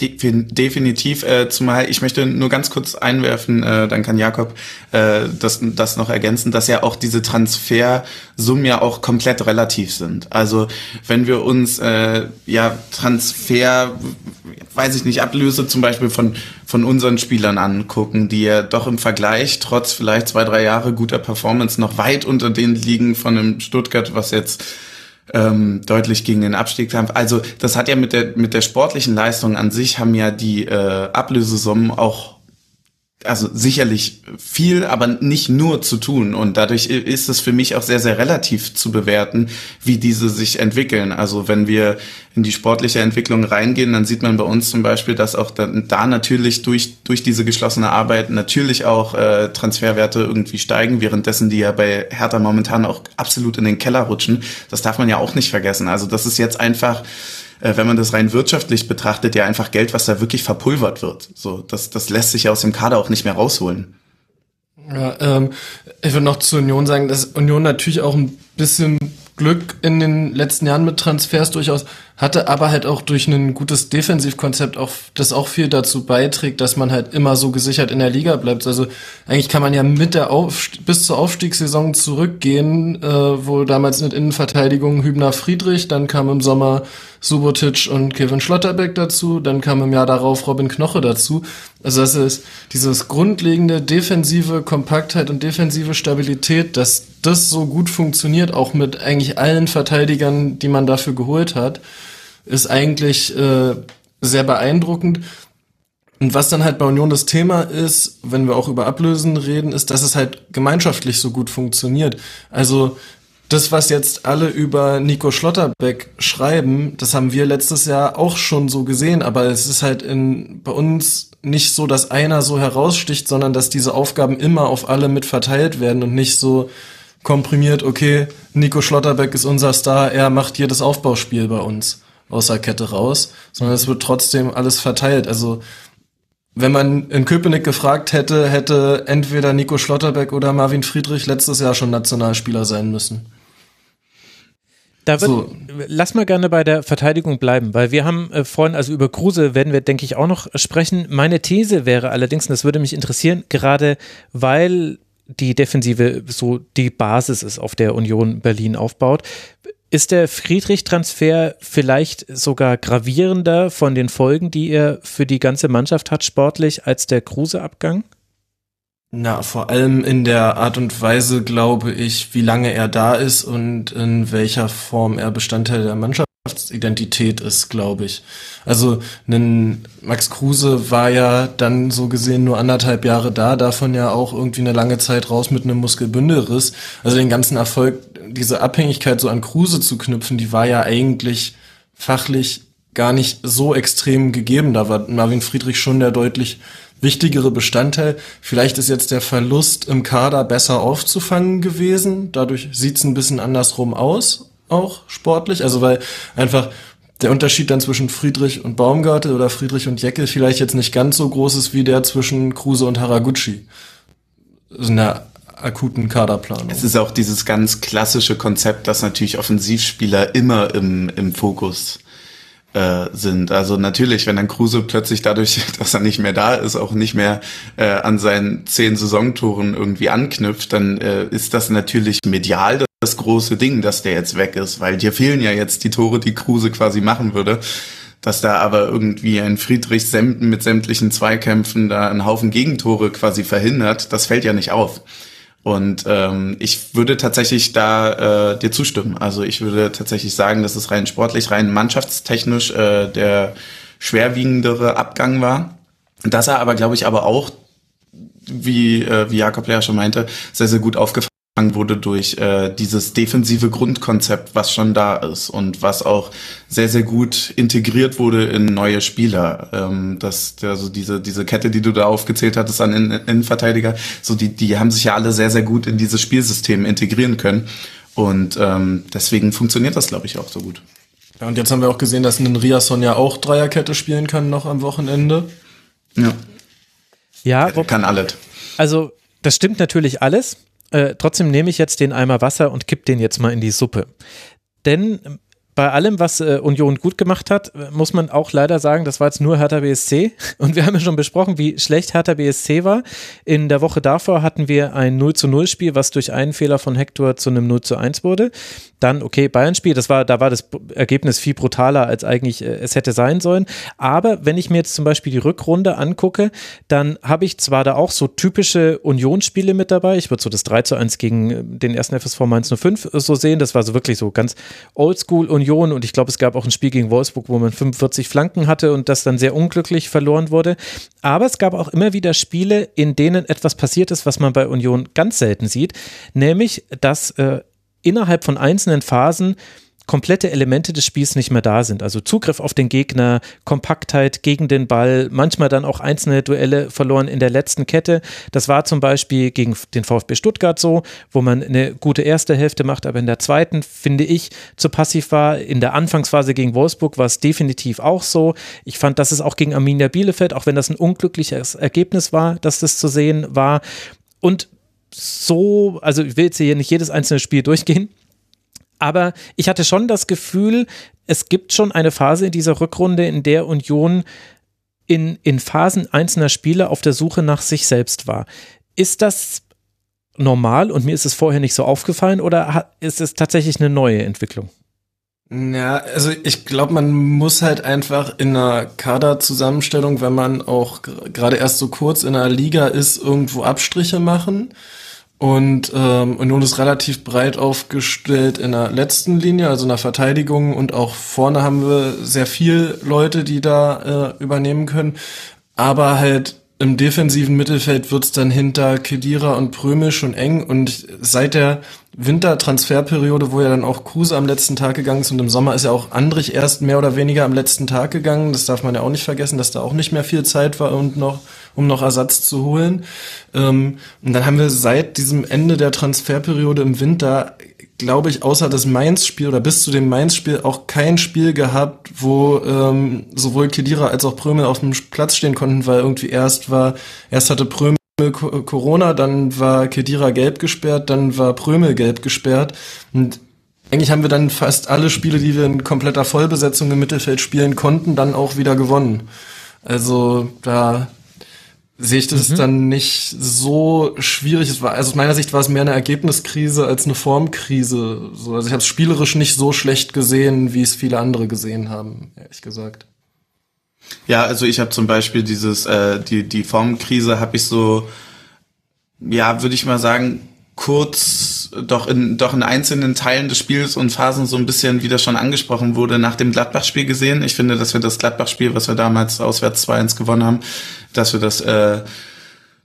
Speaker 5: Definitiv, äh, zumal ich möchte nur ganz kurz einwerfen, äh, dann kann Jakob äh, das, das noch ergänzen, dass ja auch diese Transfersummen ja auch komplett relativ sind. Also wenn wir uns äh, ja Transfer, weiß ich nicht, Ablöse zum Beispiel von, von unseren Spielern angucken, die ja doch im Vergleich trotz vielleicht zwei, drei Jahre guter Performance noch weit unter denen liegen von einem Stuttgart, was jetzt ähm, deutlich gegen den Abstieg haben. Also das hat ja mit der mit der sportlichen Leistung an sich haben ja die äh, Ablösesummen auch also sicherlich viel, aber nicht nur zu tun. Und dadurch ist es für mich auch sehr, sehr relativ zu bewerten, wie diese sich entwickeln. Also wenn wir in die sportliche Entwicklung reingehen, dann sieht man bei uns zum Beispiel, dass auch da, da natürlich durch, durch diese geschlossene Arbeit natürlich auch äh, Transferwerte irgendwie steigen, währenddessen die ja bei Hertha momentan auch absolut in den Keller rutschen. Das darf man ja auch nicht vergessen. Also das ist jetzt einfach äh, wenn man das rein wirtschaftlich betrachtet, ja einfach Geld, was da wirklich verpulvert wird. So, das, das lässt sich ja aus dem Kader auch nicht mehr rausholen.
Speaker 6: Ja, ähm, ich würde noch zu Union sagen, dass Union natürlich auch ein bisschen Glück in den letzten Jahren mit Transfers durchaus hatte, aber halt auch durch ein gutes Defensivkonzept auch, das auch viel dazu beiträgt, dass man halt immer so gesichert in der Liga bleibt. Also eigentlich kann man ja mit der Auf bis zur Aufstiegssaison zurückgehen, äh, wo damals mit Innenverteidigung Hübner Friedrich, dann kam im Sommer Subotic und Kevin Schlotterbeck dazu, dann kam im Jahr darauf Robin Knoche dazu. Also das ist dieses grundlegende defensive Kompaktheit und defensive Stabilität, dass das so gut funktioniert, auch mit eigentlich allen Verteidigern, die man dafür geholt hat ist eigentlich äh, sehr beeindruckend. Und was dann halt bei Union das Thema ist, wenn wir auch über Ablösen reden, ist, dass es halt gemeinschaftlich so gut funktioniert. Also das, was jetzt alle über Nico Schlotterbeck schreiben, das haben wir letztes Jahr auch schon so gesehen, aber es ist halt in, bei uns nicht so, dass einer so heraussticht, sondern dass diese Aufgaben immer auf alle mit verteilt werden und nicht so komprimiert, okay, Nico Schlotterbeck ist unser Star, er macht jedes Aufbauspiel bei uns aus der Kette raus, sondern es wird trotzdem alles verteilt. Also wenn man in Köpenick gefragt hätte, hätte entweder Nico Schlotterbeck oder Marvin Friedrich letztes Jahr schon Nationalspieler sein müssen.
Speaker 3: Da wird, so. lass mal gerne bei der Verteidigung bleiben, weil wir haben äh, vorhin, also über Kruse werden wir, denke ich, auch noch sprechen. Meine These wäre allerdings, und das würde mich interessieren, gerade weil die Defensive so die Basis ist, auf der Union Berlin aufbaut, ist der Friedrich-Transfer vielleicht sogar gravierender von den Folgen, die er für die ganze Mannschaft hat, sportlich, als der Kruse-Abgang?
Speaker 6: Na, vor allem in der Art und Weise, glaube ich, wie lange er da ist und in welcher Form er Bestandteil der Mannschaftsidentität ist, glaube ich. Also ein Max Kruse war ja dann so gesehen nur anderthalb Jahre da, davon ja auch irgendwie eine lange Zeit raus mit einem Muskelbündelriss. Also den ganzen Erfolg diese Abhängigkeit so an Kruse zu knüpfen, die war ja eigentlich fachlich gar nicht so extrem gegeben. Da war Marvin Friedrich schon der deutlich wichtigere Bestandteil. Vielleicht ist jetzt der Verlust im Kader besser aufzufangen gewesen. Dadurch sieht's ein bisschen andersrum aus, auch sportlich. Also weil einfach der Unterschied dann zwischen Friedrich und Baumgartel oder Friedrich und Jeckel vielleicht jetzt nicht ganz so groß ist wie der zwischen Kruse und Haraguchi. In der akuten Kaderplanung.
Speaker 5: Es ist auch dieses ganz klassische Konzept, dass natürlich Offensivspieler immer im, im Fokus äh, sind. Also natürlich, wenn dann Kruse plötzlich dadurch, dass er nicht mehr da ist, auch nicht mehr äh, an seinen zehn Saisontoren irgendwie anknüpft, dann äh, ist das natürlich medial das große Ding, dass der jetzt weg ist, weil dir fehlen ja jetzt die Tore, die Kruse quasi machen würde. Dass da aber irgendwie ein Friedrich mit sämtlichen Zweikämpfen da einen Haufen Gegentore quasi verhindert, das fällt ja nicht auf. Und ähm, ich würde tatsächlich da äh, dir zustimmen. Also ich würde tatsächlich sagen, dass es rein sportlich, rein mannschaftstechnisch äh, der schwerwiegendere Abgang war. Dass er aber, glaube ich, aber auch, wie, äh, wie Jakob ja schon meinte, sehr, sehr gut aufgefallen wurde durch äh, dieses defensive Grundkonzept, was schon da ist und was auch sehr, sehr gut integriert wurde in neue Spieler. Ähm, das, also diese, diese Kette, die du da aufgezählt hattest an Innenverteidiger, so die, die haben sich ja alle sehr, sehr gut in dieses Spielsystem integrieren können. Und ähm, deswegen funktioniert das, glaube ich, auch so gut.
Speaker 6: Ja, und jetzt haben wir auch gesehen, dass ein Riasson ja auch Dreierkette spielen kann noch am Wochenende.
Speaker 5: Ja.
Speaker 3: Ja,
Speaker 5: kann alles.
Speaker 3: Also, das stimmt natürlich alles. Äh, trotzdem nehme ich jetzt den Eimer Wasser und kipp den jetzt mal in die Suppe. Denn bei allem, was äh, Union gut gemacht hat, muss man auch leider sagen, das war jetzt nur Hertha BSC. Und wir haben ja schon besprochen, wie schlecht Hertha BSC war. In der Woche davor hatten wir ein 0 zu 0 Spiel, was durch einen Fehler von Hector zu einem 0 zu 1 wurde. Dann, okay, Bayern-Spiel, das war, da war das Ergebnis viel brutaler, als eigentlich äh, es hätte sein sollen. Aber wenn ich mir jetzt zum Beispiel die Rückrunde angucke, dann habe ich zwar da auch so typische Unionsspiele mit dabei. Ich würde so das 3 zu 1 gegen äh, den ersten FSV Mainz 05 so sehen. Das war so wirklich so ganz oldschool und Union und ich glaube, es gab auch ein Spiel gegen Wolfsburg, wo man 45 Flanken hatte und das dann sehr unglücklich verloren wurde. Aber es gab auch immer wieder Spiele, in denen etwas passiert ist, was man bei Union ganz selten sieht, nämlich, dass äh, innerhalb von einzelnen Phasen komplette Elemente des Spiels nicht mehr da sind. Also Zugriff auf den Gegner, Kompaktheit gegen den Ball, manchmal dann auch einzelne Duelle verloren in der letzten Kette. Das war zum Beispiel gegen den VfB Stuttgart so, wo man eine gute erste Hälfte macht, aber in der zweiten, finde ich, zu passiv war. In der Anfangsphase gegen Wolfsburg war es definitiv auch so. Ich fand, dass es auch gegen Arminia Bielefeld, auch wenn das ein unglückliches Ergebnis war, dass das zu sehen war. Und so, also ich will jetzt hier nicht jedes einzelne Spiel durchgehen, aber ich hatte schon das Gefühl, es gibt schon eine Phase in dieser Rückrunde, in der Union in, in Phasen einzelner Spiele auf der Suche nach sich selbst war. Ist das normal und mir ist es vorher nicht so aufgefallen oder ist es tatsächlich eine neue Entwicklung?
Speaker 6: Ja, also ich glaube, man muss halt einfach in einer Kaderzusammenstellung, wenn man auch gerade erst so kurz in einer Liga ist, irgendwo Abstriche machen. Und ähm, Union ist relativ breit aufgestellt in der letzten Linie, also in der Verteidigung. Und auch vorne haben wir sehr viel Leute, die da äh, übernehmen können. Aber halt im defensiven Mittelfeld wird's dann hinter Kedira und Prömel schon eng. Und seit der Wintertransferperiode, wo ja dann auch Kruse am letzten Tag gegangen ist und im Sommer ist ja auch Andrich erst mehr oder weniger am letzten Tag gegangen. Das darf man ja auch nicht vergessen, dass da auch nicht mehr viel Zeit war und noch um noch Ersatz zu holen. Ähm, und dann haben wir seit diesem Ende der Transferperiode im Winter, glaube ich, außer das Mainz-Spiel oder bis zu dem Mainz-Spiel auch kein Spiel gehabt, wo ähm, sowohl Kedira als auch Prömel auf dem Platz stehen konnten, weil irgendwie erst war, erst hatte Prömel Corona, dann war Kedira gelb gesperrt, dann war Prömel gelb gesperrt und eigentlich haben wir dann fast alle Spiele, die wir in kompletter Vollbesetzung im Mittelfeld spielen konnten, dann auch wieder gewonnen. Also da sehe ich das mhm. dann nicht so schwierig. Es war, also aus meiner Sicht war es mehr eine Ergebniskrise als eine Formkrise. So, also ich habe es spielerisch nicht so schlecht gesehen, wie es viele andere gesehen haben, ehrlich gesagt.
Speaker 5: Ja, also ich habe zum Beispiel dieses, äh, die, die Formkrise habe ich so, ja, würde ich mal sagen, kurz doch in, doch in einzelnen Teilen des Spiels und Phasen so ein bisschen, wie das schon angesprochen wurde, nach dem Gladbach-Spiel gesehen. Ich finde, dass wir das Gladbach-Spiel, was wir damals auswärts 2-1 gewonnen haben, dass wir das äh,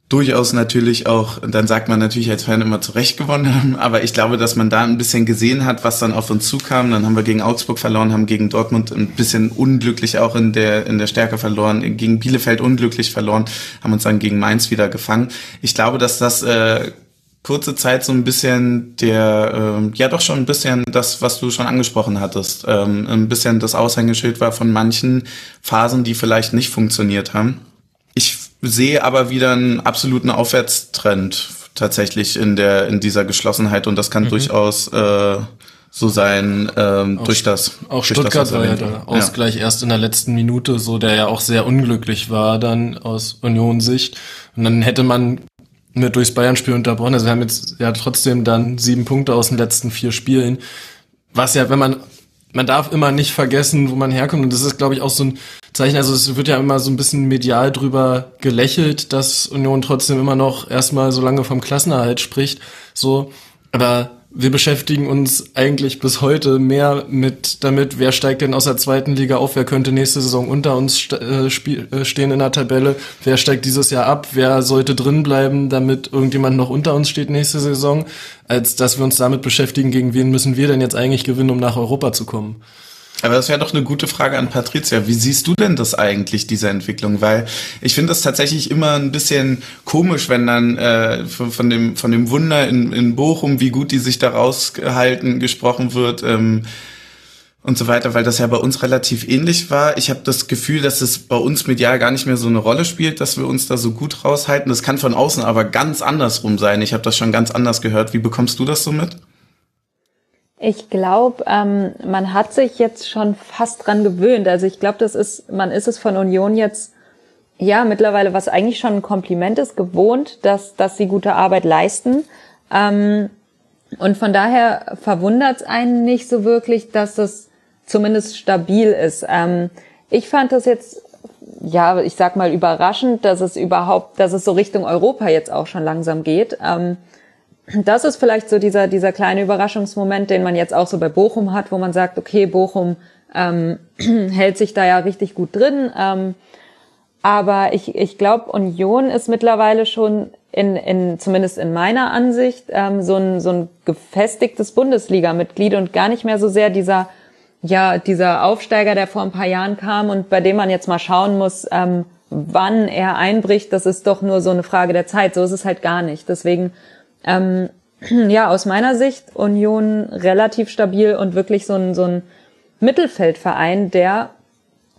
Speaker 5: durchaus natürlich auch, dann sagt man natürlich als Fan immer zurecht gewonnen haben, aber ich glaube, dass man da ein bisschen gesehen hat, was dann auf uns zukam. Dann haben wir gegen Augsburg verloren, haben gegen Dortmund ein bisschen unglücklich auch in der, in der Stärke verloren, gegen Bielefeld unglücklich verloren, haben uns dann gegen Mainz wieder gefangen. Ich glaube, dass das äh, kurze Zeit so ein bisschen der, äh, ja doch schon ein bisschen das, was du schon angesprochen hattest, ähm, ein bisschen das Aushängeschild war von manchen Phasen, die vielleicht nicht funktioniert haben. Ich sehe aber wieder einen absoluten Aufwärtstrend tatsächlich in der in dieser Geschlossenheit und das kann mhm. durchaus äh, so sein ähm, durch das.
Speaker 6: Auch durch Stuttgart das, war ja der Ausgleich ja. erst in der letzten Minute, so der ja auch sehr unglücklich war dann aus Union-Sicht. Und dann hätte man mit durchs Bayern-Spiel unterbrochen. Also wir haben jetzt ja trotzdem dann sieben Punkte aus den letzten vier Spielen. Was ja, wenn man, man darf immer nicht vergessen, wo man herkommt. Und das ist, glaube ich, auch so ein Zeichen. Also es wird ja immer so ein bisschen medial drüber gelächelt, dass Union trotzdem immer noch erstmal so lange vom Klassenerhalt spricht. So. Aber wir beschäftigen uns eigentlich bis heute mehr mit damit, wer steigt denn aus der zweiten Liga auf, wer könnte nächste Saison unter uns äh, äh, stehen in der Tabelle, wer steigt dieses Jahr ab, wer sollte drin bleiben, damit irgendjemand noch unter uns steht nächste Saison, als dass wir uns damit beschäftigen, gegen wen müssen wir denn jetzt eigentlich gewinnen, um nach Europa zu kommen.
Speaker 5: Aber das wäre doch eine gute Frage an Patricia. Wie siehst du denn das eigentlich, diese Entwicklung? Weil ich finde das tatsächlich immer ein bisschen komisch, wenn dann äh, von, von, dem, von dem Wunder in, in Bochum, wie gut die sich da rausgehalten, gesprochen wird. Ähm, und so weiter, weil das ja bei uns relativ ähnlich war. Ich habe das Gefühl, dass es bei uns medial gar nicht mehr so eine Rolle spielt, dass wir uns da so gut raushalten. Das kann von außen aber ganz andersrum sein. Ich habe das schon ganz anders gehört. Wie bekommst du das so mit?
Speaker 4: Ich glaube, ähm, man hat sich jetzt schon fast dran gewöhnt. Also ich glaube, das ist, man ist es von Union jetzt ja mittlerweile, was eigentlich schon ein Kompliment ist, gewohnt, dass, dass sie gute Arbeit leisten. Ähm, und von daher verwundert es einen nicht so wirklich, dass es zumindest stabil ist. Ähm, ich fand das jetzt, ja, ich sag mal überraschend, dass es überhaupt, dass es so Richtung Europa jetzt auch schon langsam geht. Ähm, das ist vielleicht so dieser, dieser kleine Überraschungsmoment, den man jetzt auch so bei Bochum hat, wo man sagt, okay, Bochum ähm, hält sich da ja richtig gut drin. Ähm, aber ich, ich glaube, Union ist mittlerweile schon in, in zumindest in meiner Ansicht ähm, so, ein, so ein gefestigtes Bundesliga-Mitglied und gar nicht mehr so sehr dieser ja dieser Aufsteiger, der vor ein paar Jahren kam und bei dem man jetzt mal schauen muss, ähm, wann er einbricht. Das ist doch nur so eine Frage der Zeit. So ist es halt gar nicht. Deswegen ähm, ja aus meiner Sicht Union relativ stabil und wirklich so ein so ein Mittelfeldverein, der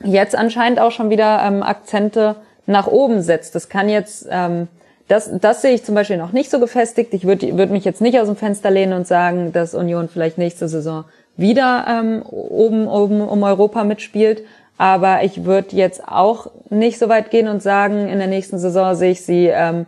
Speaker 4: jetzt anscheinend auch schon wieder ähm, Akzente nach oben setzt. Das kann jetzt, ähm, das, das sehe ich zum Beispiel noch nicht so gefestigt. Ich würde würd mich jetzt nicht aus dem Fenster lehnen und sagen, dass Union vielleicht nächste Saison wieder ähm, oben, oben um Europa mitspielt. Aber ich würde jetzt auch nicht so weit gehen und sagen, in der nächsten Saison sehe ich sie ähm,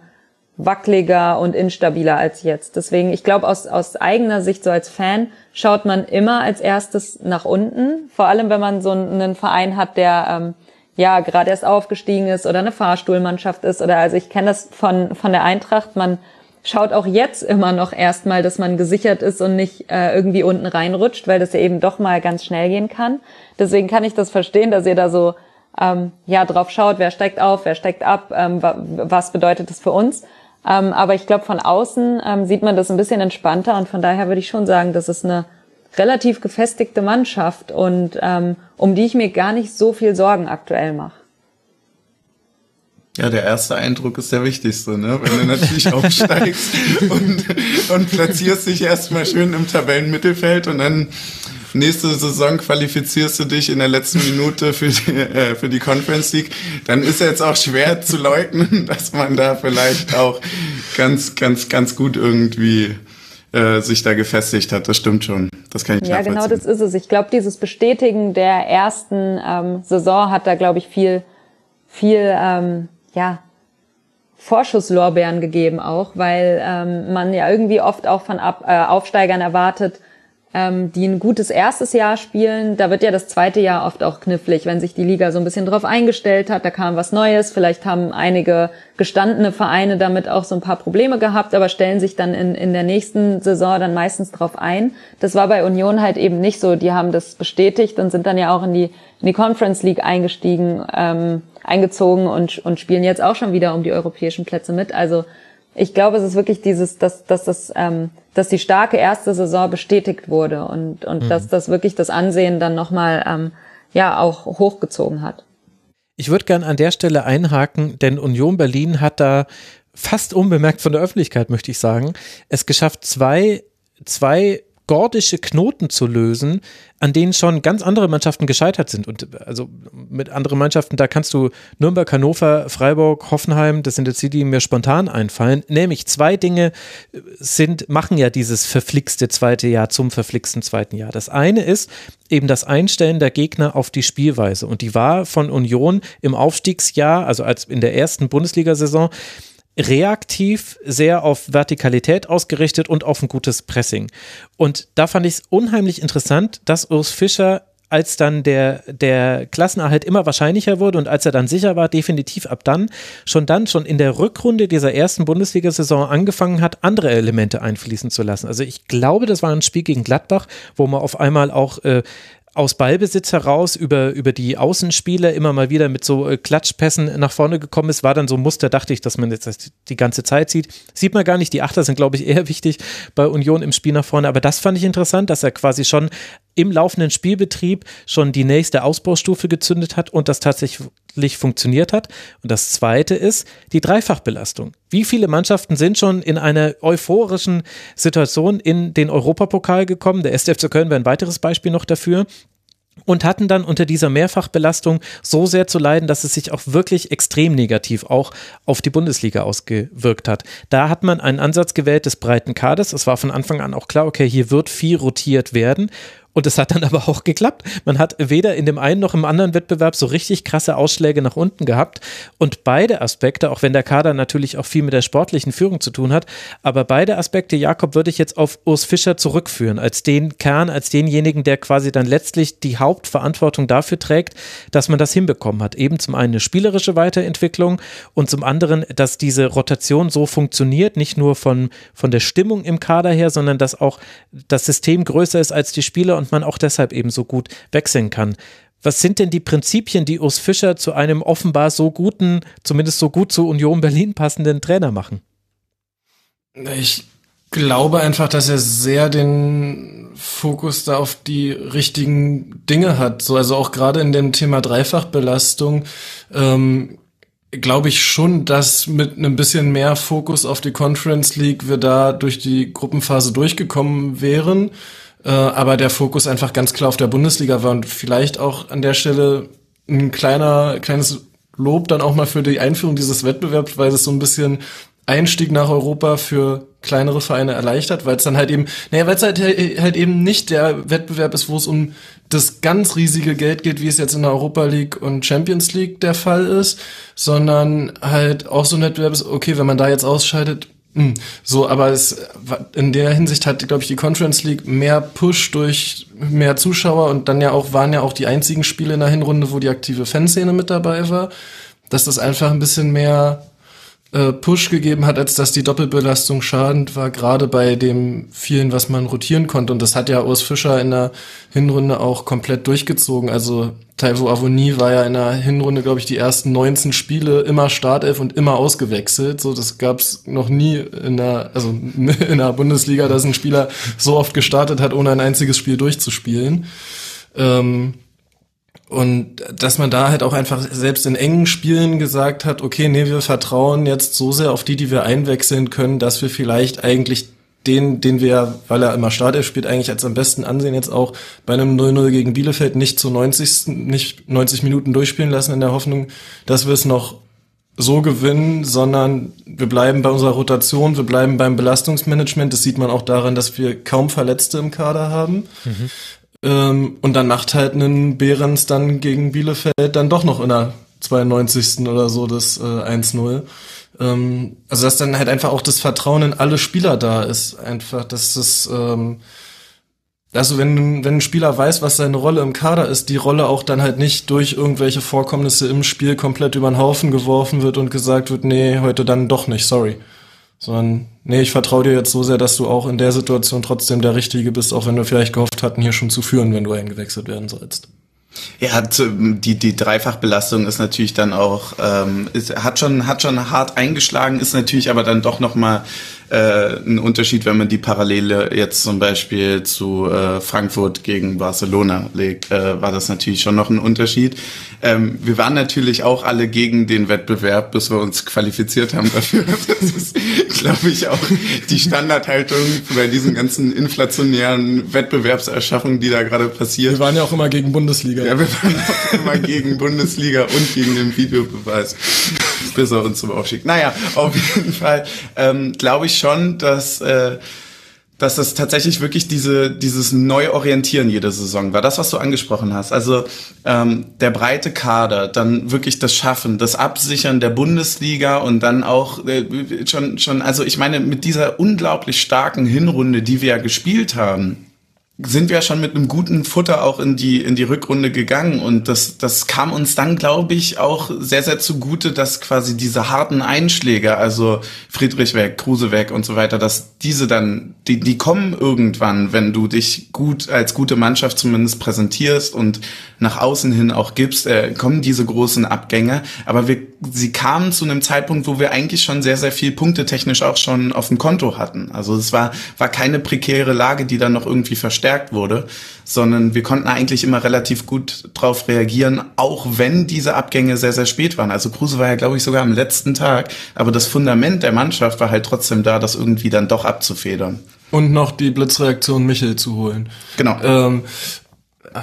Speaker 4: wackeliger und instabiler als jetzt. Deswegen, ich glaube, aus, aus eigener Sicht, so als Fan, schaut man immer als erstes nach unten. Vor allem, wenn man so einen Verein hat, der ähm, ja gerade erst aufgestiegen ist oder eine Fahrstuhlmannschaft ist. Oder also ich kenne das von, von der Eintracht, man schaut auch jetzt immer noch erstmal, dass man gesichert ist und nicht äh, irgendwie unten reinrutscht, weil das ja eben doch mal ganz schnell gehen kann. Deswegen kann ich das verstehen, dass ihr da so ähm, ja drauf schaut, wer steigt auf, wer steigt ab, ähm, was bedeutet das für uns. Ähm, aber ich glaube, von außen ähm, sieht man das ein bisschen entspannter und von daher würde ich schon sagen, das ist eine relativ gefestigte Mannschaft und ähm, um die ich mir gar nicht so viel Sorgen aktuell mache.
Speaker 5: Ja, der erste Eindruck ist der wichtigste, ne? Wenn du natürlich aufsteigst und, und platzierst dich erstmal schön im Tabellenmittelfeld und dann nächste Saison qualifizierst du dich in der letzten Minute für die, äh, für die Conference League, dann ist jetzt auch schwer zu leugnen, dass man da vielleicht auch ganz, ganz, ganz gut irgendwie äh, sich da gefestigt hat. Das stimmt schon. Das kann ich
Speaker 4: Ja, genau das ist es. Ich glaube, dieses Bestätigen der ersten ähm, Saison hat da, glaube ich, viel, viel, ähm, ja, Vorschusslorbeeren gegeben auch, weil ähm, man ja irgendwie oft auch von Ab äh, Aufsteigern erwartet, ähm, die ein gutes erstes Jahr spielen. Da wird ja das zweite Jahr oft auch knifflig, wenn sich die Liga so ein bisschen drauf eingestellt hat. Da kam was Neues. Vielleicht haben einige gestandene Vereine damit auch so ein paar Probleme gehabt, aber stellen sich dann in, in der nächsten Saison dann meistens drauf ein. Das war bei Union halt eben nicht so. Die haben das bestätigt und sind dann ja auch in die, in die Conference League eingestiegen, ähm, eingezogen und, und spielen jetzt auch schon wieder um die europäischen Plätze mit. Also ich glaube, es ist wirklich dieses, dass, dass das, ähm, dass die starke erste Saison bestätigt wurde und, und mhm. dass das wirklich das Ansehen dann nochmal, ähm, ja, auch hochgezogen hat.
Speaker 3: Ich würde gern an der Stelle einhaken, denn Union Berlin hat da fast unbemerkt von der Öffentlichkeit, möchte ich sagen, es geschafft, zwei, zwei gordische Knoten zu lösen, an denen schon ganz andere Mannschaften gescheitert sind. Und also mit anderen Mannschaften, da kannst du Nürnberg, Hannover, Freiburg, Hoffenheim, das sind jetzt die, die mir spontan einfallen. Nämlich zwei Dinge sind, machen ja dieses verflixte zweite Jahr zum verflixten zweiten Jahr. Das eine ist eben das Einstellen der Gegner auf die Spielweise. Und die war von Union im Aufstiegsjahr, also als in der ersten Bundesliga-Saison, reaktiv, sehr auf Vertikalität ausgerichtet und auf ein gutes Pressing. Und da fand ich es unheimlich interessant, dass Urs Fischer als dann der, der Klassenerhalt immer wahrscheinlicher wurde und als er dann sicher war, definitiv ab dann, schon dann, schon in der Rückrunde dieser ersten Bundesliga-Saison angefangen hat, andere Elemente einfließen zu lassen. Also ich glaube, das war ein Spiel gegen Gladbach, wo man auf einmal auch äh, aus Ballbesitz heraus über, über die Außenspieler immer mal wieder mit so äh, Klatschpässen nach vorne gekommen ist, war dann so ein Muster, dachte ich, dass man jetzt die ganze Zeit sieht. Sieht man gar nicht, die Achter sind, glaube ich, eher wichtig bei Union im Spiel nach vorne, aber das fand ich interessant, dass er quasi schon im laufenden Spielbetrieb schon die nächste Ausbaustufe gezündet hat und das tatsächlich funktioniert hat. Und das zweite ist die Dreifachbelastung. Wie viele Mannschaften sind schon in einer euphorischen Situation in den Europapokal gekommen? Der SFC Köln wäre ein weiteres Beispiel noch dafür und hatten dann unter dieser Mehrfachbelastung so sehr zu leiden, dass es sich auch wirklich extrem negativ auch auf die Bundesliga ausgewirkt hat. Da hat man einen Ansatz gewählt des breiten Kaders. Es war von Anfang an auch klar, okay, hier wird viel rotiert werden. Und es hat dann aber auch geklappt. Man hat weder in dem einen noch im anderen Wettbewerb so richtig krasse Ausschläge nach unten gehabt. Und beide Aspekte, auch wenn der Kader natürlich auch viel mit der sportlichen Führung zu tun hat, aber beide Aspekte, Jakob, würde ich jetzt auf Urs Fischer zurückführen, als den Kern, als denjenigen, der quasi dann letztlich die Hauptverantwortung dafür trägt, dass man das hinbekommen hat. Eben zum einen eine spielerische Weiterentwicklung und zum anderen, dass diese Rotation so funktioniert, nicht nur von, von der Stimmung im Kader her, sondern dass auch das System größer ist als die Spieler und man auch deshalb eben so gut wechseln kann. Was sind denn die Prinzipien, die Urs Fischer zu einem offenbar so guten, zumindest so gut zu Union Berlin passenden Trainer machen?
Speaker 6: Ich glaube einfach, dass er sehr den Fokus da auf die richtigen Dinge hat. So, also auch gerade in dem Thema Dreifachbelastung ähm, glaube ich schon, dass mit einem bisschen mehr Fokus auf die Conference League wir da durch die Gruppenphase durchgekommen wären. Äh, aber der Fokus einfach ganz klar auf der Bundesliga war und vielleicht auch an der Stelle ein kleiner, kleines Lob dann auch mal für die Einführung dieses Wettbewerbs, weil es so ein bisschen Einstieg nach Europa für kleinere Vereine erleichtert, weil es dann halt eben, naja, weil es halt, halt eben nicht der Wettbewerb ist, wo es um das ganz riesige Geld geht, wie es jetzt in der Europa League und Champions League der Fall ist, sondern halt auch so ein Wettbewerb ist, okay, wenn man da jetzt ausscheidet, so, aber es in der Hinsicht hat, glaube ich, die Conference League mehr Push durch mehr Zuschauer und dann ja auch waren ja auch die einzigen Spiele in der Hinrunde, wo die aktive Fanszene mit dabei war, dass das einfach ein bisschen mehr äh, Push gegeben hat, als dass die Doppelbelastung schadend war, gerade bei dem vielen, was man rotieren konnte. Und das hat ja Urs Fischer in der Hinrunde auch komplett durchgezogen. Also Taivo Avoni war ja in der Hinrunde, glaube ich, die ersten 19 Spiele immer Startelf und immer ausgewechselt. So, das gab's noch nie in der, also in der Bundesliga, dass ein Spieler so oft gestartet hat, ohne ein einziges Spiel durchzuspielen. Ähm, und dass man da halt auch einfach selbst in engen Spielen gesagt hat, okay, nee, wir vertrauen jetzt so sehr auf die, die wir einwechseln können, dass wir vielleicht eigentlich den, den wir, weil er immer Startelf spielt, eigentlich als am besten ansehen, jetzt auch bei einem 0-0 gegen Bielefeld nicht zu 90, nicht 90 Minuten durchspielen lassen in der Hoffnung, dass wir es noch so gewinnen, sondern wir bleiben bei unserer Rotation, wir bleiben beim Belastungsmanagement. Das sieht man auch daran, dass wir kaum Verletzte im Kader haben. Mhm. Ähm, und dann macht halt einen Behrens dann gegen Bielefeld dann doch noch in der 92. oder so das äh, 1-0. Ähm, also dass dann halt einfach auch das Vertrauen in alle Spieler da ist. Einfach, dass das, ähm, also wenn, wenn ein Spieler weiß, was seine Rolle im Kader ist, die Rolle auch dann halt nicht durch irgendwelche Vorkommnisse im Spiel komplett über den Haufen geworfen wird und gesagt wird, nee, heute dann doch nicht, sorry sondern nee, ich vertraue dir jetzt so sehr, dass du auch in der Situation trotzdem der Richtige bist, auch wenn wir vielleicht gehofft hatten, hier schon zu führen, wenn du eingewechselt werden sollst.
Speaker 5: Ja, die, die Dreifachbelastung ist natürlich dann auch, ähm, ist, hat schon, hat schon hart eingeschlagen, ist natürlich aber dann doch nochmal äh, ein Unterschied, wenn man die Parallele jetzt zum Beispiel zu äh, Frankfurt gegen Barcelona legt, äh, war das natürlich schon noch ein Unterschied. Ähm, wir waren natürlich auch alle gegen den Wettbewerb, bis wir uns qualifiziert haben dafür. Das ist, glaube ich, auch die Standardhaltung bei diesen ganzen inflationären Wettbewerbserschaffungen, die da gerade passiert.
Speaker 6: Wir waren ja auch immer gegen Bundesliga.
Speaker 5: Ja, wir waren auch immer gegen Bundesliga und gegen den Videobeweis, er uns zum Aufstieg. Naja, auf jeden Fall ähm, glaube ich schon, dass äh, dass das tatsächlich wirklich diese, dieses Neuorientieren jede Saison war. Das, was du angesprochen hast. Also ähm, der breite Kader, dann wirklich das Schaffen, das Absichern der Bundesliga und dann auch äh, schon, schon, also ich meine, mit dieser unglaublich starken Hinrunde, die wir ja gespielt haben, sind wir schon mit einem guten Futter auch in die in die Rückrunde gegangen und das das kam uns dann glaube ich auch sehr sehr zugute, dass quasi diese harten Einschläge, also Friedrich weg, Kruse weg und so weiter, dass diese dann die die kommen irgendwann, wenn du dich gut als gute Mannschaft zumindest präsentierst und nach außen hin auch gibst, äh, kommen diese großen Abgänge, aber wir sie kamen zu einem Zeitpunkt, wo wir eigentlich schon sehr sehr viel Punkte technisch auch schon auf dem Konto hatten. Also es war war keine prekäre Lage, die dann noch irgendwie verstärkt verstärkt wurde, sondern wir konnten eigentlich immer relativ gut drauf reagieren, auch wenn diese Abgänge sehr, sehr spät waren. Also Kruse war ja, glaube ich, sogar am letzten Tag, aber das Fundament der Mannschaft war halt trotzdem da, das irgendwie dann doch abzufedern.
Speaker 6: Und noch die Blitzreaktion Michel zu holen.
Speaker 5: Genau.
Speaker 6: Ähm, ah,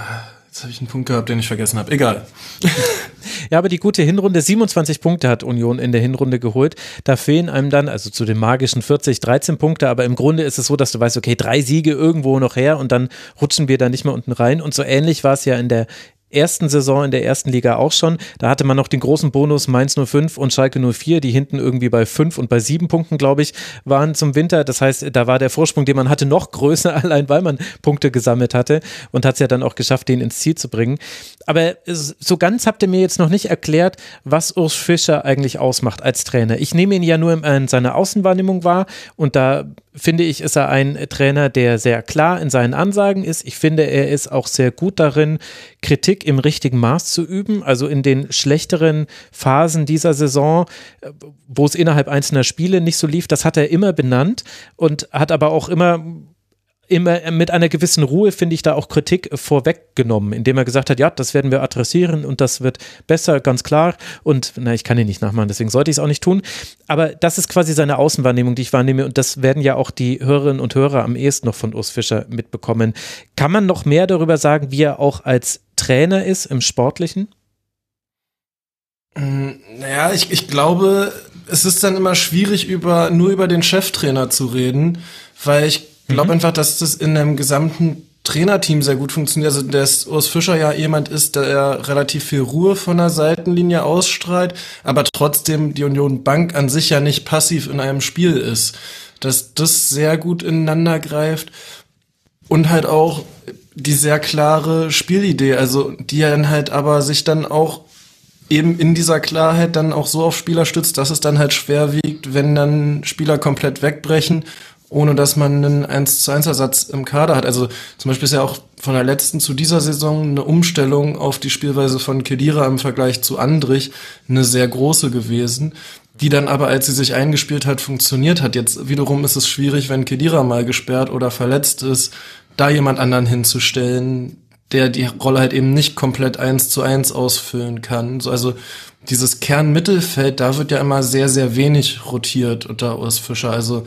Speaker 6: jetzt habe ich einen Punkt gehabt, den ich vergessen habe. Egal.
Speaker 3: Ja, aber die gute Hinrunde, 27 Punkte hat Union in der Hinrunde geholt. Da fehlen einem dann, also zu den magischen 40, 13 Punkte, aber im Grunde ist es so, dass du weißt, okay, drei Siege irgendwo noch her und dann rutschen wir da nicht mehr unten rein. Und so ähnlich war es ja in der ersten Saison in der ersten Liga auch schon. Da hatte man noch den großen Bonus Mainz 05 und Schalke 04, die hinten irgendwie bei fünf und bei sieben Punkten, glaube ich, waren zum Winter. Das heißt, da war der Vorsprung, den man hatte, noch größer, allein weil man Punkte gesammelt hatte und hat es ja dann auch geschafft, den ins Ziel zu bringen. Aber so ganz habt ihr mir jetzt noch nicht erklärt, was Urs Fischer eigentlich ausmacht als Trainer. Ich nehme ihn ja nur in seiner Außenwahrnehmung wahr und da finde ich, ist er ein Trainer, der sehr klar in seinen Ansagen ist. Ich finde, er ist auch sehr gut darin, Kritik im richtigen Maß zu üben. Also in den schlechteren Phasen dieser Saison, wo es innerhalb einzelner Spiele nicht so lief, das hat er immer benannt und hat aber auch immer immer mit einer gewissen Ruhe, finde ich, da auch Kritik vorweggenommen, indem er gesagt hat, ja, das werden wir adressieren und das wird besser, ganz klar. Und na, ich kann ihn nicht nachmachen, deswegen sollte ich es auch nicht tun. Aber das ist quasi seine Außenwahrnehmung, die ich wahrnehme und das werden ja auch die Hörerinnen und Hörer am ehesten noch von Urs Fischer mitbekommen. Kann man noch mehr darüber sagen, wie er auch als Trainer ist im Sportlichen?
Speaker 6: Mm, naja, ich, ich glaube, es ist dann immer schwierig, über, nur über den Cheftrainer zu reden, weil ich glaube mhm. einfach, dass das in einem gesamten Trainerteam sehr gut funktioniert. Also, dass Urs Fischer ja jemand ist, der relativ viel Ruhe von der Seitenlinie ausstrahlt, aber trotzdem die Union Bank an sich ja nicht passiv in einem Spiel ist. Dass das sehr gut ineinander greift und halt auch die sehr klare Spielidee, also die dann halt aber sich dann auch eben in dieser Klarheit dann auch so auf Spieler stützt, dass es dann halt schwer wiegt, wenn dann Spieler komplett wegbrechen ohne dass man einen 1 zu 1 Ersatz im Kader hat. Also zum Beispiel ist ja auch von der letzten zu dieser Saison eine Umstellung auf die Spielweise von Kedira im Vergleich zu Andrich eine sehr große gewesen, die dann aber, als sie sich eingespielt hat, funktioniert hat. Jetzt wiederum ist es schwierig, wenn Kedira mal gesperrt oder verletzt ist, da jemand anderen hinzustellen, der die Rolle halt eben nicht komplett eins zu eins ausfüllen kann. So, also dieses Kernmittelfeld, da wird ja immer sehr, sehr wenig rotiert unter Urs Fischer. Also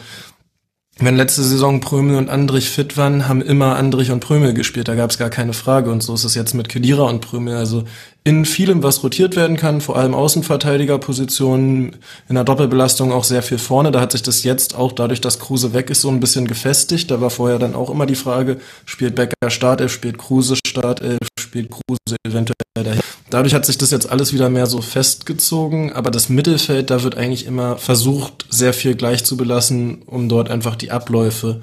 Speaker 6: wenn letzte Saison Prömel und Andrich fit waren, haben immer Andrich und Prömel gespielt. Da gab es gar keine Frage. Und so ist es jetzt mit Kedira und Prömel. Also in vielem, was rotiert werden kann, vor allem Außenverteidigerpositionen, in der Doppelbelastung auch sehr viel vorne. Da hat sich das jetzt auch dadurch, dass Kruse weg ist, so ein bisschen gefestigt. Da war vorher dann auch immer die Frage, spielt Becker Startelf, spielt Kruse Startelf, spielt Kruse eventuell dahin. Dadurch hat sich das jetzt alles wieder mehr so festgezogen, aber das Mittelfeld, da wird eigentlich immer versucht, sehr viel gleich zu belassen, um dort einfach die Abläufe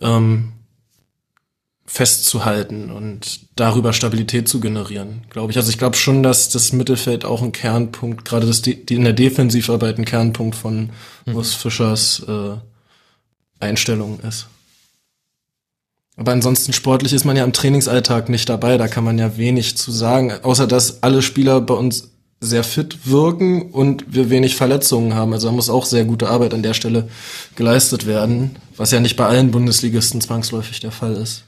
Speaker 6: ähm, festzuhalten und darüber Stabilität zu generieren, glaube ich. Also ich glaube schon, dass das Mittelfeld auch ein Kernpunkt, gerade das die in der Defensivarbeit ein Kernpunkt von mhm. Urs Fischers äh, Einstellung ist. Aber ansonsten sportlich ist man ja im Trainingsalltag nicht dabei, da kann man ja wenig zu sagen, außer dass alle Spieler bei uns sehr fit wirken und wir wenig Verletzungen haben. Also da muss auch sehr gute Arbeit an der Stelle geleistet werden, was ja nicht bei allen Bundesligisten zwangsläufig der Fall ist.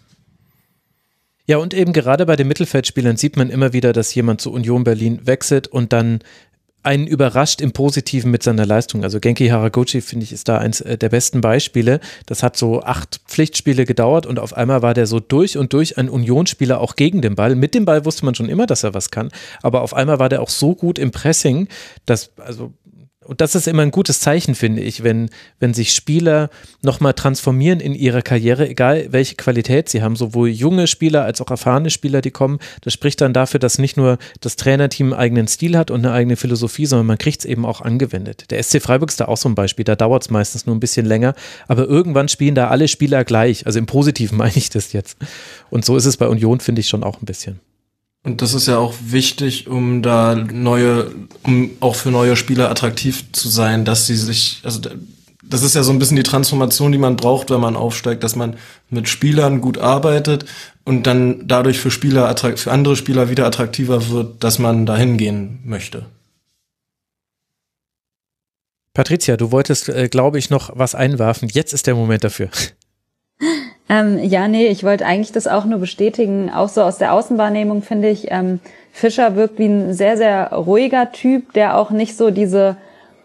Speaker 3: Ja, und eben gerade bei den Mittelfeldspielern sieht man immer wieder, dass jemand zu Union Berlin wechselt und dann einen überrascht im Positiven mit seiner Leistung. Also Genki Haraguchi, finde ich, ist da eins äh, der besten Beispiele. Das hat so acht Pflichtspiele gedauert und auf einmal war der so durch und durch ein Unionsspieler auch gegen den Ball. Mit dem Ball wusste man schon immer, dass er was kann, aber auf einmal war der auch so gut im Pressing, dass, also und das ist immer ein gutes Zeichen, finde ich, wenn, wenn sich Spieler nochmal transformieren in ihrer Karriere, egal welche Qualität sie haben, sowohl junge Spieler als auch erfahrene Spieler, die kommen. Das spricht dann dafür, dass nicht nur das Trainerteam einen eigenen Stil hat und eine eigene Philosophie, sondern man kriegt es eben auch angewendet. Der SC Freiburg ist da auch so ein Beispiel, da dauert es meistens nur ein bisschen länger, aber irgendwann spielen da alle Spieler gleich. Also im Positiven meine ich das jetzt. Und so ist es bei Union, finde ich schon auch ein bisschen.
Speaker 6: Und das ist ja auch wichtig, um da neue, um auch für neue Spieler attraktiv zu sein, dass sie sich, also das ist ja so ein bisschen die Transformation, die man braucht, wenn man aufsteigt, dass man mit Spielern gut arbeitet und dann dadurch für Spieler, für andere Spieler wieder attraktiver wird, dass man dahin gehen möchte.
Speaker 3: Patricia, du wolltest, äh, glaube ich, noch was einwerfen. Jetzt ist der Moment dafür.
Speaker 4: Ähm, ja, nee, ich wollte eigentlich das auch nur bestätigen. Auch so aus der Außenwahrnehmung finde ich, ähm, Fischer wirkt wie ein sehr, sehr ruhiger Typ, der auch nicht so diese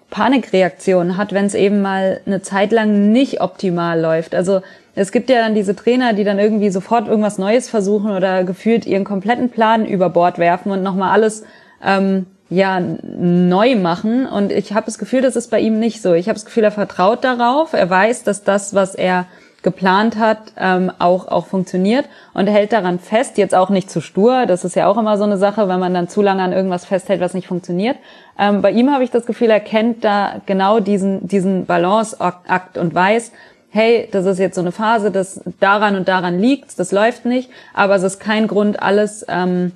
Speaker 4: Panikreaktion hat, wenn es eben mal eine Zeit lang nicht optimal läuft. Also es gibt ja dann diese Trainer, die dann irgendwie sofort irgendwas Neues versuchen oder gefühlt ihren kompletten Plan über Bord werfen und nochmal alles ähm, ja neu machen und ich habe das Gefühl, das ist bei ihm nicht so. Ich habe das Gefühl, er vertraut darauf, er weiß, dass das, was er geplant hat, ähm, auch auch funktioniert und hält daran fest. Jetzt auch nicht zu stur, das ist ja auch immer so eine Sache, wenn man dann zu lange an irgendwas festhält, was nicht funktioniert. Ähm, bei ihm habe ich das Gefühl, er kennt da genau diesen diesen Balanceakt und weiß, hey, das ist jetzt so eine Phase, das daran und daran liegt, das läuft nicht, aber es ist kein Grund, alles ähm,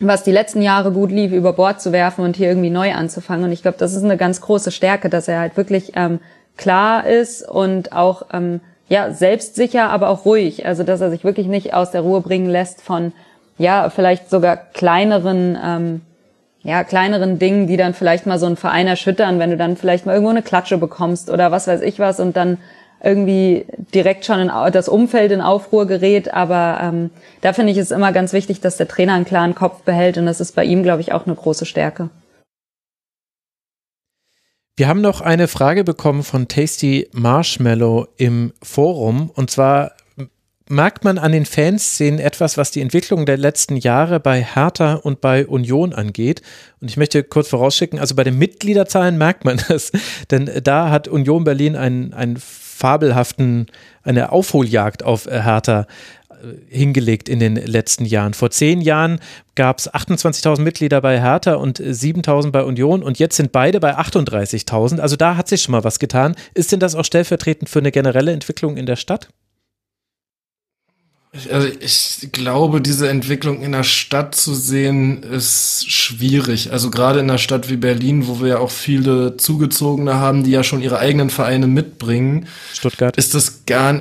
Speaker 4: was die letzten Jahre gut lief, über Bord zu werfen und hier irgendwie neu anzufangen. Und ich glaube, das ist eine ganz große Stärke, dass er halt wirklich ähm, klar ist und auch ähm, ja selbstsicher, aber auch ruhig. Also dass er sich wirklich nicht aus der Ruhe bringen lässt von ja vielleicht sogar kleineren ähm, ja kleineren Dingen, die dann vielleicht mal so einen Verein erschüttern, wenn du dann vielleicht mal irgendwo eine Klatsche bekommst oder was weiß ich was und dann irgendwie direkt schon in das Umfeld in Aufruhr gerät. Aber ähm, da finde ich es immer ganz wichtig, dass der Trainer einen klaren Kopf behält und das ist bei ihm, glaube ich, auch eine große Stärke.
Speaker 3: Wir haben noch eine Frage bekommen von Tasty Marshmallow im Forum und zwar merkt man an den Fanszenen etwas, was die Entwicklung der letzten Jahre bei Hertha und bei Union angeht. Und ich möchte kurz vorausschicken, also bei den Mitgliederzahlen merkt man das, denn da hat Union Berlin einen, einen fabelhaften, eine Aufholjagd auf äh, Hertha äh, hingelegt in den letzten Jahren. Vor zehn Jahren gab es 28.000 Mitglieder bei Hertha und 7.000 bei Union und jetzt sind beide bei 38.000. Also da hat sich schon mal was getan. Ist denn das auch stellvertretend für eine generelle Entwicklung in der Stadt?
Speaker 6: Also ich glaube, diese Entwicklung in der Stadt zu sehen, ist schwierig. Also gerade in einer Stadt wie Berlin, wo wir ja auch viele Zugezogene haben, die ja schon ihre eigenen Vereine mitbringen.
Speaker 3: Stuttgart.
Speaker 6: Ist das gar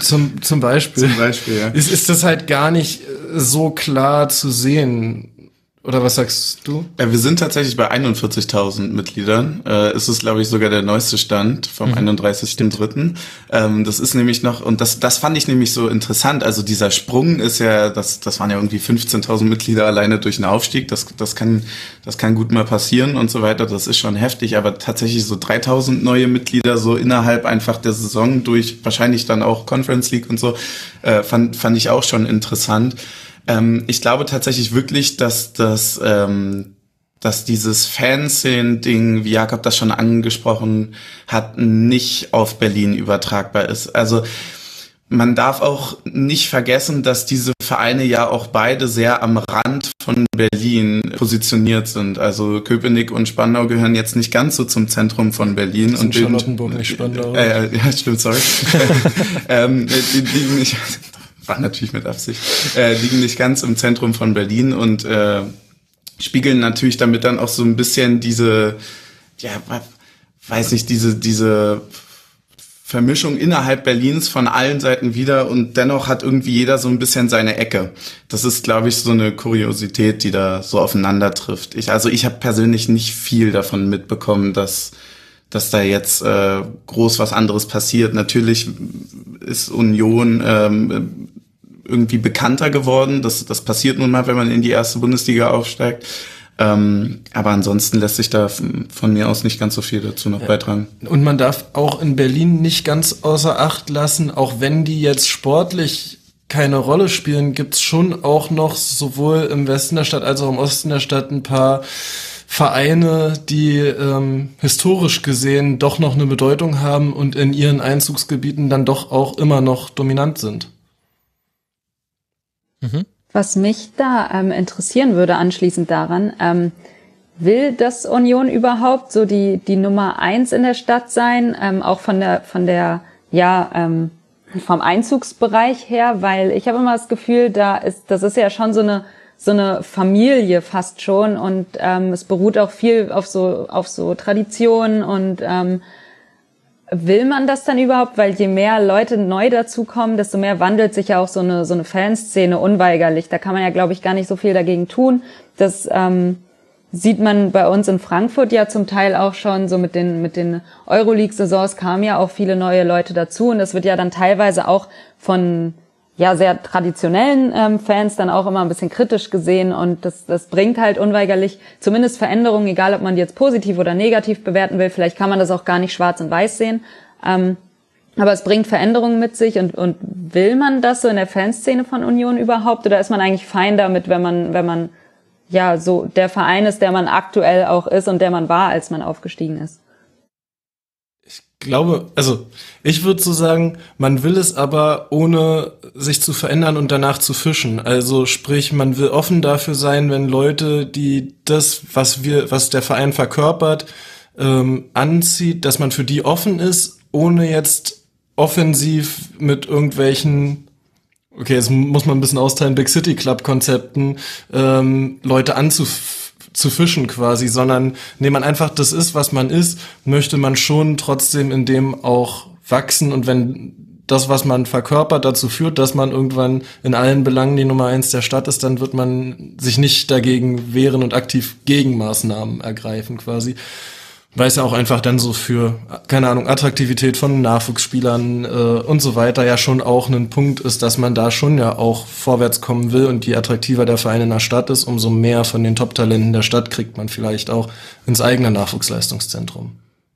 Speaker 6: zum, zum Beispiel.
Speaker 5: Zum Beispiel, ja.
Speaker 6: Ist, ist das halt gar nicht so klar zu sehen. Oder was sagst du?
Speaker 5: Ja, wir sind tatsächlich bei 41.000 Mitgliedern. Äh, es ist, glaube ich, sogar der neueste Stand vom mhm. 31.3. Ähm, das ist nämlich noch, und das, das fand ich nämlich so interessant. Also dieser Sprung ist ja, das, das waren ja irgendwie 15.000 Mitglieder alleine durch einen Aufstieg. Das, das kann, das kann gut mal passieren und so weiter. Das ist schon heftig. Aber tatsächlich so 3.000 neue Mitglieder so innerhalb einfach der Saison durch wahrscheinlich dann auch Conference League und so, äh, fand, fand ich auch schon interessant. Ähm, ich glaube tatsächlich wirklich, dass das, ähm, dass dieses Fanszene-Ding, wie Jakob das schon angesprochen hat, nicht auf Berlin übertragbar ist. Also man darf auch nicht vergessen, dass diese Vereine ja auch beide sehr am Rand von Berlin positioniert sind. Also Köpenick und Spandau gehören jetzt nicht ganz so zum Zentrum von Berlin.
Speaker 6: Und Charlottenburg, nicht Spandau.
Speaker 5: Äh, ja, stimmt, sorry. ähm, die, die nicht, war natürlich mit Absicht, äh, liegen nicht ganz im Zentrum von Berlin und äh, spiegeln natürlich damit dann auch so ein bisschen diese, ja, weiß nicht, diese, diese Vermischung innerhalb Berlins von allen Seiten wieder und dennoch hat irgendwie jeder so ein bisschen seine Ecke. Das ist, glaube ich, so eine Kuriosität, die da so aufeinander trifft. Ich, also ich habe persönlich nicht viel davon mitbekommen, dass dass da jetzt äh, groß was anderes passiert. Natürlich ist Union ähm, irgendwie bekannter geworden. Das, das passiert nun mal, wenn man in die erste Bundesliga aufsteigt. Ähm, aber ansonsten lässt sich da von mir aus nicht ganz so viel dazu noch beitragen.
Speaker 6: Und man darf auch in Berlin nicht ganz außer Acht lassen, auch wenn die jetzt sportlich keine Rolle spielen, gibt's schon auch noch sowohl im Westen der Stadt als auch im Osten der Stadt ein paar Vereine, die ähm, historisch gesehen doch noch eine Bedeutung haben und in ihren Einzugsgebieten dann doch auch immer noch dominant sind.
Speaker 4: Mhm. Was mich da ähm, interessieren würde anschließend daran, ähm, will das Union überhaupt so die die Nummer eins in der Stadt sein, ähm, auch von der von der ja ähm, vom Einzugsbereich her, weil ich habe immer das Gefühl, da ist das ist ja schon so eine so eine Familie fast schon und ähm, es beruht auch viel auf so auf so Traditionen und ähm, will man das dann überhaupt? Weil je mehr Leute neu dazukommen, desto mehr wandelt sich ja auch so eine so eine Fanszene unweigerlich. Da kann man ja glaube ich gar nicht so viel dagegen tun. Das ähm, sieht man bei uns in Frankfurt ja zum Teil auch schon so mit den mit den Euroleague-Saisons kamen ja auch viele neue Leute dazu und das wird ja dann teilweise auch von ja sehr traditionellen ähm, Fans dann auch immer ein bisschen kritisch gesehen und das, das bringt halt unweigerlich zumindest Veränderungen, egal ob man die jetzt positiv oder negativ bewerten will. Vielleicht kann man das auch gar nicht schwarz und weiß sehen. Ähm, aber es bringt Veränderungen mit sich und, und will man das so in der Fanszene von Union überhaupt oder ist man eigentlich fein damit, wenn man, wenn man ja so der Verein ist, der man aktuell auch ist und der man war, als man aufgestiegen ist.
Speaker 6: Ich glaube, also ich würde so sagen, man will es aber ohne sich zu verändern und danach zu fischen. Also sprich, man will offen dafür sein, wenn Leute, die das, was wir, was der Verein verkörpert, ähm, anzieht, dass man für die offen ist, ohne jetzt offensiv mit irgendwelchen okay, jetzt muss man ein bisschen austeilen, Big City Club Konzepten, ähm, Leute anzuf zu fischen quasi, sondern nee, man einfach das ist, was man ist, möchte man schon trotzdem in dem auch wachsen. Und wenn das, was man verkörpert, dazu führt, dass man irgendwann in allen Belangen die Nummer eins der Stadt ist, dann wird man sich nicht dagegen wehren und aktiv Gegenmaßnahmen ergreifen quasi weil es ja auch einfach dann so für, keine Ahnung, Attraktivität von Nachwuchsspielern äh, und so weiter ja schon auch ein Punkt ist, dass man da schon ja auch vorwärts kommen will und je attraktiver der Verein in der Stadt ist, umso mehr von den Top-Talenten der Stadt kriegt man vielleicht auch ins eigene Nachwuchsleistungszentrum.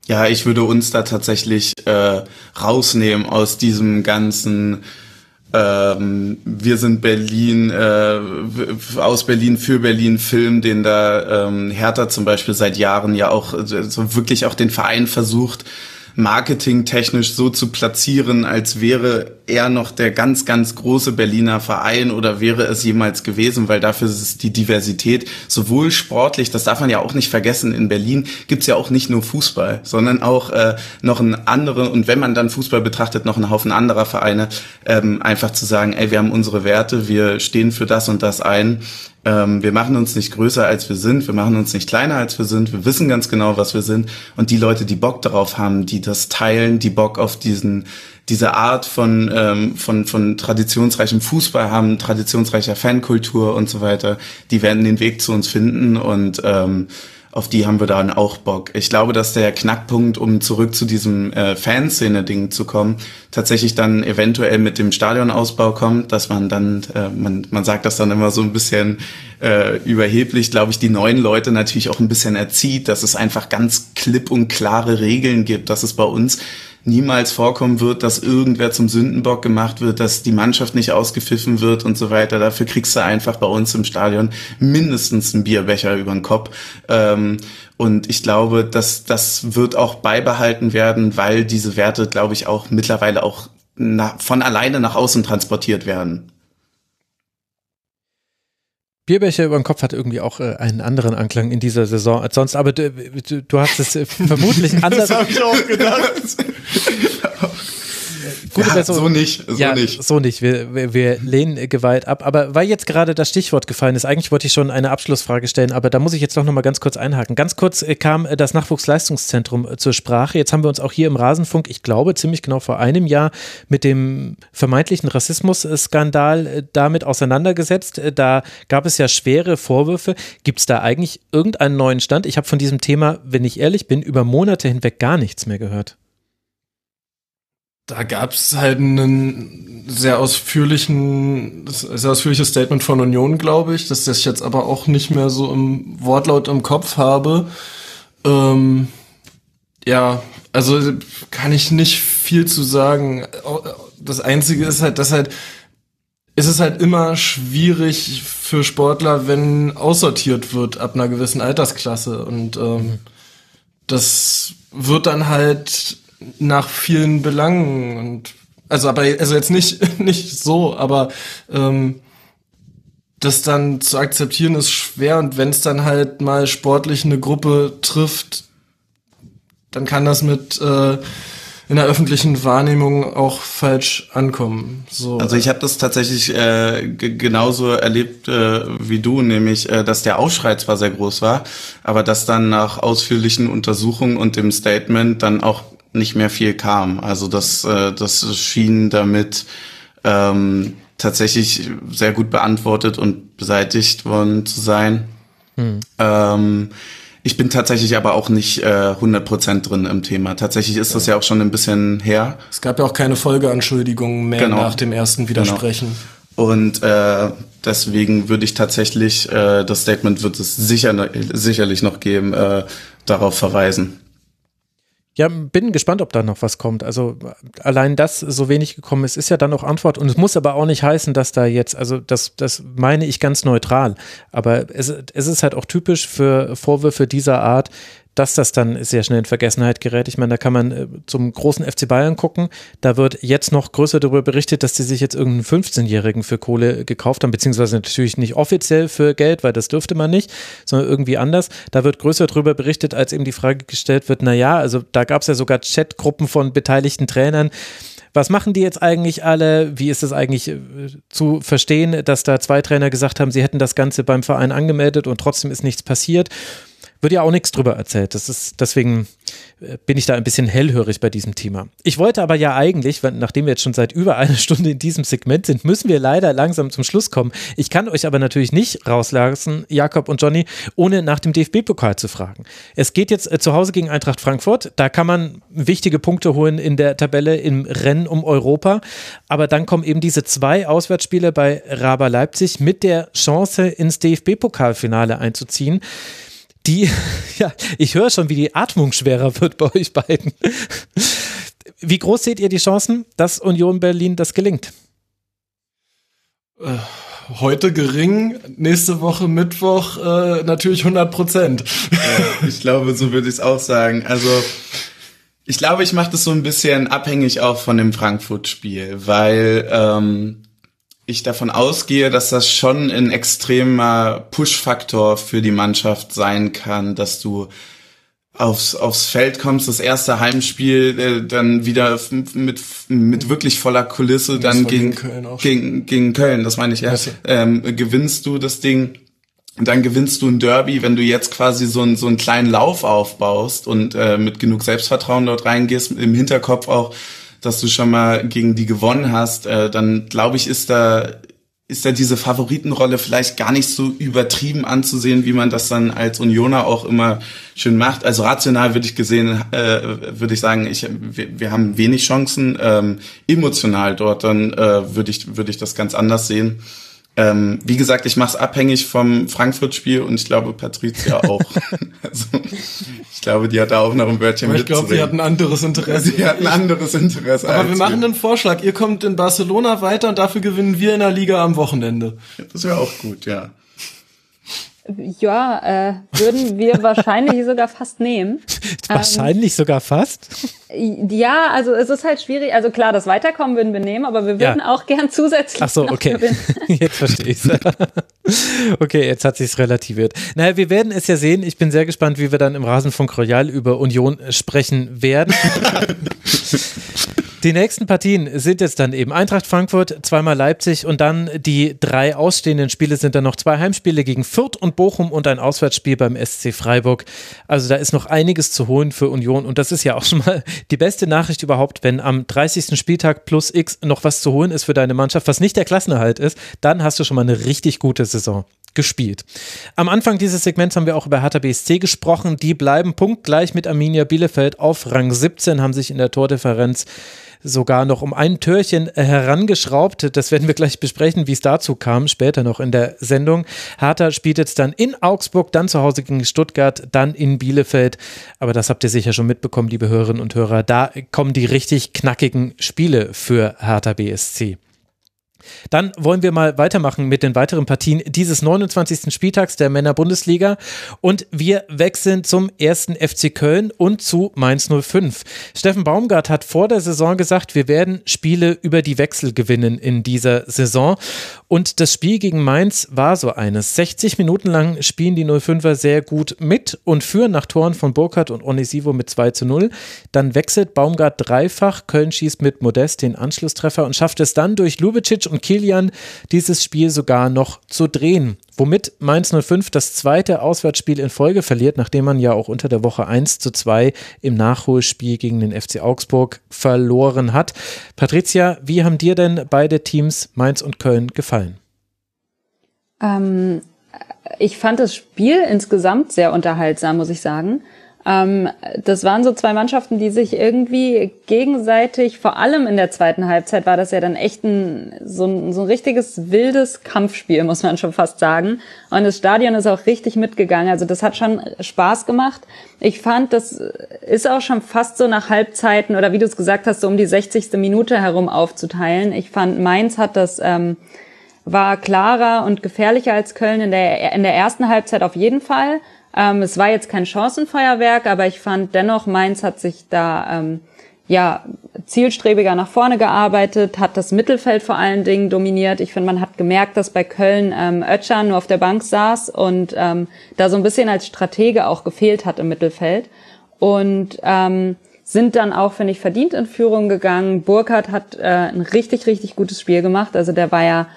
Speaker 5: Ja, ich würde uns da tatsächlich äh, rausnehmen aus diesem ganzen ähm, wir sind Berlin, äh, aus Berlin für Berlin Film, den da ähm, Hertha zum Beispiel seit Jahren ja auch so wirklich auch den Verein versucht, marketingtechnisch so zu platzieren, als wäre er noch der ganz, ganz große Berliner Verein oder wäre es jemals gewesen, weil dafür ist die Diversität sowohl sportlich, das darf man ja auch nicht vergessen, in Berlin gibt's ja auch nicht nur Fußball, sondern auch äh, noch ein andere und wenn man dann Fußball betrachtet, noch einen Haufen anderer Vereine, ähm, einfach zu sagen, ey, wir haben unsere Werte, wir stehen für das und das ein ähm, wir machen uns nicht größer, als wir sind. Wir machen uns nicht kleiner, als wir sind. Wir wissen ganz genau, was wir sind. Und die Leute, die Bock darauf haben, die das teilen, die Bock auf diesen diese Art von, ähm, von, von traditionsreichem Fußball haben, traditionsreicher Fankultur und so weiter, die werden den Weg zu uns finden und ähm, auf die haben wir dann auch Bock. Ich glaube, dass der Knackpunkt, um zurück zu diesem äh, Fanszene-Ding zu kommen, tatsächlich dann eventuell mit dem Stadionausbau kommt, dass man dann, äh, man, man sagt das dann immer so ein bisschen äh, überheblich, glaube ich, die neuen Leute natürlich auch ein bisschen erzieht, dass es einfach ganz klipp und klare Regeln gibt, dass es bei uns niemals vorkommen wird, dass irgendwer zum Sündenbock gemacht wird, dass die Mannschaft nicht ausgepfiffen wird und so weiter. Dafür kriegst du einfach bei uns im Stadion mindestens einen Bierbecher über den Kopf. Ähm, und ich glaube, dass das wird auch beibehalten werden, weil diese Werte, glaube ich, auch mittlerweile auch von alleine nach außen transportiert werden.
Speaker 3: Bierbecher über den Kopf hat irgendwie auch äh, einen anderen Anklang in dieser Saison als sonst, aber du, du, du hast es äh, vermutlich anders.
Speaker 5: das habe ich auch gedacht.
Speaker 3: Gute
Speaker 5: ja,
Speaker 3: Besserung.
Speaker 5: So nicht, so
Speaker 3: ja,
Speaker 5: nicht.
Speaker 3: So nicht. Wir, wir, wir lehnen Gewalt ab. Aber weil jetzt gerade das Stichwort gefallen ist, eigentlich wollte ich schon eine Abschlussfrage stellen, aber da muss ich jetzt doch nochmal ganz kurz einhaken. Ganz kurz äh, kam äh, das Nachwuchsleistungszentrum äh, zur Sprache. Jetzt haben wir uns auch hier im Rasenfunk, ich glaube, ziemlich genau vor einem Jahr mit dem vermeintlichen Rassismusskandal damit auseinandergesetzt. Da gab es ja schwere Vorwürfe. Gibt es da eigentlich irgendeinen neuen Stand? Ich habe von diesem Thema, wenn ich ehrlich bin, über Monate hinweg gar nichts mehr gehört.
Speaker 6: Da gab es halt einen sehr ausführlichen, sehr ausführliches Statement von Union, glaube ich, das ich jetzt aber auch nicht mehr so im Wortlaut im Kopf habe. Ähm, ja, also kann ich nicht viel zu sagen. Das Einzige ist halt, dass halt es ist halt immer schwierig für Sportler, wenn aussortiert wird ab einer gewissen Altersklasse und ähm, das wird dann halt nach vielen Belangen und also aber also jetzt nicht nicht so, aber ähm, das dann zu akzeptieren ist schwer und wenn es dann halt mal sportlich eine Gruppe trifft, dann kann das mit äh, in der öffentlichen Wahrnehmung auch falsch ankommen. So.
Speaker 5: Also ich habe das tatsächlich äh, genauso erlebt äh, wie du, nämlich dass der Aufschrei zwar sehr groß war, aber dass dann nach ausführlichen Untersuchungen und dem Statement dann auch nicht mehr viel kam. Also das, äh, das schien damit ähm, tatsächlich sehr gut beantwortet und beseitigt worden zu sein. Hm. Ähm, ich bin tatsächlich aber auch nicht äh, 100% drin im Thema. Tatsächlich ist das ja auch schon ein bisschen her.
Speaker 6: Es gab ja auch keine Folgeanschuldigungen mehr genau. nach dem ersten genau. Widersprechen.
Speaker 5: Genau. Und äh, deswegen würde ich tatsächlich, äh, das Statement wird es sicher, sicherlich noch geben, äh, darauf verweisen.
Speaker 3: Ja, bin gespannt, ob da noch was kommt. Also allein das so wenig gekommen ist, ist ja dann auch Antwort. Und es muss aber auch nicht heißen, dass da jetzt, also das, das meine ich ganz neutral. Aber es, es ist halt auch typisch für Vorwürfe dieser Art, dass das dann sehr schnell in Vergessenheit gerät. Ich meine, da kann man äh, zum großen FC Bayern gucken. Da wird jetzt noch größer darüber berichtet, dass die sich jetzt irgendeinen 15-Jährigen für Kohle gekauft haben, beziehungsweise natürlich nicht offiziell für Geld, weil das dürfte man nicht, sondern irgendwie anders. Da wird größer darüber berichtet, als eben die Frage gestellt wird, na ja, also da gab es ja sogar Chatgruppen von beteiligten Trainern, was machen die jetzt eigentlich alle? Wie ist es eigentlich äh, zu verstehen, dass da zwei Trainer gesagt haben, sie hätten das Ganze beim Verein angemeldet und trotzdem ist nichts passiert? Wird ja auch nichts drüber erzählt. Das ist, deswegen äh, bin ich da ein bisschen hellhörig bei diesem Thema. Ich wollte aber ja eigentlich, nachdem wir jetzt schon seit über einer Stunde in diesem Segment sind, müssen wir leider langsam zum Schluss kommen. Ich kann euch aber natürlich nicht rauslassen, Jakob und Johnny, ohne nach dem DFB-Pokal zu fragen. Es geht jetzt äh, zu Hause gegen Eintracht Frankfurt. Da kann man wichtige Punkte holen in der Tabelle im Rennen um Europa. Aber dann kommen eben diese zwei Auswärtsspiele bei Raba Leipzig mit der Chance, ins DFB-Pokalfinale einzuziehen die, ja, ich höre schon, wie die Atmung schwerer wird bei euch beiden. Wie groß seht ihr die Chancen, dass Union Berlin das gelingt?
Speaker 6: Äh, heute gering, nächste Woche Mittwoch äh, natürlich 100 Prozent.
Speaker 5: Ja, ich glaube, so würde ich es auch sagen. Also ich glaube, ich mache das so ein bisschen abhängig auch von dem Frankfurt-Spiel, weil ähm, ich davon ausgehe, dass das schon ein extremer Push-Faktor für die Mannschaft sein kann, dass du aufs, aufs Feld kommst, das erste Heimspiel, äh, dann wieder mit, mit wirklich voller Kulisse, dann gegen, Köln gegen, gegen Köln, das meine ich ja, ähm, gewinnst du das Ding, dann gewinnst du ein Derby, wenn du jetzt quasi so, ein, so einen kleinen Lauf aufbaust und äh, mit genug Selbstvertrauen dort reingehst, im Hinterkopf auch, dass du schon mal gegen die gewonnen hast, äh, dann glaube ich, ist da ist da diese Favoritenrolle vielleicht gar nicht so übertrieben anzusehen, wie man das dann als Unioner auch immer schön macht. Also rational würde ich gesehen, äh, würde ich sagen, ich, wir, wir haben wenig Chancen. Ähm, emotional dort dann äh, würde ich würde ich das ganz anders sehen. Ähm, wie gesagt, ich mache es abhängig vom Frankfurt-Spiel und ich glaube Patricia auch. also, ich glaube, die hat da auch noch ein Wörtchen
Speaker 6: mit. Ich glaube, sie hat ein anderes Interesse.
Speaker 5: Sie hat ein anderes Interesse.
Speaker 6: Aber wir machen einen Vorschlag. Ihr kommt in Barcelona weiter und dafür gewinnen wir in der Liga am Wochenende.
Speaker 5: Das wäre auch gut, ja.
Speaker 4: Ja, äh, würden wir wahrscheinlich sogar fast nehmen.
Speaker 3: Wahrscheinlich ähm, sogar fast?
Speaker 4: Ja, also es ist halt schwierig. Also klar, das Weiterkommen würden wir nehmen, aber wir würden ja. auch gern zusätzlich.
Speaker 3: Ach so, okay. jetzt verstehe ich's. okay, jetzt hat sich's relativiert. Naja, wir werden es ja sehen. Ich bin sehr gespannt, wie wir dann im Rasenfunk Royal über Union sprechen werden. Die nächsten Partien sind jetzt dann eben Eintracht Frankfurt, zweimal Leipzig und dann die drei ausstehenden Spiele sind dann noch zwei Heimspiele gegen Fürth und Bochum und ein Auswärtsspiel beim SC Freiburg. Also da ist noch einiges zu holen für Union und das ist ja auch schon mal die beste Nachricht überhaupt, wenn am 30. Spieltag plus X noch was zu holen ist für deine Mannschaft, was nicht der Klassenerhalt ist, dann hast du schon mal eine richtig gute Saison gespielt. Am Anfang dieses Segments haben wir auch über Hertha BSC gesprochen. Die bleiben punktgleich mit Arminia Bielefeld auf Rang 17, haben sich in der Tordifferenz sogar noch um ein Türchen herangeschraubt. Das werden wir gleich besprechen, wie es dazu kam, später noch in der Sendung. Hertha spielt jetzt dann in Augsburg, dann zu Hause gegen Stuttgart, dann in Bielefeld. Aber das habt ihr sicher schon mitbekommen, liebe Hörerinnen und Hörer. Da kommen die richtig knackigen Spiele für Hertha BSC. Dann wollen wir mal weitermachen mit den weiteren Partien dieses 29. Spieltags der Männer-Bundesliga und wir wechseln zum ersten FC Köln und zu Mainz 05. Steffen Baumgart hat vor der Saison gesagt, wir werden Spiele über die Wechsel gewinnen in dieser Saison und das Spiel gegen Mainz war so eines. 60 Minuten lang spielen die 05er sehr gut mit und führen nach Toren von Burkhardt und Onisivo mit 2 zu 0. Dann wechselt Baumgart dreifach, Köln schießt mit Modest den Anschlusstreffer und schafft es dann durch Lubicic und Kilian dieses Spiel sogar noch zu drehen. Womit Mainz 05 das zweite Auswärtsspiel in Folge verliert, nachdem man ja auch unter der Woche 1 zu 2 im Nachholspiel gegen den FC Augsburg verloren hat. Patricia, wie haben dir denn beide Teams Mainz und Köln gefallen?
Speaker 4: Ähm, ich fand das Spiel insgesamt sehr unterhaltsam, muss ich sagen. Ähm, das waren so zwei Mannschaften, die sich irgendwie gegenseitig, vor allem in der zweiten Halbzeit, war das ja dann echt ein so, ein so ein richtiges wildes Kampfspiel, muss man schon fast sagen. Und das Stadion ist auch richtig mitgegangen. Also das hat schon Spaß gemacht. Ich fand, das ist auch schon fast so nach Halbzeiten oder wie du es gesagt hast, so um die 60. Minute herum aufzuteilen. Ich fand, Mainz hat das ähm, war klarer und gefährlicher als Köln in der, in der ersten Halbzeit auf jeden Fall. Ähm, es war jetzt kein Chancenfeuerwerk, aber ich fand dennoch, Mainz hat sich da ähm, ja zielstrebiger nach vorne gearbeitet, hat das Mittelfeld vor allen Dingen dominiert. Ich finde, man hat gemerkt, dass bei Köln ähm, Ötchan nur auf der Bank saß und ähm, da so ein bisschen als Stratege auch gefehlt hat im Mittelfeld. Und ähm, sind dann auch, finde ich, verdient in Führung gegangen. Burkhardt hat äh, ein richtig, richtig gutes Spiel gemacht. Also der war ja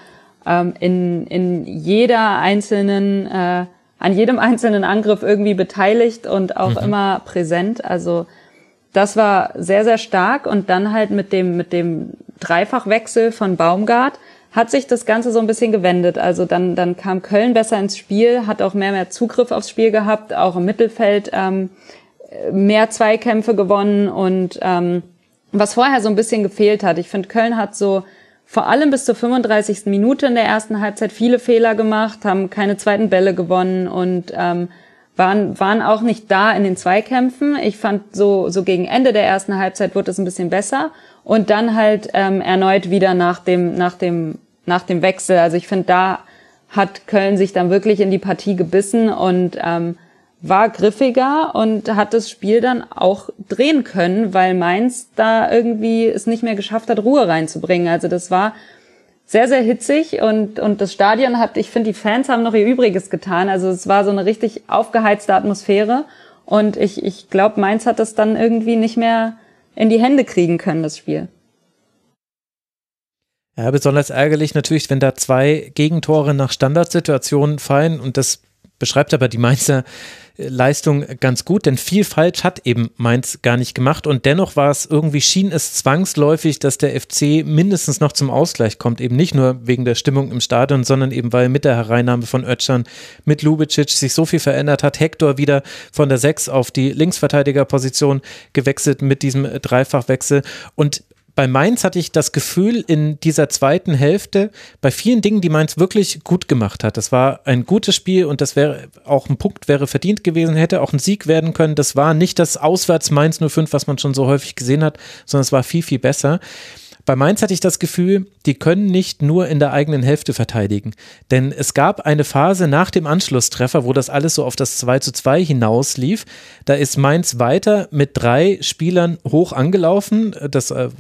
Speaker 4: ähm, in, in jeder einzelnen äh, an jedem einzelnen Angriff irgendwie beteiligt und auch mhm. immer präsent. Also das war sehr, sehr stark. Und dann halt mit dem, mit dem Dreifachwechsel von Baumgart hat sich das Ganze so ein bisschen gewendet. Also dann, dann kam Köln besser ins Spiel, hat auch mehr, mehr Zugriff aufs Spiel gehabt, auch im Mittelfeld ähm, mehr Zweikämpfe gewonnen und ähm, was vorher so ein bisschen gefehlt hat. Ich finde, Köln hat so vor allem bis zur 35. Minute in der ersten Halbzeit viele Fehler gemacht, haben keine zweiten Bälle gewonnen und ähm, waren, waren auch nicht da in den Zweikämpfen. Ich fand so, so gegen Ende der ersten Halbzeit wurde es ein bisschen besser und dann halt ähm, erneut wieder nach dem, nach dem, nach dem Wechsel. Also ich finde, da hat Köln sich dann wirklich in die Partie gebissen und ähm, war griffiger und hat das Spiel dann auch drehen können, weil Mainz da irgendwie es nicht mehr geschafft hat, Ruhe reinzubringen. Also das war sehr, sehr hitzig und, und das Stadion hat, ich finde, die Fans haben noch ihr Übriges getan. Also es war so eine richtig aufgeheizte Atmosphäre und ich, ich glaube, Mainz hat das dann irgendwie nicht mehr in die Hände kriegen können, das Spiel.
Speaker 3: Ja, besonders ärgerlich natürlich, wenn da zwei Gegentore nach Standardsituationen fallen und das beschreibt aber die Mainzer Leistung ganz gut, denn viel falsch hat eben Mainz gar nicht gemacht. Und dennoch war es irgendwie, schien es zwangsläufig, dass der FC mindestens noch zum Ausgleich kommt, eben nicht nur wegen der Stimmung im Stadion, sondern eben weil mit der Hereinnahme von Ötschern mit Lubicic sich so viel verändert hat, Hector wieder von der 6 auf die Linksverteidigerposition gewechselt mit diesem Dreifachwechsel. Und bei Mainz hatte ich das Gefühl in dieser zweiten Hälfte, bei vielen Dingen, die Mainz wirklich gut gemacht hat. Das war ein gutes Spiel und das wäre auch ein Punkt wäre verdient gewesen, hätte auch ein Sieg werden können. Das war nicht das Auswärts Mainz 05, was man schon so häufig gesehen hat, sondern es war viel, viel besser. Bei Mainz hatte ich das Gefühl, die können nicht nur in der eigenen Hälfte verteidigen. Denn es gab eine Phase nach dem Anschlusstreffer, wo das alles so auf das 2 zu 2 hinauslief. Da ist Mainz weiter mit drei Spielern hoch angelaufen. Das äh,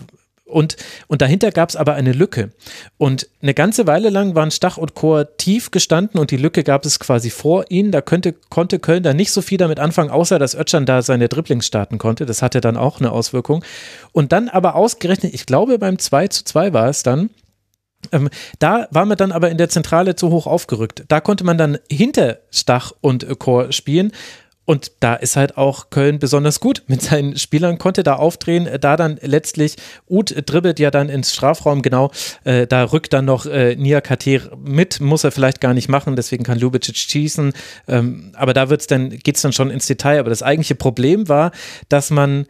Speaker 3: und, und dahinter gab es aber eine Lücke. Und eine ganze Weile lang waren Stach und Chor tief gestanden und die Lücke gab es quasi vor ihnen. Da könnte, konnte Köln da nicht so viel damit anfangen, außer dass Ötschern da seine Dribblings starten konnte. Das hatte dann auch eine Auswirkung. Und dann aber ausgerechnet, ich glaube beim 2 zu 2 war es dann, ähm, da war man dann aber in der Zentrale zu hoch aufgerückt. Da konnte man dann hinter Stach und Chor spielen. Und da ist halt auch Köln besonders gut mit seinen Spielern, konnte da aufdrehen, da dann letztlich, Uth dribbelt ja dann ins Strafraum, genau, äh, da rückt dann noch äh, Nia Kater mit, muss er vielleicht gar nicht machen, deswegen kann Lubicic schießen, ähm, aber da wird's dann, geht's dann schon ins Detail, aber das eigentliche Problem war, dass man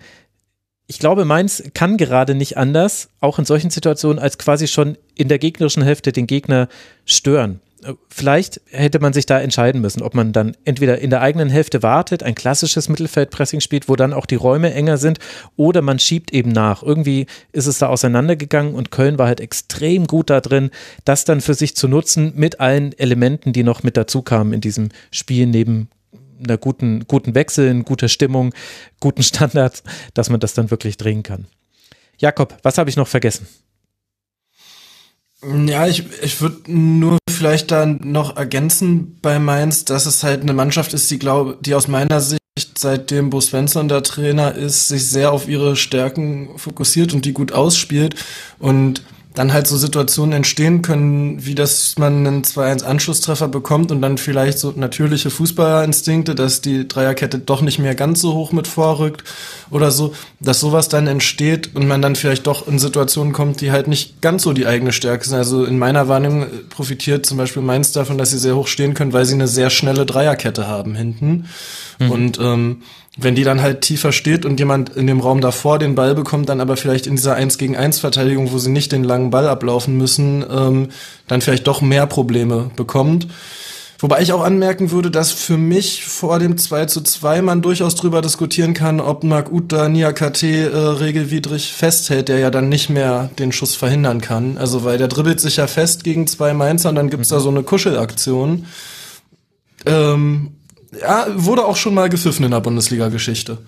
Speaker 3: ich glaube, Mainz kann gerade nicht anders, auch in solchen Situationen, als quasi schon in der gegnerischen Hälfte den Gegner stören vielleicht hätte man sich da entscheiden müssen, ob man dann entweder in der eigenen Hälfte wartet, ein klassisches Mittelfeldpressing spielt, wo dann auch die Räume enger sind, oder man schiebt eben nach. Irgendwie ist es da auseinandergegangen und Köln war halt extrem gut da drin, das dann für sich zu nutzen mit allen Elementen, die noch mit dazu kamen in diesem Spiel neben einer guten, guten Wechsel, guter Stimmung, guten Standards, dass man das dann wirklich drehen kann. Jakob, was habe ich noch vergessen?
Speaker 6: Ja, ich, ich würde nur vielleicht dann noch ergänzen bei Mainz, dass es halt eine Mannschaft ist, die glaube, die aus meiner Sicht seitdem Bo Svensson der Trainer ist, sich sehr auf ihre Stärken fokussiert und die gut ausspielt. Und dann halt so Situationen entstehen können, wie dass man einen 2-1 Anschlusstreffer bekommt und dann vielleicht so natürliche Fußballerinstinkte, dass die Dreierkette doch nicht mehr ganz so hoch mit vorrückt oder so, dass sowas dann entsteht und man dann vielleicht doch in Situationen kommt, die halt nicht ganz so die eigene Stärke sind. Also in meiner Wahrnehmung profitiert zum Beispiel Mainz davon, dass sie sehr hoch stehen können, weil sie eine sehr schnelle Dreierkette haben hinten. Mhm. Und ähm, wenn die dann halt tiefer steht und jemand in dem Raum davor den Ball bekommt, dann aber vielleicht in dieser 1 gegen 1 Verteidigung, wo sie nicht den langen Ball ablaufen müssen, ähm, dann vielleicht doch mehr Probleme bekommt. Wobei ich auch anmerken würde, dass für mich vor dem 2 zu 2 man durchaus drüber diskutieren kann, ob Marc Uta Niakate äh, regelwidrig festhält, der ja dann nicht mehr den Schuss verhindern kann. Also weil der dribbelt sich ja fest gegen zwei Mainzer und dann gibt's da so eine Kuschelaktion. Ähm, ja, wurde auch schon mal gepfiffen in der Bundesliga-Geschichte.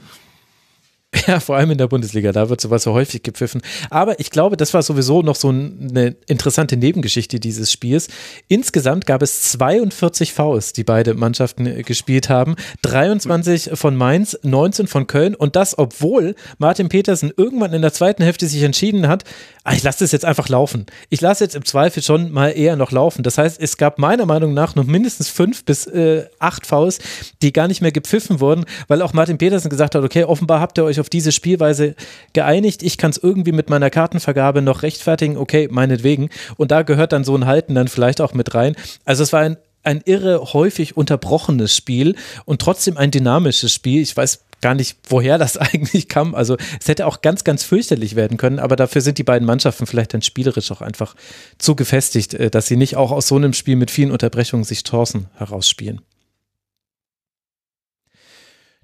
Speaker 3: Ja, vor allem in der Bundesliga, da wird sowas so häufig gepfiffen. Aber ich glaube, das war sowieso noch so eine interessante Nebengeschichte dieses Spiels. Insgesamt gab es 42 Fouls, die beide Mannschaften äh, gespielt haben. 23 von Mainz, 19 von Köln und das, obwohl Martin Petersen irgendwann in der zweiten Hälfte sich entschieden hat, ah, ich lasse das jetzt einfach laufen. Ich lasse jetzt im Zweifel schon mal eher noch laufen. Das heißt, es gab meiner Meinung nach noch mindestens fünf bis äh, acht Fouls, die gar nicht mehr gepfiffen wurden, weil auch Martin Petersen gesagt hat, okay, offenbar habt ihr euch auf diese Spielweise geeinigt. Ich kann es irgendwie mit meiner Kartenvergabe noch rechtfertigen. Okay, meinetwegen. Und da gehört dann so ein Halten dann vielleicht auch mit rein. Also es war ein ein irre häufig unterbrochenes Spiel und trotzdem ein dynamisches Spiel. Ich weiß gar nicht, woher das eigentlich kam. Also es hätte auch ganz, ganz fürchterlich werden können, aber dafür sind die beiden Mannschaften vielleicht dann spielerisch auch einfach zu gefestigt, äh, dass sie nicht auch aus so einem Spiel mit vielen Unterbrechungen sich Chancen herausspielen.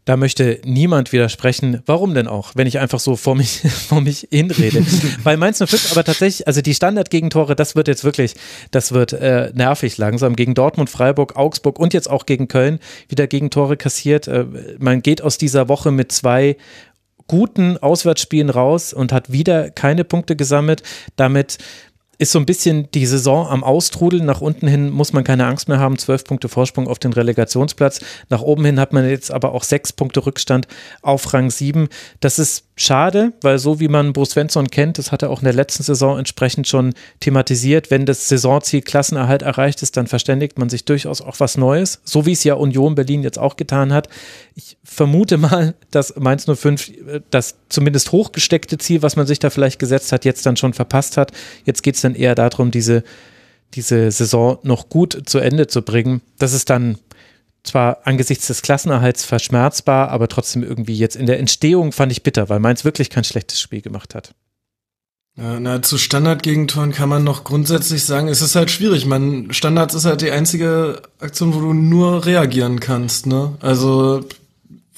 Speaker 3: Da möchte niemand widersprechen. Warum denn auch, wenn ich einfach so vor mich, vor mich hinrede? Bei Mainz 05 aber tatsächlich, also die Standardgegentore, das wird jetzt wirklich, das wird äh, nervig langsam. Gegen Dortmund, Freiburg, Augsburg und jetzt auch gegen Köln wieder Gegentore kassiert. Äh, man geht aus dieser Woche mit zwei guten Auswärtsspielen raus und hat wieder keine Punkte gesammelt. Damit ist so ein bisschen die Saison am Austrudeln. Nach unten hin muss man keine Angst mehr haben. Zwölf Punkte Vorsprung auf den Relegationsplatz. Nach oben hin hat man jetzt aber auch sechs Punkte Rückstand auf Rang sieben. Das ist schade, weil so wie man Bo Svensson kennt, das hat er auch in der letzten Saison entsprechend schon thematisiert, wenn das Saisonziel Klassenerhalt erreicht ist, dann verständigt man sich durchaus auch was Neues, so wie es ja Union Berlin jetzt auch getan hat. Ich vermute mal, dass Mainz 05 äh, das zumindest hochgesteckte Ziel, was man sich da vielleicht gesetzt hat, jetzt dann schon verpasst hat. Jetzt geht es dann eher darum, diese, diese Saison noch gut zu Ende zu bringen. Das ist dann zwar angesichts des Klassenerhalts verschmerzbar, aber trotzdem irgendwie jetzt in der Entstehung fand ich bitter, weil Mainz wirklich kein schlechtes Spiel gemacht hat.
Speaker 6: Na, zu Standardgegentoren kann man noch grundsätzlich sagen, es ist halt schwierig. Man, Standards ist halt die einzige Aktion, wo du nur reagieren kannst, ne? Also,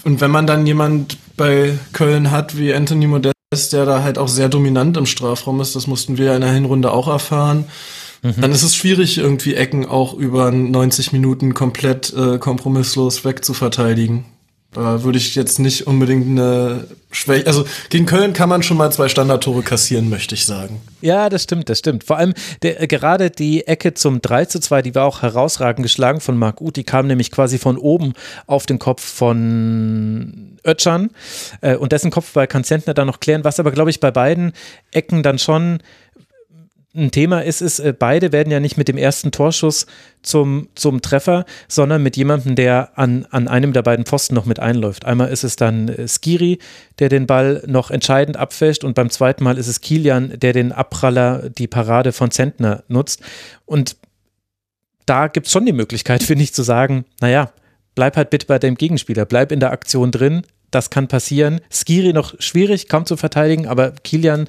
Speaker 6: und wenn man dann jemand bei Köln hat wie Anthony Modest, der da halt auch sehr dominant im Strafraum ist, das mussten wir in der Hinrunde auch erfahren, Mhm. Dann ist es schwierig, irgendwie Ecken auch über 90 Minuten komplett äh, kompromisslos wegzuverteidigen. Da würde ich jetzt nicht unbedingt eine Schwäche. Also gegen Köln kann man schon mal zwei Standardtore kassieren, möchte ich sagen.
Speaker 3: Ja, das stimmt, das stimmt. Vor allem der, gerade die Ecke zum 3 zu 2, die war auch herausragend geschlagen von Marc Uth. Die kam nämlich quasi von oben auf den Kopf von Ötschan. Äh, und dessen Kopfball kann Zentner dann noch klären, was aber, glaube ich, bei beiden Ecken dann schon ein Thema ist, ist, äh, beide werden ja nicht mit dem ersten Torschuss zum, zum Treffer, sondern mit jemandem, der an, an einem der beiden Pfosten noch mit einläuft. Einmal ist es dann äh, Skiri, der den Ball noch entscheidend abfälscht und beim zweiten Mal ist es Kilian, der den Abpraller, die Parade von Zentner nutzt. Und da gibt es schon die Möglichkeit, finde ich, zu sagen, naja, bleib halt bitte bei deinem Gegenspieler, bleib in der Aktion drin, das kann passieren. Skiri noch schwierig, kaum zu verteidigen, aber Kilian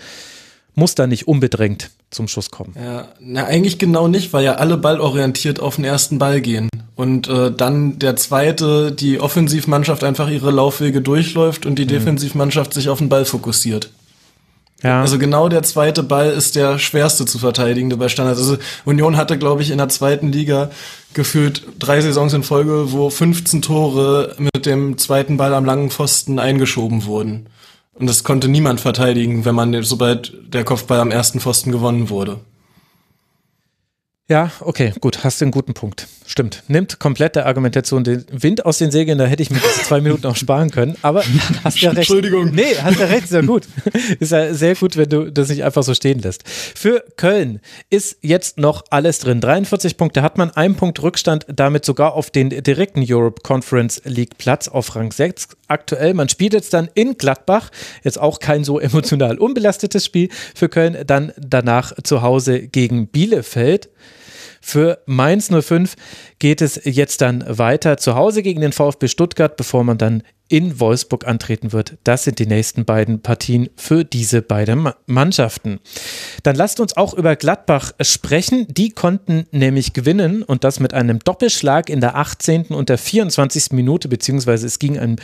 Speaker 3: muss da nicht unbedrängt zum Schuss kommen.
Speaker 6: Ja, na eigentlich genau nicht, weil ja alle ballorientiert auf den ersten Ball gehen und äh, dann der zweite, die Offensivmannschaft einfach ihre Laufwege durchläuft und die mhm. Defensivmannschaft sich auf den Ball fokussiert. Ja. Also genau der zweite Ball ist der schwerste zu verteidigende bei Standards. Also Union hatte, glaube ich, in der zweiten Liga gefühlt drei Saisons in Folge, wo 15 Tore mit dem zweiten Ball am langen Pfosten eingeschoben wurden. Und das konnte niemand verteidigen, wenn man, sobald der Kopfball am ersten Pfosten gewonnen wurde.
Speaker 3: Ja, okay, gut, hast du einen guten Punkt. Stimmt. Nimmt komplett der Argumentation den Wind aus den Segeln, da hätte ich mir diese zwei Minuten auch sparen können. Aber hast ja recht.
Speaker 6: Entschuldigung.
Speaker 3: Nee, hast ja recht, ist ja gut. Ist ja sehr gut, wenn du das nicht einfach so stehen lässt. Für Köln ist jetzt noch alles drin. 43 Punkte hat man, ein Punkt Rückstand, damit sogar auf den direkten Europe Conference League Platz auf Rang 6 aktuell. Man spielt jetzt dann in Gladbach, jetzt auch kein so emotional unbelastetes Spiel für Köln, dann danach zu Hause gegen Bielefeld. Für Mainz 05 geht es jetzt dann weiter zu Hause gegen den VfB Stuttgart, bevor man dann in Wolfsburg antreten wird. Das sind die nächsten beiden Partien für diese beiden Mannschaften. Dann lasst uns auch über Gladbach sprechen. Die konnten nämlich gewinnen und das mit einem Doppelschlag in der 18. und der 24. Minute, beziehungsweise es ging ein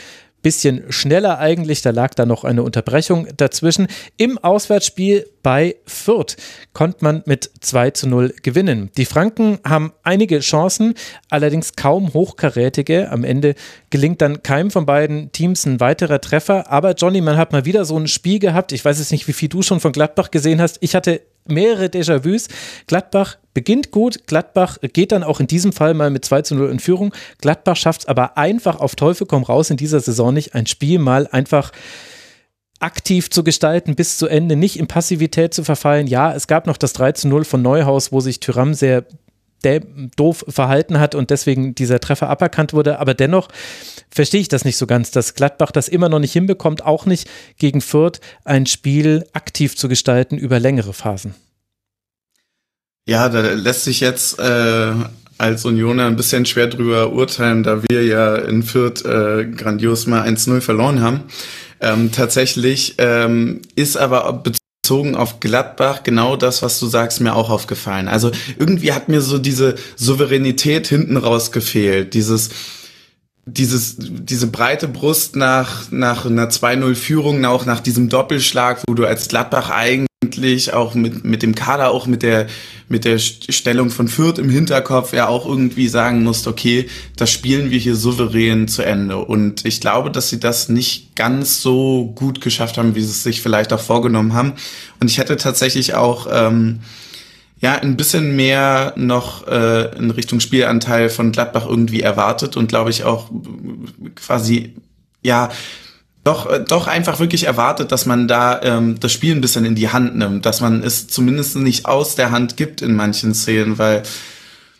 Speaker 3: bisschen schneller eigentlich. Da lag da noch eine Unterbrechung dazwischen. Im Auswärtsspiel bei Fürth konnte man mit 2 zu 0 gewinnen. Die Franken haben einige Chancen, allerdings kaum hochkarätige. Am Ende gelingt dann keinem von beiden Teams ein weiterer Treffer. Aber Johnny, man hat mal wieder so ein Spiel gehabt. Ich weiß jetzt nicht, wie viel du schon von Gladbach gesehen hast. Ich hatte mehrere Déjà-vus. Gladbach beginnt gut, Gladbach geht dann auch in diesem Fall mal mit 2 zu 0 in Führung. Gladbach schafft es aber einfach auf Teufel komm raus in dieser Saison nicht, ein Spiel mal einfach aktiv zu gestalten bis zu Ende, nicht in Passivität zu verfallen. Ja, es gab noch das 3 zu 0 von Neuhaus, wo sich Tyram sehr doof verhalten hat und deswegen dieser Treffer aberkannt wurde. Aber dennoch verstehe ich das nicht so ganz, dass Gladbach das immer noch nicht hinbekommt, auch nicht gegen Fürth ein Spiel aktiv zu gestalten über längere Phasen.
Speaker 5: Ja, da lässt sich jetzt äh, als Unioner ein bisschen schwer drüber urteilen, da wir ja in Fürth äh, grandios mal 1-0 verloren haben. Ähm, tatsächlich ähm, ist aber bezogen auf Gladbach genau das, was du sagst, mir auch aufgefallen. Also irgendwie hat mir so diese Souveränität hinten raus gefehlt, dieses dieses, diese breite Brust nach, nach einer 2-0-Führung, auch nach diesem Doppelschlag, wo du als Gladbach eigentlich auch mit, mit dem Kader, auch mit der, mit der Stellung von Fürth im Hinterkopf ja auch irgendwie sagen musst, okay, das spielen wir hier souverän zu Ende. Und ich glaube, dass sie das nicht ganz so gut geschafft haben, wie sie es sich vielleicht auch vorgenommen haben. Und ich hätte tatsächlich auch, ähm, ja, ein bisschen mehr noch äh, in Richtung Spielanteil von Gladbach irgendwie erwartet und glaube ich auch quasi, ja, doch, äh, doch einfach wirklich erwartet, dass man da ähm, das Spiel ein bisschen in die Hand nimmt, dass man es zumindest nicht aus der Hand gibt in manchen Szenen, weil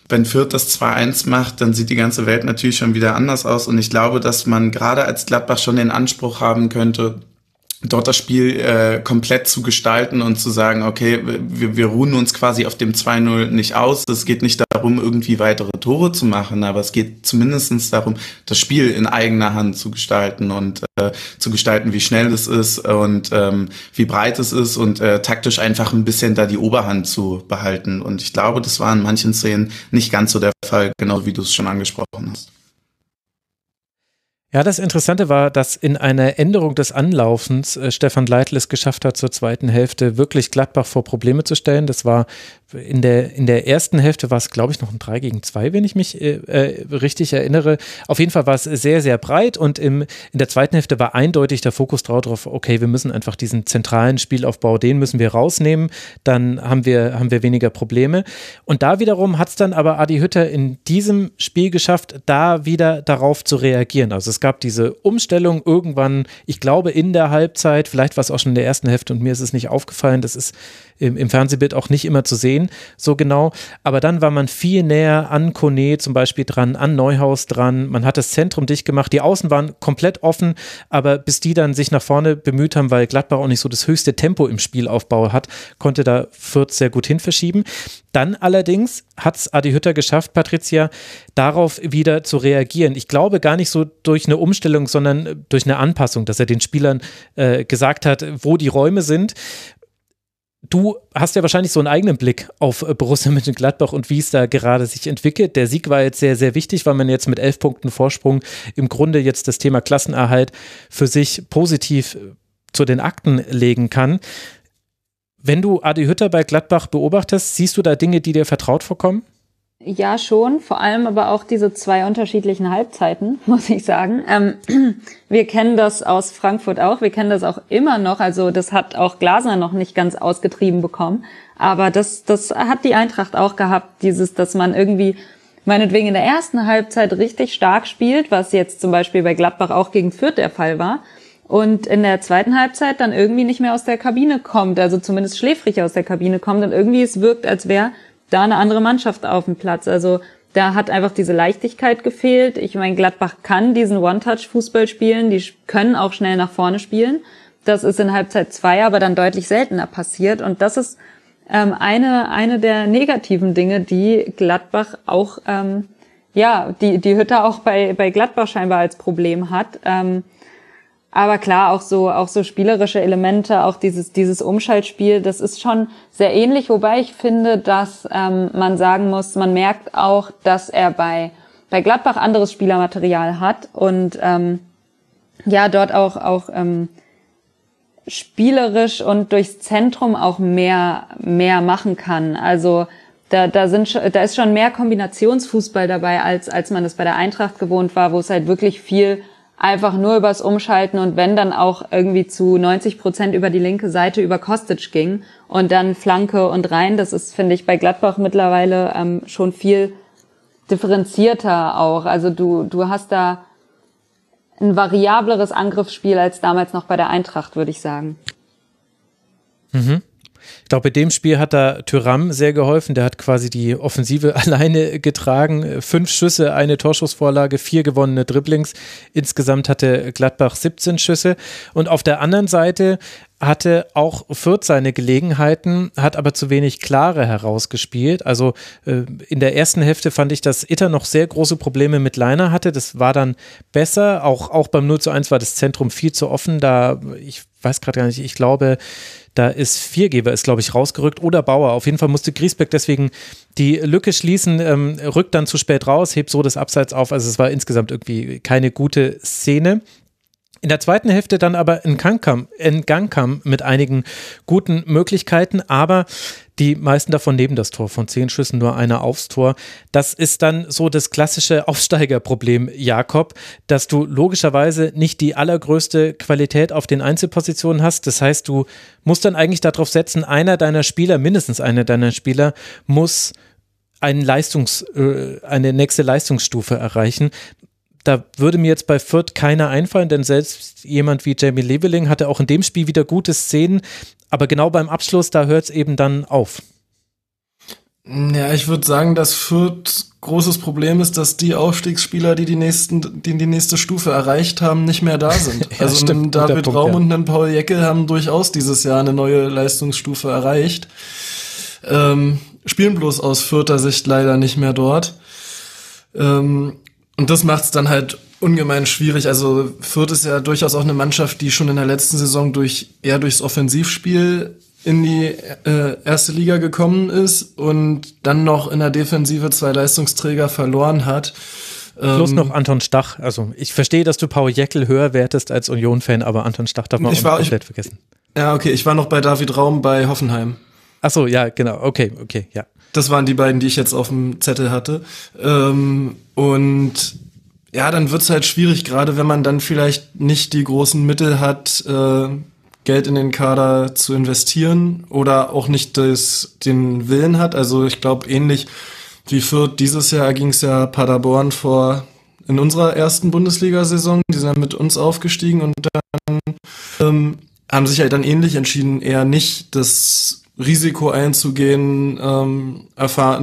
Speaker 5: wenn Fürth das 2-1 macht, dann sieht die ganze Welt natürlich schon wieder anders aus und ich glaube, dass man gerade als Gladbach schon den Anspruch haben könnte, dort das Spiel äh, komplett zu gestalten und zu sagen, okay, wir, wir ruhen uns quasi auf dem 2-0 nicht aus. Es geht nicht darum, irgendwie weitere Tore zu machen, aber es geht zumindestens darum, das Spiel in eigener Hand zu gestalten und äh, zu gestalten, wie schnell es ist und ähm, wie breit es ist und äh, taktisch einfach ein bisschen da die Oberhand zu behalten. Und ich glaube, das war in manchen Szenen nicht ganz so der Fall, genau wie du es schon angesprochen hast.
Speaker 3: Ja, das Interessante war, dass in einer Änderung des Anlaufens äh, Stefan Leitl es geschafft hat, zur zweiten Hälfte wirklich Gladbach vor Probleme zu stellen. Das war in der, in der ersten Hälfte war es, glaube ich, noch ein 3 gegen 2, wenn ich mich äh, äh, richtig erinnere. Auf jeden Fall war es sehr, sehr breit und im, in der zweiten Hälfte war eindeutig der Fokus darauf, okay, wir müssen einfach diesen zentralen Spielaufbau, den müssen wir rausnehmen, dann haben wir, haben wir weniger Probleme. Und da wiederum hat es dann aber Adi Hütter in diesem Spiel geschafft, da wieder darauf zu reagieren. Also es gab diese Umstellung irgendwann, ich glaube, in der Halbzeit, vielleicht war es auch schon in der ersten Hälfte und mir ist es nicht aufgefallen, das ist im, im Fernsehbild auch nicht immer zu sehen, so genau. Aber dann war man viel näher an Kone zum Beispiel dran, an Neuhaus dran. Man hat das Zentrum dicht gemacht. Die Außen waren komplett offen, aber bis die dann sich nach vorne bemüht haben, weil Gladbach auch nicht so das höchste Tempo im Spielaufbau hat, konnte da Fürth sehr gut hin verschieben. Dann allerdings hat es Adi Hütter geschafft, Patricia, darauf wieder zu reagieren. Ich glaube gar nicht so durch eine Umstellung, sondern durch eine Anpassung, dass er den Spielern äh, gesagt hat, wo die Räume sind. Du hast ja wahrscheinlich so einen eigenen Blick auf äh, Borussia Mönchengladbach und wie es da gerade sich entwickelt. Der Sieg war jetzt sehr, sehr wichtig, weil man jetzt mit elf Punkten Vorsprung im Grunde jetzt das Thema Klassenerhalt für sich positiv äh, zu den Akten legen kann. Wenn du Adi Hütter bei Gladbach beobachtest, siehst du da Dinge, die dir vertraut vorkommen?
Speaker 4: Ja, schon. Vor allem aber auch diese zwei unterschiedlichen Halbzeiten, muss ich sagen. Ähm, wir kennen das aus Frankfurt auch. Wir kennen das auch immer noch. Also das hat auch Glasner noch nicht ganz ausgetrieben bekommen. Aber das, das hat die Eintracht auch gehabt. Dieses, dass man irgendwie meinetwegen in der ersten Halbzeit richtig stark spielt, was jetzt zum Beispiel bei Gladbach auch gegen Fürth der Fall war. Und in der zweiten Halbzeit dann irgendwie nicht mehr aus der Kabine kommt, also zumindest schläfrig aus der Kabine kommt und irgendwie es wirkt, als wäre da eine andere Mannschaft auf dem Platz. Also da hat einfach diese Leichtigkeit gefehlt. Ich meine, Gladbach kann diesen One-Touch-Fußball spielen, die können auch schnell nach vorne spielen. Das ist in Halbzeit zwei aber dann deutlich seltener passiert. Und das ist ähm, eine, eine der negativen Dinge, die Gladbach auch, ähm, ja, die, die Hütte auch bei, bei Gladbach scheinbar als Problem hat. Ähm, aber klar, auch so, auch so spielerische Elemente, auch dieses, dieses Umschaltspiel, das ist schon sehr ähnlich, wobei ich finde, dass ähm, man sagen muss, man merkt auch, dass er bei, bei Gladbach anderes Spielermaterial hat und ähm, ja, dort auch, auch ähm, spielerisch und durchs Zentrum auch mehr, mehr machen kann. Also da, da, sind, da ist schon mehr Kombinationsfußball dabei, als, als man das bei der Eintracht gewohnt war, wo es halt wirklich viel einfach nur übers Umschalten und wenn dann auch irgendwie zu 90 Prozent über die linke Seite über Kostic ging und dann Flanke und rein. Das ist, finde ich, bei Gladbach mittlerweile ähm, schon viel differenzierter auch. Also du, du hast da ein variableres Angriffsspiel als damals noch bei der Eintracht, würde ich sagen.
Speaker 3: Mhm. Ich glaube, bei dem Spiel hat da Tyram sehr geholfen. Der hat quasi die Offensive alleine getragen. Fünf Schüsse, eine Torschussvorlage, vier gewonnene Dribblings. Insgesamt hatte Gladbach 17 Schüsse. Und auf der anderen Seite hatte auch Fürth seine Gelegenheiten, hat aber zu wenig klare herausgespielt. Also äh, in der ersten Hälfte fand ich, dass Itter noch sehr große Probleme mit Leiner hatte. Das war dann besser. Auch, auch beim 0 zu 1 war das Zentrum viel zu offen. Da, ich weiß gerade gar nicht, ich glaube, da ist Viergeber, ist glaube ich rausgerückt oder Bauer. Auf jeden Fall musste Griesbeck deswegen die Lücke schließen, ähm, rückt dann zu spät raus, hebt so das Abseits auf. Also es war insgesamt irgendwie keine gute Szene. In der zweiten Hälfte dann aber in Gang kam, mit einigen guten Möglichkeiten, aber die meisten davon neben das Tor. Von zehn Schüssen nur einer aufs Tor. Das ist dann so das klassische Aufsteigerproblem, Jakob, dass du logischerweise nicht die allergrößte Qualität auf den Einzelpositionen hast. Das heißt, du musst dann eigentlich darauf setzen, einer deiner Spieler, mindestens einer deiner Spieler, muss einen Leistungs, äh, eine nächste Leistungsstufe erreichen da würde mir jetzt bei Fürth keiner einfallen, denn selbst jemand wie Jamie Leveling hatte auch in dem Spiel wieder gute Szenen, aber genau beim Abschluss, da hört es eben dann auf.
Speaker 6: Ja, ich würde sagen, dass Fürth großes Problem ist, dass die Aufstiegsspieler, die die nächsten, die die nächste Stufe erreicht haben, nicht mehr da sind. ja, also stimmt, David Punkt, Raum ja. und ein Paul Jecke haben durchaus dieses Jahr eine neue Leistungsstufe erreicht. Ähm, spielen bloß aus Fürther Sicht leider nicht mehr dort. Ähm, und das macht es dann halt ungemein schwierig. Also Fürth ist ja durchaus auch eine Mannschaft, die schon in der letzten Saison durch eher durchs Offensivspiel in die äh, erste Liga gekommen ist und dann noch in der Defensive zwei Leistungsträger verloren hat.
Speaker 3: Plus ähm, noch Anton Stach. Also ich verstehe, dass du Paul Jeckel höher wertest als Union-Fan, aber Anton Stach darf man
Speaker 6: ich war,
Speaker 3: komplett
Speaker 6: ich,
Speaker 3: vergessen.
Speaker 6: Ja, okay, ich war noch bei David Raum bei Hoffenheim.
Speaker 3: Ach so, ja, genau. Okay, okay, ja.
Speaker 6: Das waren die beiden, die ich jetzt auf dem Zettel hatte. Ähm, und ja, dann wird's halt schwierig, gerade wenn man dann vielleicht nicht die großen Mittel hat, äh, Geld in den Kader zu investieren oder auch nicht das, den Willen hat. Also ich glaube, ähnlich wie Fürth dieses Jahr ging's ja Paderborn vor in unserer ersten Bundesliga-Saison. Die sind mit uns aufgestiegen und dann ähm, haben sich halt dann ähnlich entschieden, eher nicht das Risiko einzugehen, ähm,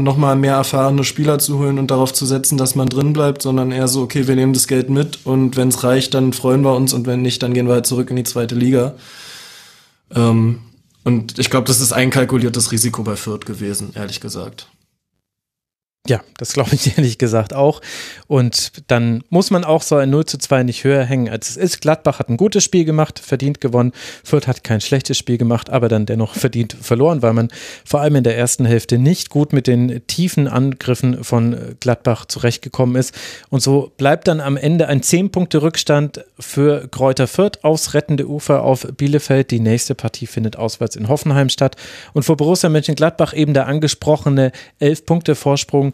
Speaker 6: nochmal mehr erfahrene Spieler zu holen und darauf zu setzen, dass man drin bleibt, sondern eher so, okay, wir nehmen das Geld mit und wenn es reicht, dann freuen wir uns und wenn nicht, dann gehen wir halt zurück in die zweite Liga. Ähm, und ich glaube, das ist ein kalkuliertes Risiko bei Fürth gewesen, ehrlich gesagt.
Speaker 3: Ja, das glaube ich ehrlich gesagt auch. Und dann muss man auch so ein 0 zu 2 nicht höher hängen, als es ist. Gladbach hat ein gutes Spiel gemacht, verdient gewonnen. Fürth hat kein schlechtes Spiel gemacht, aber dann dennoch verdient verloren, weil man vor allem in der ersten Hälfte nicht gut mit den tiefen Angriffen von Gladbach zurechtgekommen ist. Und so bleibt dann am Ende ein 10-Punkte-Rückstand für Kräuter Fürth aufs rettende Ufer auf Bielefeld. Die nächste Partie findet auswärts in Hoffenheim statt. Und vor Borussia Mönchengladbach eben der angesprochene 11-Punkte-Vorsprung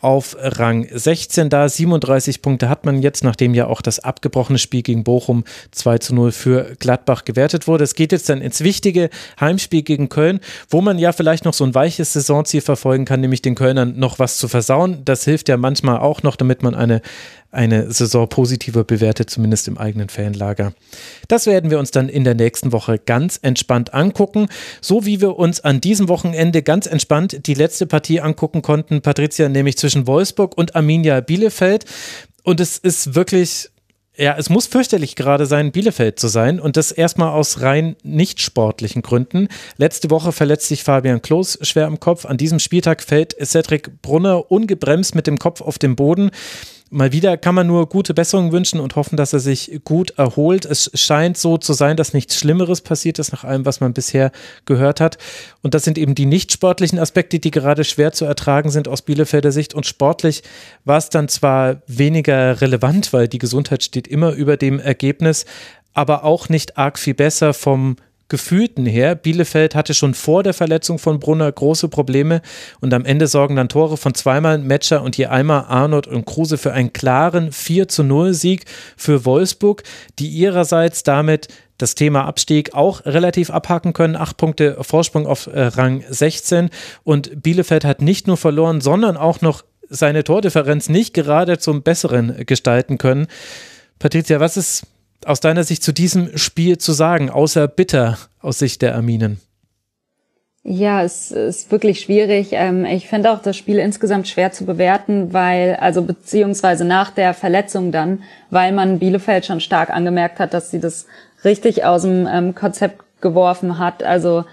Speaker 3: auf Rang 16 da. 37 Punkte hat man jetzt, nachdem ja auch das abgebrochene Spiel gegen Bochum 2 zu 0 für Gladbach gewertet wurde. Es geht jetzt dann ins wichtige Heimspiel gegen Köln, wo man ja vielleicht noch so ein weiches Saisonziel verfolgen kann, nämlich den Kölnern noch was zu versauen. Das hilft ja manchmal auch noch, damit man eine eine Saison positiver bewertet, zumindest im eigenen Fanlager. Das werden wir uns dann in der nächsten Woche ganz entspannt angucken, so wie wir uns an diesem Wochenende ganz entspannt die letzte Partie angucken konnten, Patricia, nämlich zwischen Wolfsburg und Arminia Bielefeld. Und es ist wirklich ja, es muss fürchterlich gerade sein, Bielefeld zu sein und das erstmal aus rein nicht sportlichen Gründen. Letzte Woche verletzt sich Fabian Klos schwer im Kopf. An diesem Spieltag fällt Cedric Brunner ungebremst mit dem Kopf auf den Boden. Mal wieder kann man nur gute Besserungen wünschen und hoffen, dass er sich gut erholt. Es scheint so zu sein, dass nichts Schlimmeres passiert ist nach allem, was man bisher gehört hat. Und das sind eben die nicht sportlichen Aspekte, die gerade schwer zu ertragen sind aus Bielefelder Sicht. Und sportlich war es dann zwar weniger relevant, weil die Gesundheit steht immer über dem Ergebnis, aber auch nicht arg viel besser vom Gefühlten her. Bielefeld hatte schon vor der Verletzung von Brunner große Probleme und am Ende sorgen dann Tore von zweimal Matcher und je einmal Arnold und Kruse für einen klaren 4 zu 0 Sieg für Wolfsburg, die ihrerseits damit das Thema Abstieg auch relativ abhaken können. Acht Punkte Vorsprung auf äh, Rang 16 und Bielefeld hat nicht nur verloren, sondern auch noch seine Tordifferenz nicht gerade zum Besseren gestalten können. Patricia, was ist aus deiner Sicht zu diesem Spiel zu sagen, außer bitter aus Sicht der Arminen?
Speaker 4: Ja, es ist wirklich schwierig. Ähm, ich finde auch das Spiel insgesamt schwer zu bewerten, weil, also beziehungsweise nach der Verletzung dann, weil man Bielefeld schon stark angemerkt hat, dass sie das richtig aus dem ähm, Konzept geworfen hat. Also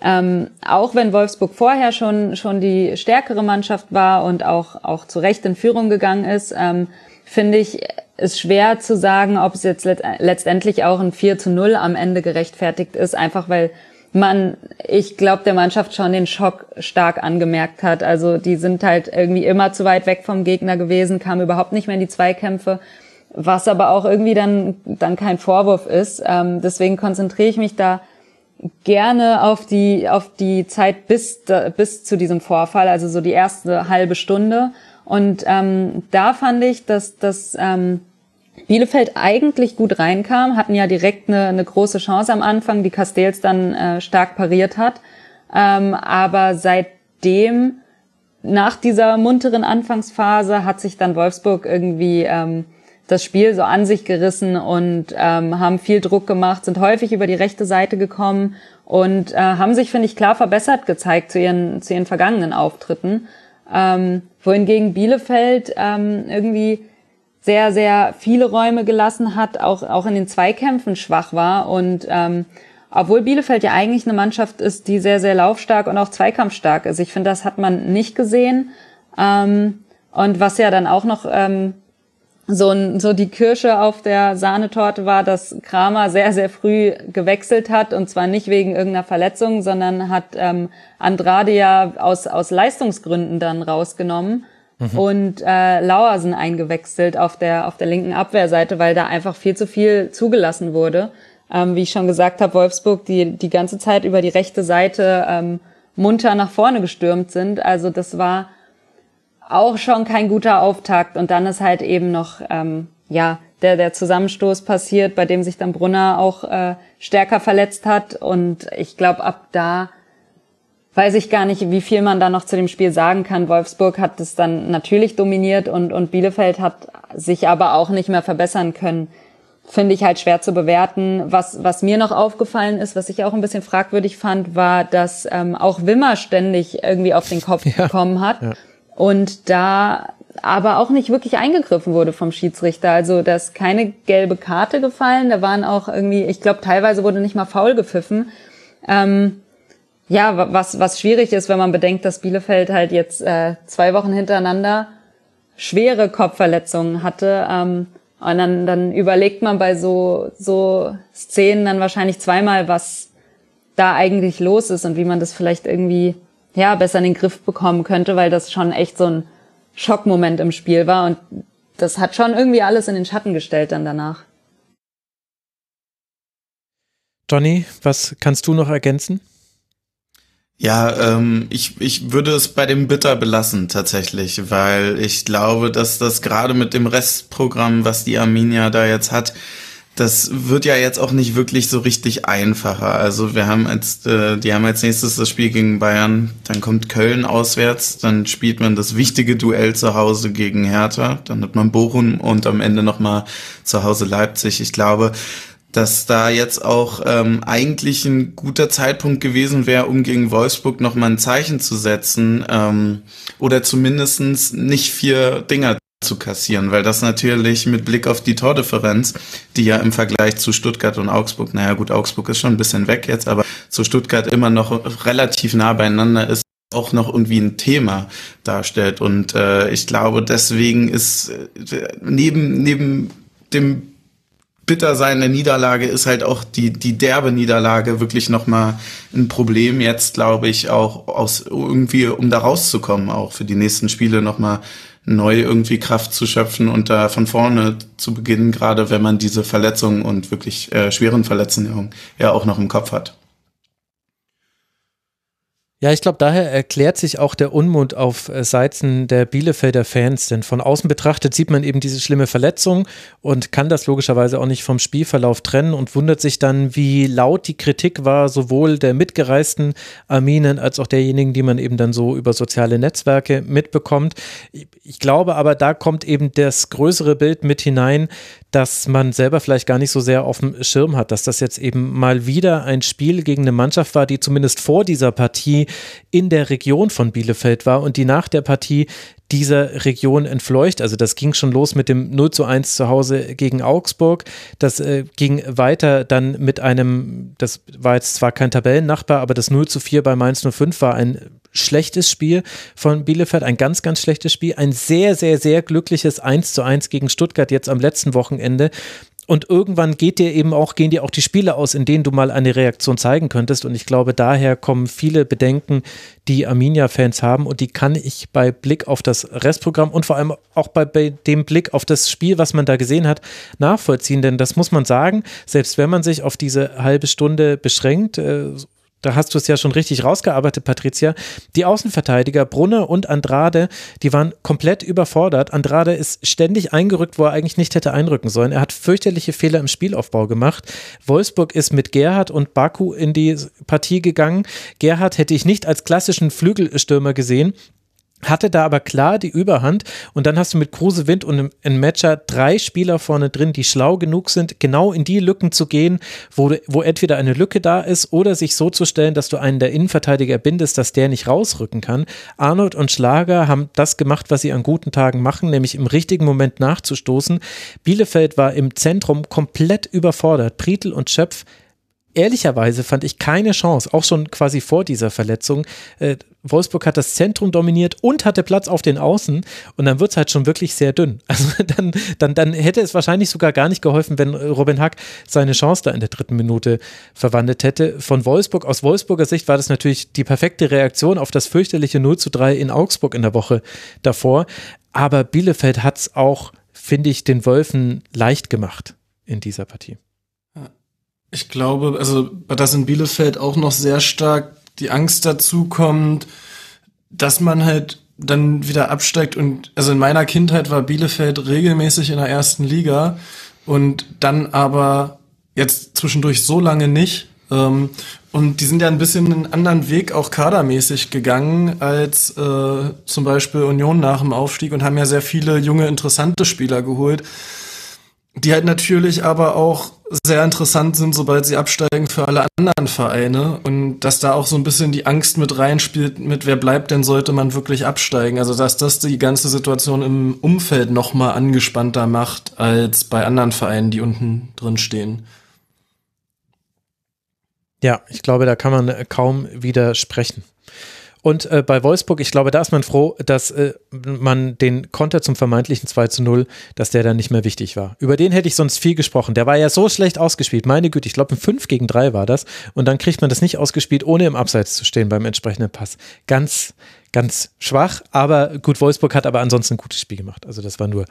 Speaker 4: ähm, auch wenn Wolfsburg vorher schon schon die stärkere Mannschaft war und auch auch zu Recht in Führung gegangen ist, ähm, finde ich ist schwer zu sagen, ob es jetzt letztendlich auch ein 4 zu 0 am Ende gerechtfertigt ist, einfach weil man, ich glaube, der Mannschaft schon den Schock stark angemerkt hat. Also die sind halt irgendwie immer zu weit weg vom Gegner gewesen, kamen überhaupt nicht mehr in die Zweikämpfe, was aber auch irgendwie dann, dann kein Vorwurf ist. Ähm, deswegen konzentriere ich mich da gerne auf die, auf die Zeit bis, bis zu diesem Vorfall, also so die erste halbe Stunde. Und ähm, da fand ich, dass, dass ähm, Bielefeld eigentlich gut reinkam, hatten ja direkt eine, eine große Chance am Anfang, die Castells dann äh, stark pariert hat. Ähm, aber seitdem, nach dieser munteren Anfangsphase, hat sich dann Wolfsburg irgendwie ähm, das Spiel so an sich gerissen und ähm, haben viel Druck gemacht, sind häufig über die rechte Seite gekommen und äh, haben sich, finde ich, klar verbessert gezeigt zu ihren, zu ihren vergangenen Auftritten. Ähm, wohingegen Bielefeld ähm, irgendwie sehr, sehr viele Räume gelassen hat, auch, auch in den Zweikämpfen schwach war. Und ähm, obwohl Bielefeld ja eigentlich eine Mannschaft ist, die sehr, sehr laufstark und auch zweikampfstark ist. Ich finde, das hat man nicht gesehen. Ähm, und was ja dann auch noch ähm, so, ein, so die Kirsche auf der Sahnetorte war, dass Kramer sehr, sehr früh gewechselt hat und zwar nicht wegen irgendeiner Verletzung, sondern hat ähm, Andrade ja aus, aus Leistungsgründen dann rausgenommen mhm. und äh, Lauersen eingewechselt auf der, auf der linken Abwehrseite, weil da einfach viel zu viel zugelassen wurde. Ähm, wie ich schon gesagt habe, Wolfsburg, die die ganze Zeit über die rechte Seite ähm, munter nach vorne gestürmt sind. Also das war auch schon kein guter Auftakt. Und dann ist halt eben noch, ähm, ja, der, der Zusammenstoß passiert, bei dem sich dann Brunner auch äh, stärker verletzt hat. Und ich glaube, ab da weiß ich gar nicht, wie viel man da noch zu dem Spiel sagen kann. Wolfsburg hat es dann natürlich dominiert und, und Bielefeld hat sich aber auch nicht mehr verbessern können. Finde ich halt schwer zu bewerten. Was, was mir noch aufgefallen ist, was ich auch ein bisschen fragwürdig fand, war, dass ähm, auch Wimmer ständig irgendwie auf den Kopf ja. bekommen hat. Ja und da aber auch nicht wirklich eingegriffen wurde vom Schiedsrichter. Also da ist keine gelbe Karte gefallen. Da waren auch irgendwie, ich glaube, teilweise wurde nicht mal faul gepfiffen. Ähm, ja, was, was schwierig ist, wenn man bedenkt, dass Bielefeld halt jetzt äh, zwei Wochen hintereinander schwere Kopfverletzungen hatte. Ähm, und dann, dann überlegt man bei so, so Szenen dann wahrscheinlich zweimal, was da eigentlich los ist und wie man das vielleicht irgendwie ja, besser in den Griff bekommen könnte, weil das schon echt so ein Schockmoment im Spiel war und das hat schon irgendwie alles in den Schatten gestellt dann danach.
Speaker 3: Johnny, was kannst du noch ergänzen?
Speaker 5: Ja, ähm, ich, ich würde es bei dem Bitter belassen tatsächlich, weil ich glaube, dass das gerade mit dem Restprogramm, was die Arminia da jetzt hat, das wird ja jetzt auch nicht wirklich so richtig einfacher. Also wir haben als, äh, die haben als nächstes das Spiel gegen Bayern, dann kommt Köln auswärts, dann spielt man das wichtige Duell zu Hause gegen Hertha, dann hat man Bochum und am Ende nochmal zu Hause Leipzig. Ich glaube, dass da jetzt auch ähm, eigentlich ein guter Zeitpunkt gewesen wäre, um gegen Wolfsburg nochmal ein Zeichen zu setzen ähm, oder zumindestens nicht vier Dinger zu kassieren, weil das natürlich mit Blick auf die Tordifferenz, die ja im Vergleich zu Stuttgart und Augsburg, naja gut, Augsburg ist schon ein bisschen weg jetzt, aber zu Stuttgart immer noch relativ nah beieinander ist, auch noch irgendwie ein Thema darstellt. Und äh, ich glaube, deswegen ist äh, neben, neben dem Bittersein der Niederlage ist halt auch die, die derbe Niederlage wirklich nochmal ein Problem jetzt, glaube ich, auch aus irgendwie, um da rauszukommen, auch für die nächsten Spiele nochmal neu irgendwie Kraft zu schöpfen und da von vorne zu beginnen, gerade wenn man diese Verletzungen und wirklich äh, schweren Verletzungen ja auch noch im Kopf hat.
Speaker 3: Ja, ich glaube, daher erklärt sich auch der Unmut auf äh, Seiten der Bielefelder Fans, denn von außen betrachtet sieht man eben diese schlimme Verletzung und kann das logischerweise auch nicht vom Spielverlauf trennen und wundert sich dann, wie laut die Kritik war, sowohl der mitgereisten Arminen als auch derjenigen, die man eben dann so über soziale Netzwerke mitbekommt. Ich glaube aber, da kommt eben das größere Bild mit hinein, dass man selber vielleicht gar nicht so sehr auf dem Schirm hat, dass das jetzt eben mal wieder ein Spiel gegen eine Mannschaft war, die zumindest vor dieser Partie in der Region von Bielefeld war und die nach der Partie dieser Region entfleucht. Also das ging schon los mit dem 0 zu 1 zu Hause gegen Augsburg. Das äh, ging weiter dann mit einem, das war jetzt zwar kein Tabellennachbar, aber das 0 zu 4 bei Mainz 05 war ein schlechtes Spiel von Bielefeld, ein ganz, ganz schlechtes Spiel. Ein sehr, sehr, sehr glückliches 1 zu 1 gegen Stuttgart jetzt am letzten Wochenende. Und irgendwann geht dir eben auch, gehen dir auch die Spiele aus, in denen du mal eine Reaktion zeigen könntest. Und ich glaube, daher kommen viele Bedenken, die Arminia-Fans haben. Und die kann ich bei Blick auf das Restprogramm und vor allem auch bei, bei, dem Blick auf das Spiel, was man da gesehen hat, nachvollziehen. Denn das muss man sagen, selbst wenn man sich auf diese halbe Stunde beschränkt, äh, da hast du es ja schon richtig rausgearbeitet, Patricia. Die Außenverteidiger Brunner und Andrade, die waren komplett überfordert. Andrade ist ständig eingerückt, wo er eigentlich nicht hätte einrücken sollen. Er hat fürchterliche Fehler im Spielaufbau gemacht. Wolfsburg ist mit Gerhard und Baku in die Partie gegangen. Gerhard hätte ich nicht als klassischen Flügelstürmer gesehen hatte da aber klar die Überhand und dann hast du mit Kruse Wind und im Matcher drei Spieler vorne drin, die schlau genug sind, genau in die Lücken zu gehen, wo, wo entweder eine Lücke da ist oder sich so zu stellen, dass du einen der Innenverteidiger bindest, dass der nicht rausrücken kann. Arnold und Schlager haben das gemacht, was sie an guten Tagen machen, nämlich im richtigen Moment nachzustoßen. Bielefeld war im Zentrum komplett überfordert. Prietl und Schöpf ehrlicherweise fand ich keine Chance, auch schon quasi vor dieser Verletzung. Äh, Wolfsburg hat das Zentrum dominiert und hatte Platz auf den Außen und dann wird es halt schon wirklich sehr dünn. Also dann, dann, dann hätte es wahrscheinlich sogar gar nicht geholfen, wenn Robin Hack seine Chance da in der dritten Minute verwandelt hätte. Von Wolfsburg, aus Wolfsburger Sicht war das natürlich die perfekte Reaktion auf das fürchterliche 0 zu 3 in Augsburg in der Woche davor. Aber Bielefeld hat es auch, finde ich, den Wölfen leicht gemacht in dieser Partie.
Speaker 6: Ich glaube, also dass in Bielefeld auch noch sehr stark die Angst dazu kommt, dass man halt dann wieder absteigt und also in meiner Kindheit war Bielefeld regelmäßig in der ersten Liga und dann aber jetzt zwischendurch so lange nicht. Ähm, und die sind ja ein bisschen einen anderen Weg auch kadermäßig gegangen als äh, zum Beispiel Union nach dem Aufstieg und haben ja sehr viele junge, interessante Spieler geholt die halt natürlich aber auch sehr interessant sind, sobald sie absteigen für alle anderen Vereine und dass da auch so ein bisschen die Angst mit reinspielt, mit wer bleibt denn, sollte man wirklich absteigen. Also dass das die ganze Situation im Umfeld nochmal angespannter macht als bei anderen Vereinen, die unten drin stehen.
Speaker 3: Ja, ich glaube, da kann man kaum widersprechen. Und äh, bei Wolfsburg, ich glaube, da ist man froh, dass äh, man den Konter zum vermeintlichen 2 zu 0, dass der dann nicht mehr wichtig war. Über den hätte ich sonst viel gesprochen. Der war ja so schlecht ausgespielt. Meine Güte, ich glaube, ein 5 gegen 3 war das. Und dann kriegt man das nicht ausgespielt, ohne im Abseits zu stehen beim entsprechenden Pass. Ganz, ganz schwach. Aber gut, Wolfsburg hat aber ansonsten ein gutes Spiel gemacht. Also das war nur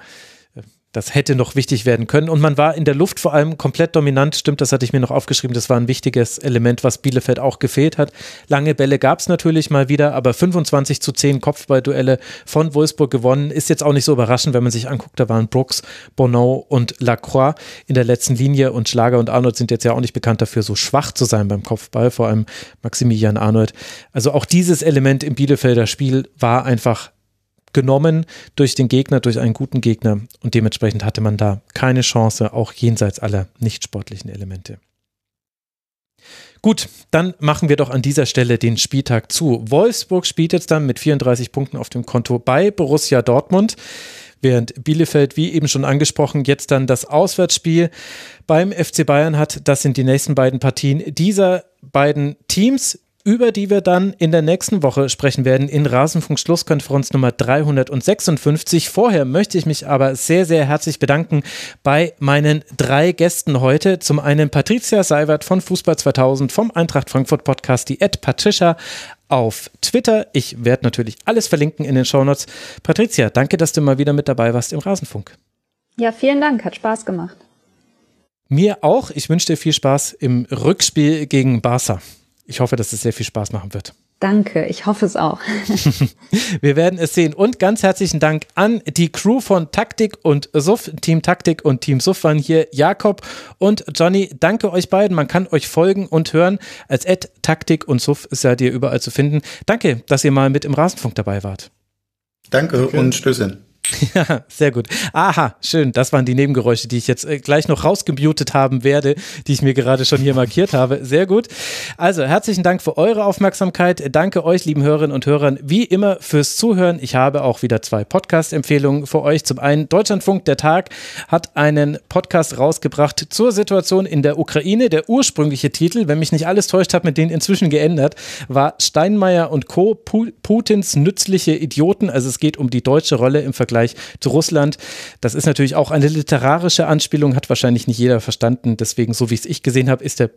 Speaker 3: das hätte noch wichtig werden können. Und man war in der Luft vor allem komplett dominant. Stimmt, das hatte ich mir noch aufgeschrieben. Das war ein wichtiges Element, was Bielefeld auch gefehlt hat. Lange Bälle gab es natürlich mal wieder, aber 25 zu 10 Kopfballduelle von Wolfsburg gewonnen. Ist jetzt auch nicht so überraschend, wenn man sich anguckt, da waren Brooks, Bono und Lacroix in der letzten Linie und Schlager und Arnold sind jetzt ja auch nicht bekannt dafür, so schwach zu sein beim Kopfball, vor allem Maximilian Arnold. Also auch dieses Element im Bielefelder Spiel war einfach genommen durch den Gegner, durch einen guten Gegner und dementsprechend hatte man da keine Chance, auch jenseits aller nicht sportlichen Elemente. Gut, dann machen wir doch an dieser Stelle den Spieltag zu. Wolfsburg spielt jetzt dann mit 34 Punkten auf dem Konto bei Borussia Dortmund. während Bielefeld, wie eben schon angesprochen, jetzt dann das Auswärtsspiel beim FC Bayern hat. Das sind die nächsten beiden Partien dieser beiden Teams über die wir dann in der nächsten Woche sprechen werden in Rasenfunk Schlusskonferenz Nummer 356. Vorher möchte ich mich aber sehr, sehr herzlich bedanken bei meinen drei Gästen heute. Zum einen Patricia Seiwert von Fußball 2000 vom Eintracht Frankfurt Podcast, die Ed Patricia auf Twitter. Ich werde natürlich alles verlinken in den Shownotes. Patricia, danke, dass du mal wieder mit dabei warst im Rasenfunk.
Speaker 4: Ja, vielen Dank, hat Spaß gemacht.
Speaker 3: Mir auch. Ich wünsche dir viel Spaß im Rückspiel gegen Barca. Ich hoffe, dass es sehr viel Spaß machen wird.
Speaker 4: Danke, ich hoffe es auch.
Speaker 3: Wir werden es sehen. Und ganz herzlichen Dank an die Crew von Taktik und Suff, Team Taktik und Team Suff waren hier. Jakob und Johnny, danke euch beiden. Man kann euch folgen und hören. Als Ad Taktik und Suff seid ihr überall zu finden. Danke, dass ihr mal mit im Rasenfunk dabei wart.
Speaker 5: Danke okay. und Stößchen.
Speaker 3: Ja, sehr gut. Aha, schön. Das waren die Nebengeräusche, die ich jetzt äh, gleich noch rausgemutet haben werde, die ich mir gerade schon hier markiert habe. Sehr gut. Also, herzlichen Dank für eure Aufmerksamkeit. Danke euch, lieben Hörerinnen und Hörern, wie immer fürs Zuhören. Ich habe auch wieder zwei Podcast-Empfehlungen für euch. Zum einen, Deutschlandfunk, der Tag, hat einen Podcast rausgebracht zur Situation in der Ukraine. Der ursprüngliche Titel, wenn mich nicht alles täuscht, hat mit denen inzwischen geändert, war Steinmeier und Co. Putins nützliche Idioten. Also, es geht um die deutsche Rolle im Vergleich Vergleich zu Russland. Das ist natürlich auch eine literarische Anspielung, hat wahrscheinlich nicht jeder verstanden. Deswegen, so wie es ich gesehen habe, ist der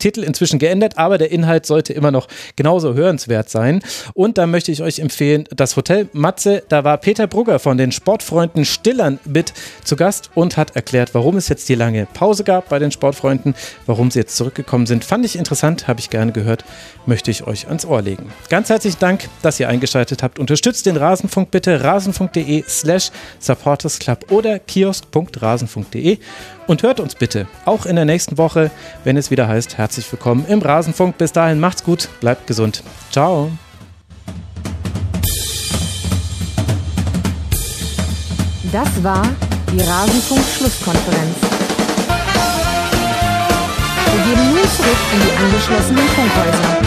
Speaker 3: Titel inzwischen geändert, aber der Inhalt sollte immer noch genauso hörenswert sein. Und da möchte ich euch empfehlen, das Hotel Matze, da war Peter Brugger von den Sportfreunden Stillern mit zu Gast und hat erklärt, warum es jetzt die lange Pause gab bei den Sportfreunden, warum sie jetzt zurückgekommen sind. Fand ich interessant, habe ich gerne gehört, möchte ich euch ans Ohr legen. Ganz herzlichen Dank, dass ihr eingeschaltet habt. Unterstützt den Rasenfunk bitte rasenfunk.de slash supportersclub oder kiosk.rasenfunk.de und hört uns bitte auch in der nächsten Woche, wenn es wieder heißt, herzlich willkommen im Rasenfunk. Bis dahin, macht's gut, bleibt gesund. Ciao.
Speaker 1: Das war die Rasenfunk-Schlusskonferenz. Wir gehen nun zurück in die angeschlossenen Funkhäuser.